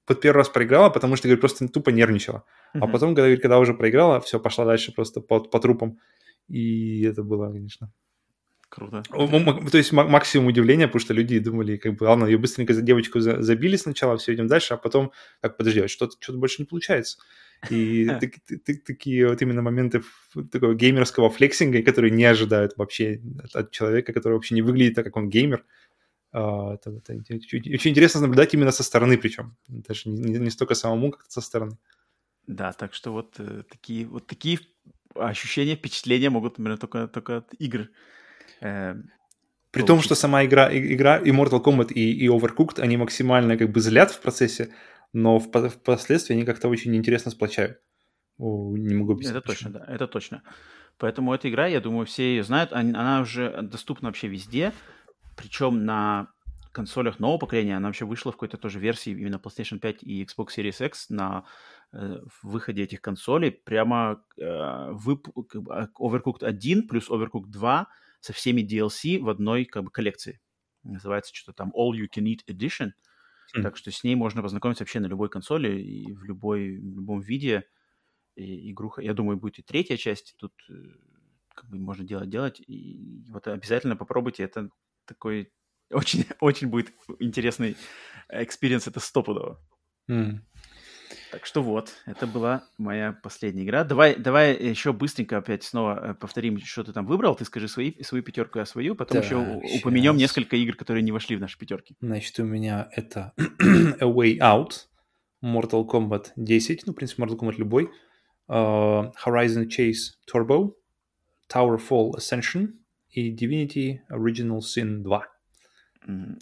под первый раз проиграла, потому что, говорит, просто тупо нервничала. А потом, когда, когда уже проиграла, все, пошла дальше просто по, по трупам. И это было, конечно... Круто. То есть максимум удивления, потому что люди думали, как бы, ладно, ее быстренько за девочку забили сначала, все, идем дальше, а потом, так, подожди, а что-то, что-то больше не получается. И [LAUGHS] такие вот именно моменты такого геймерского флексинга, которые не ожидают вообще от человека, который вообще не выглядит так, как он геймер, а, это, это, очень интересно наблюдать именно со стороны причем. Даже не столько самому, как со стороны. Да, так что вот э, такие, вот такие ощущения, впечатления могут, например, только, только от игр. Э, При том, что сама игра, игра и Mortal Kombat, и, и Overcooked, они максимально как бы злят в процессе, но впоследствии они как-то очень интересно сплочают. О, не могу объяснить. Это точно, да, это точно. Поэтому эта игра, я думаю, все ее знают. Она уже доступна вообще везде. Причем на консолях нового поколения она вообще вышла в какой-то тоже версии именно PlayStation 5 и Xbox Series X на э, выходе этих консолей. Прямо э, вып... А, Overcooked 1 плюс Overcooked 2 со всеми DLC в одной как бы коллекции. Называется что-то там All You Can Eat Edition. Mm. Так что с ней можно познакомиться вообще на любой консоли и в, любой, в любом виде. И игруха, я думаю, будет и третья часть. Тут э, как бы можно делать, делать. И вот обязательно попробуйте. Это такой очень, [LAUGHS] очень будет интересный experience, это стопудово. М. Так что вот, это была моя последняя игра. Давай, давай еще быстренько опять снова э, повторим, что ты там выбрал. Ты скажи свои, свою пятерку, я свою, потом так, еще сейчас. упомянем несколько игр, которые не вошли в наши пятерки. Значит, у меня это [CLEARS THROAT] A Way Out, Mortal Kombat 10, ну, в принципе, Mortal Kombat любой, uh, Horizon Chase Turbo, Towerfall Ascension, и Divinity Original Sin 2.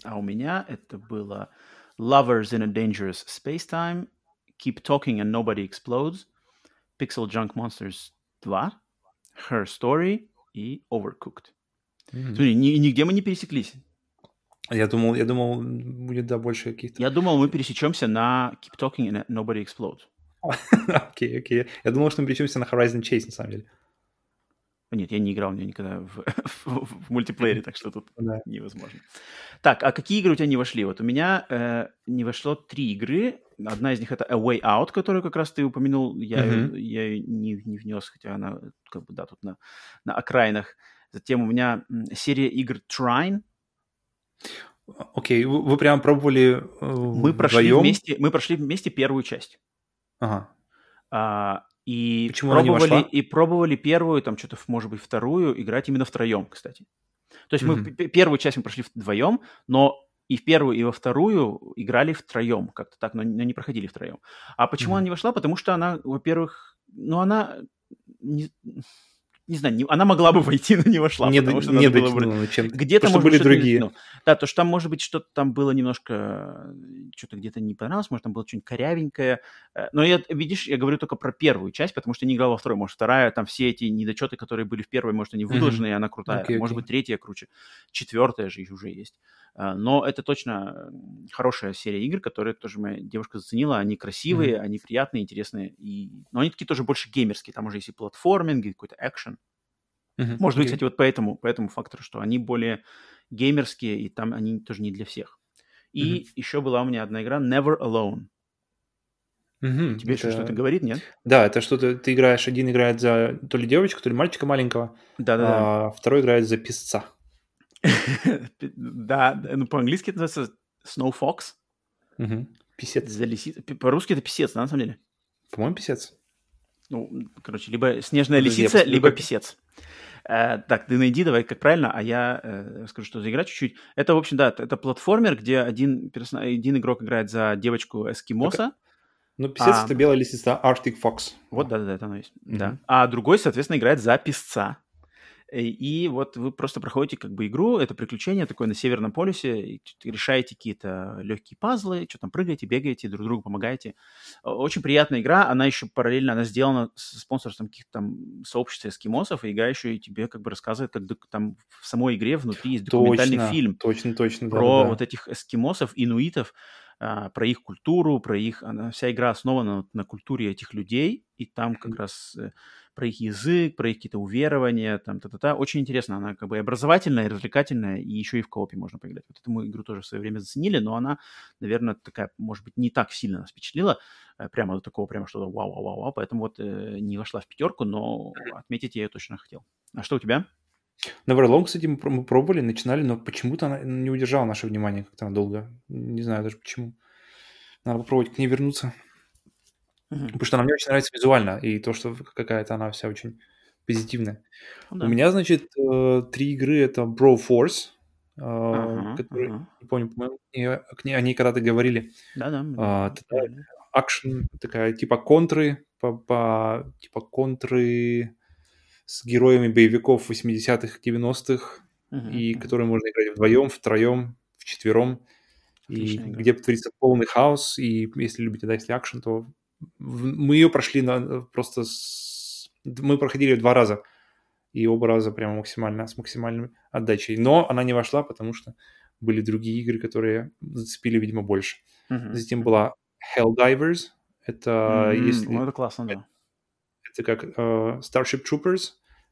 А у меня это было Lovers in a Dangerous Space-Time, Keep Talking and Nobody Explodes, Pixel Junk Monsters 2, Her Story и Overcooked. Mm-hmm. Смотри, ни, нигде мы не пересеклись. Я думал, я думал, будет, да, больше каких-то... Я думал, мы пересечемся на Keep Talking and Nobody Explodes. [LAUGHS] Окей, окей. Я думал, что мы пересечемся на Horizon Chase, на самом деле. Нет, я не играл у меня никогда [LAUGHS] в, в, в мультиплеере, так что тут да. невозможно. Так, а какие игры у тебя не вошли? Вот у меня э, не вошло три игры. Одна из них это A Way Out, которую как раз ты упомянул. Я, mm-hmm. я ее не, не внес, хотя она как бы, да, тут на, на окраинах. Затем у меня серия игр Trine. Окей, okay. вы, вы прям пробовали э, мы прошли вместе, Мы прошли вместе первую часть. Ага. А, и Почему пробовали, и пробовали первую, там что-то, может быть, вторую играть именно втроем, кстати. То есть mm-hmm. мы первую часть мы прошли вдвоем, но и в первую, и во вторую играли втроем, как-то так, но, но не проходили втроем. А почему mm-hmm. она не вошла? Потому что она, во-первых, ну она не, не знаю, не, она могла бы войти, но не вошла. Не, потому, что не надо было чем Где-то, может были другие. Ну, да, то, что там, может быть, что-то там было немножко, что-то где-то не понравилось, может, там было что-нибудь корявенькое. Э, но я, видишь, я говорю только про первую часть, потому что не играл во второй. Может, вторая, там все эти недочеты, которые были в первой, может, они выложены, mm-hmm. и она крутая. Okay, может okay. быть, третья круче. Четвертая же уже есть. Э, но это точно хорошая серия игр, которые тоже моя девушка заценила. Они красивые, mm-hmm. они приятные, интересные. И... Но они такие тоже больше геймерские. Там уже есть и платформинг, и какой-то экшен. Mm-hmm. Может быть, кстати, вот по этому, по этому фактору, что они более геймерские, и там они тоже не для всех. И mm-hmm. еще была у меня одна игра Never Alone. Mm-hmm. Тебе это... еще что-то говорит, нет? Да, это что-то ты играешь, один играет за то ли девочку, то ли мальчика маленького, Да-да-да. а второй играет за писца. Да, ну по-английски это называется Snow Fox. Писец. За лисица. По-русски это писец, да, на самом деле? По-моему, писец. Ну, короче, либо снежная лисица, либо писец. Э, так, ты найди, давай, как правильно, а я э, скажу, что за игра чуть-чуть. Это, в общем, да, это платформер, где один, персона... один игрок играет за девочку эскимоса. Ну, писец а... это белая лисица, Arctic Fox. Вот, да-да-да, это оно есть, mm-hmm. да. А другой, соответственно, играет за писца. Э, и вот вы просто проходите как бы игру, это приключение такое на Северном полюсе, решаете какие-то легкие пазлы, что там прыгаете, бегаете, друг другу помогаете. Очень приятная игра, она еще параллельно, она сделана с спонсорством каких-то там сообществ эскимосов, и игра еще и тебе как бы рассказывает, как там в самой игре внутри есть документальный точно, фильм. Точно, точно, Про да, вот этих эскимосов, инуитов, а, про их культуру, про их... Она, вся игра основана на культуре этих людей, и там как раз э, про их язык, про их какие-то уверования, там, та-та-та. Очень интересно, она как бы образовательная, и развлекательная, и еще и в коопе можно поиграть. Вот эту мы игру тоже в свое время заценили, но она, наверное, такая, может быть, не так сильно нас впечатлила, э, прямо до такого, прямо что-то вау-вау-вау, поэтому вот э, не вошла в пятерку, но отметить я ее точно хотел. А что у тебя? Neverlong, кстати, мы пробовали, начинали, но почему-то она не удержала наше внимание как-то долго. Не знаю даже почему. Надо попробовать к ней вернуться. Потому что она мне очень нравится визуально, и то, что какая-то она вся очень позитивная. Ну, да. У меня, значит, э, три игры. Это Bro Force, uh-huh, который, uh-huh. не помню, по-моему, к ней, о ней когда-то говорили. Да-да. Экшен, такая типа контры, по, по, типа контры с героями боевиков 80-х, 90-х, uh-huh, и uh-huh. которые можно играть вдвоем, втроем, вчетвером. И где творится полный хаос, и если любите, да, если экшен, то мы ее прошли на, просто с... мы проходили ее два раза и оба раза прямо максимально с максимальной отдачей. Но она не вошла, потому что были другие игры, которые зацепили, видимо, больше. Uh-huh. Затем была Helldivers. Это mm-hmm. если ну, это классно, да. Это как uh, Starship Troopers.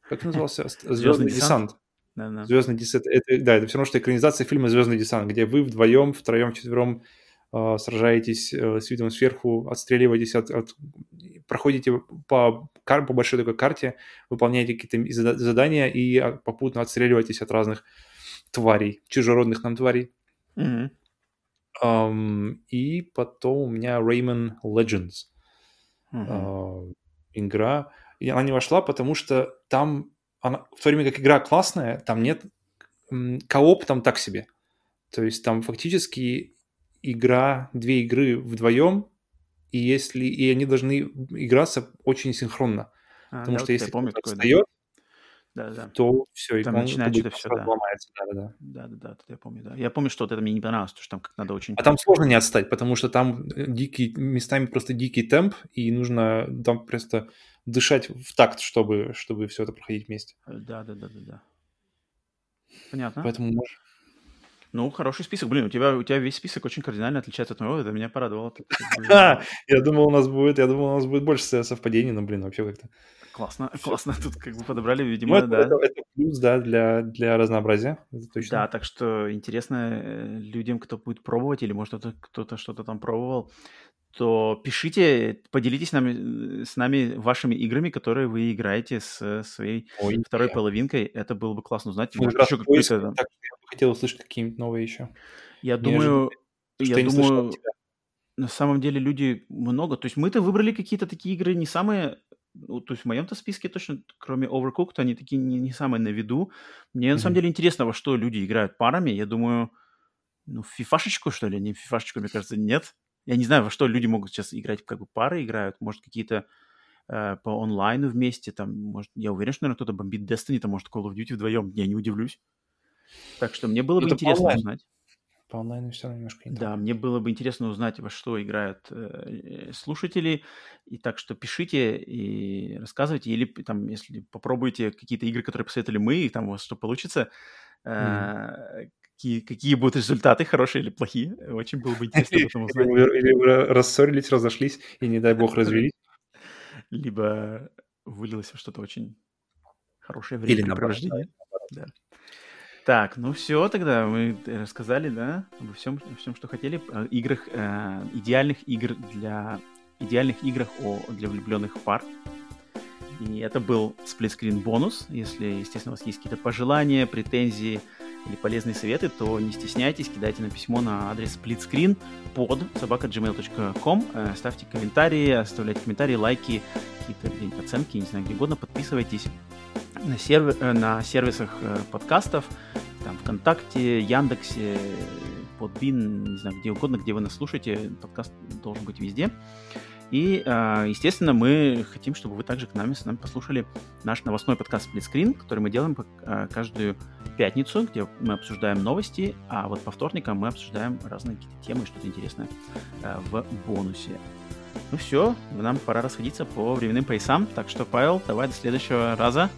Как назывался? [LAUGHS] Звездный десант. Да, да. Звездный десант. Это, да, это все равно, что экранизация фильма Звездный десант, где вы вдвоем, втроем, четвером сражаетесь э, с видом сверху, отстреливаетесь от, от проходите по, по большой такой карте, выполняете какие-то задания и а, попутно отстреливаетесь от разных тварей, чужеродных нам тварей. Mm-hmm. Um, и потом у меня Rayman Legends. Mm-hmm. Uh, игра. И она не вошла, потому что там, она, в то время как игра классная, там нет... Кооп там так себе. То есть там фактически игра, две игры вдвоем, и если и они должны играться очень синхронно. А, потому да, что вот если помню, кто-то отстает, да, да. то все, там начинает что-то все, да. ломается. Да, да, да. Да, да, да, я помню, да. Я помню, что это мне не понравилось, потому что там как надо очень... А там сложно не отстать, потому что там дикий, местами просто дикий темп, и нужно там просто дышать в такт, чтобы, чтобы все это проходить вместе. Да, да, да, да, да. Понятно. Поэтому можно. Ну, хороший список. Блин, у тебя, у тебя весь список очень кардинально отличается от моего, это меня порадовало. Я думал, у нас будет, я думал, у нас будет больше совпадений, но, блин, вообще как-то... Классно, классно. Тут как бы подобрали, видимо, ну, да. Это, это плюс, да, для, для разнообразия. точно. Да, так что интересно э, людям, кто будет пробовать, или может кто-то что-то там пробовал, то пишите, поделитесь нами, с нами вашими играми, которые вы играете с своей Ой, второй я. половинкой. Это было бы классно узнать. Может, еще какой-то... Так, я бы хотел услышать какие-нибудь новые еще. Я думаю, я думаю, на самом деле люди много. То есть мы-то выбрали какие-то такие игры не самые ну, то есть в моем-то списке точно, кроме Overcooked, они такие не, не самые на виду. Мне mm-hmm. на самом деле интересно, во что люди играют парами. Я думаю, ну, фифашечку, что ли? Не фифашечку, мне кажется, нет. Я не знаю, во что люди могут сейчас играть, как бы пары играют. Может, какие-то э, по онлайну вместе. Там, может, я уверен, что, наверное, кто-то бомбит Destiny, там, может, Call of Duty вдвоем. Я не удивлюсь. Так что мне было бы Это интересно узнать по онлайну все равно немножко не Да, мне было бы интересно узнать, во что играют э, слушатели. И так что пишите и рассказывайте. Или там, если попробуйте какие-то игры, которые посоветовали мы, и там у вас что получится, mm. Какие, какие будут результаты, хорошие или плохие. Очень было бы интересно об этом [LAUGHS] узнать. Или рассорились, разошлись, и не дай бог развелись. Либо вылилось что-то очень хорошее времяпрепровождение. Да. Так, ну все тогда, мы рассказали, да, обо всем, обо всем что хотели, о играх, э, идеальных игр для идеальных играх о, для влюбленных пар. И это был сплитскрин бонус. Если, естественно, у вас есть какие-то пожелания, претензии или полезные советы, то не стесняйтесь, кидайте на письмо на адрес splitscreen под собака.gmail.com, э, ставьте комментарии, оставляйте комментарии, лайки, какие-то оценки, не знаю, где угодно, подписывайтесь на, сервер, э, на сервисах э, подкастов, там ВКонтакте, Яндексе, Подбин, не знаю, где угодно, где вы нас слушаете, подкаст должен быть везде. И, э, естественно, мы хотим, чтобы вы также к нам, с нами послушали наш новостной подкаст Splitscreen, который мы делаем каждую пятницу, где мы обсуждаем новости, а вот по вторникам мы обсуждаем разные какие-то темы, что-то интересное в бонусе. Ну все, нам пора расходиться по временным поясам, так что, Павел, давай до следующего раза.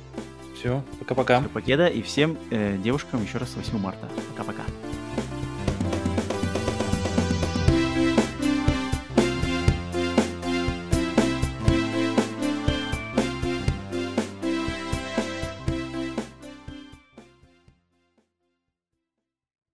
Все, пока-пока. Покеда и всем э, девушкам еще раз 8 марта. Пока-пока.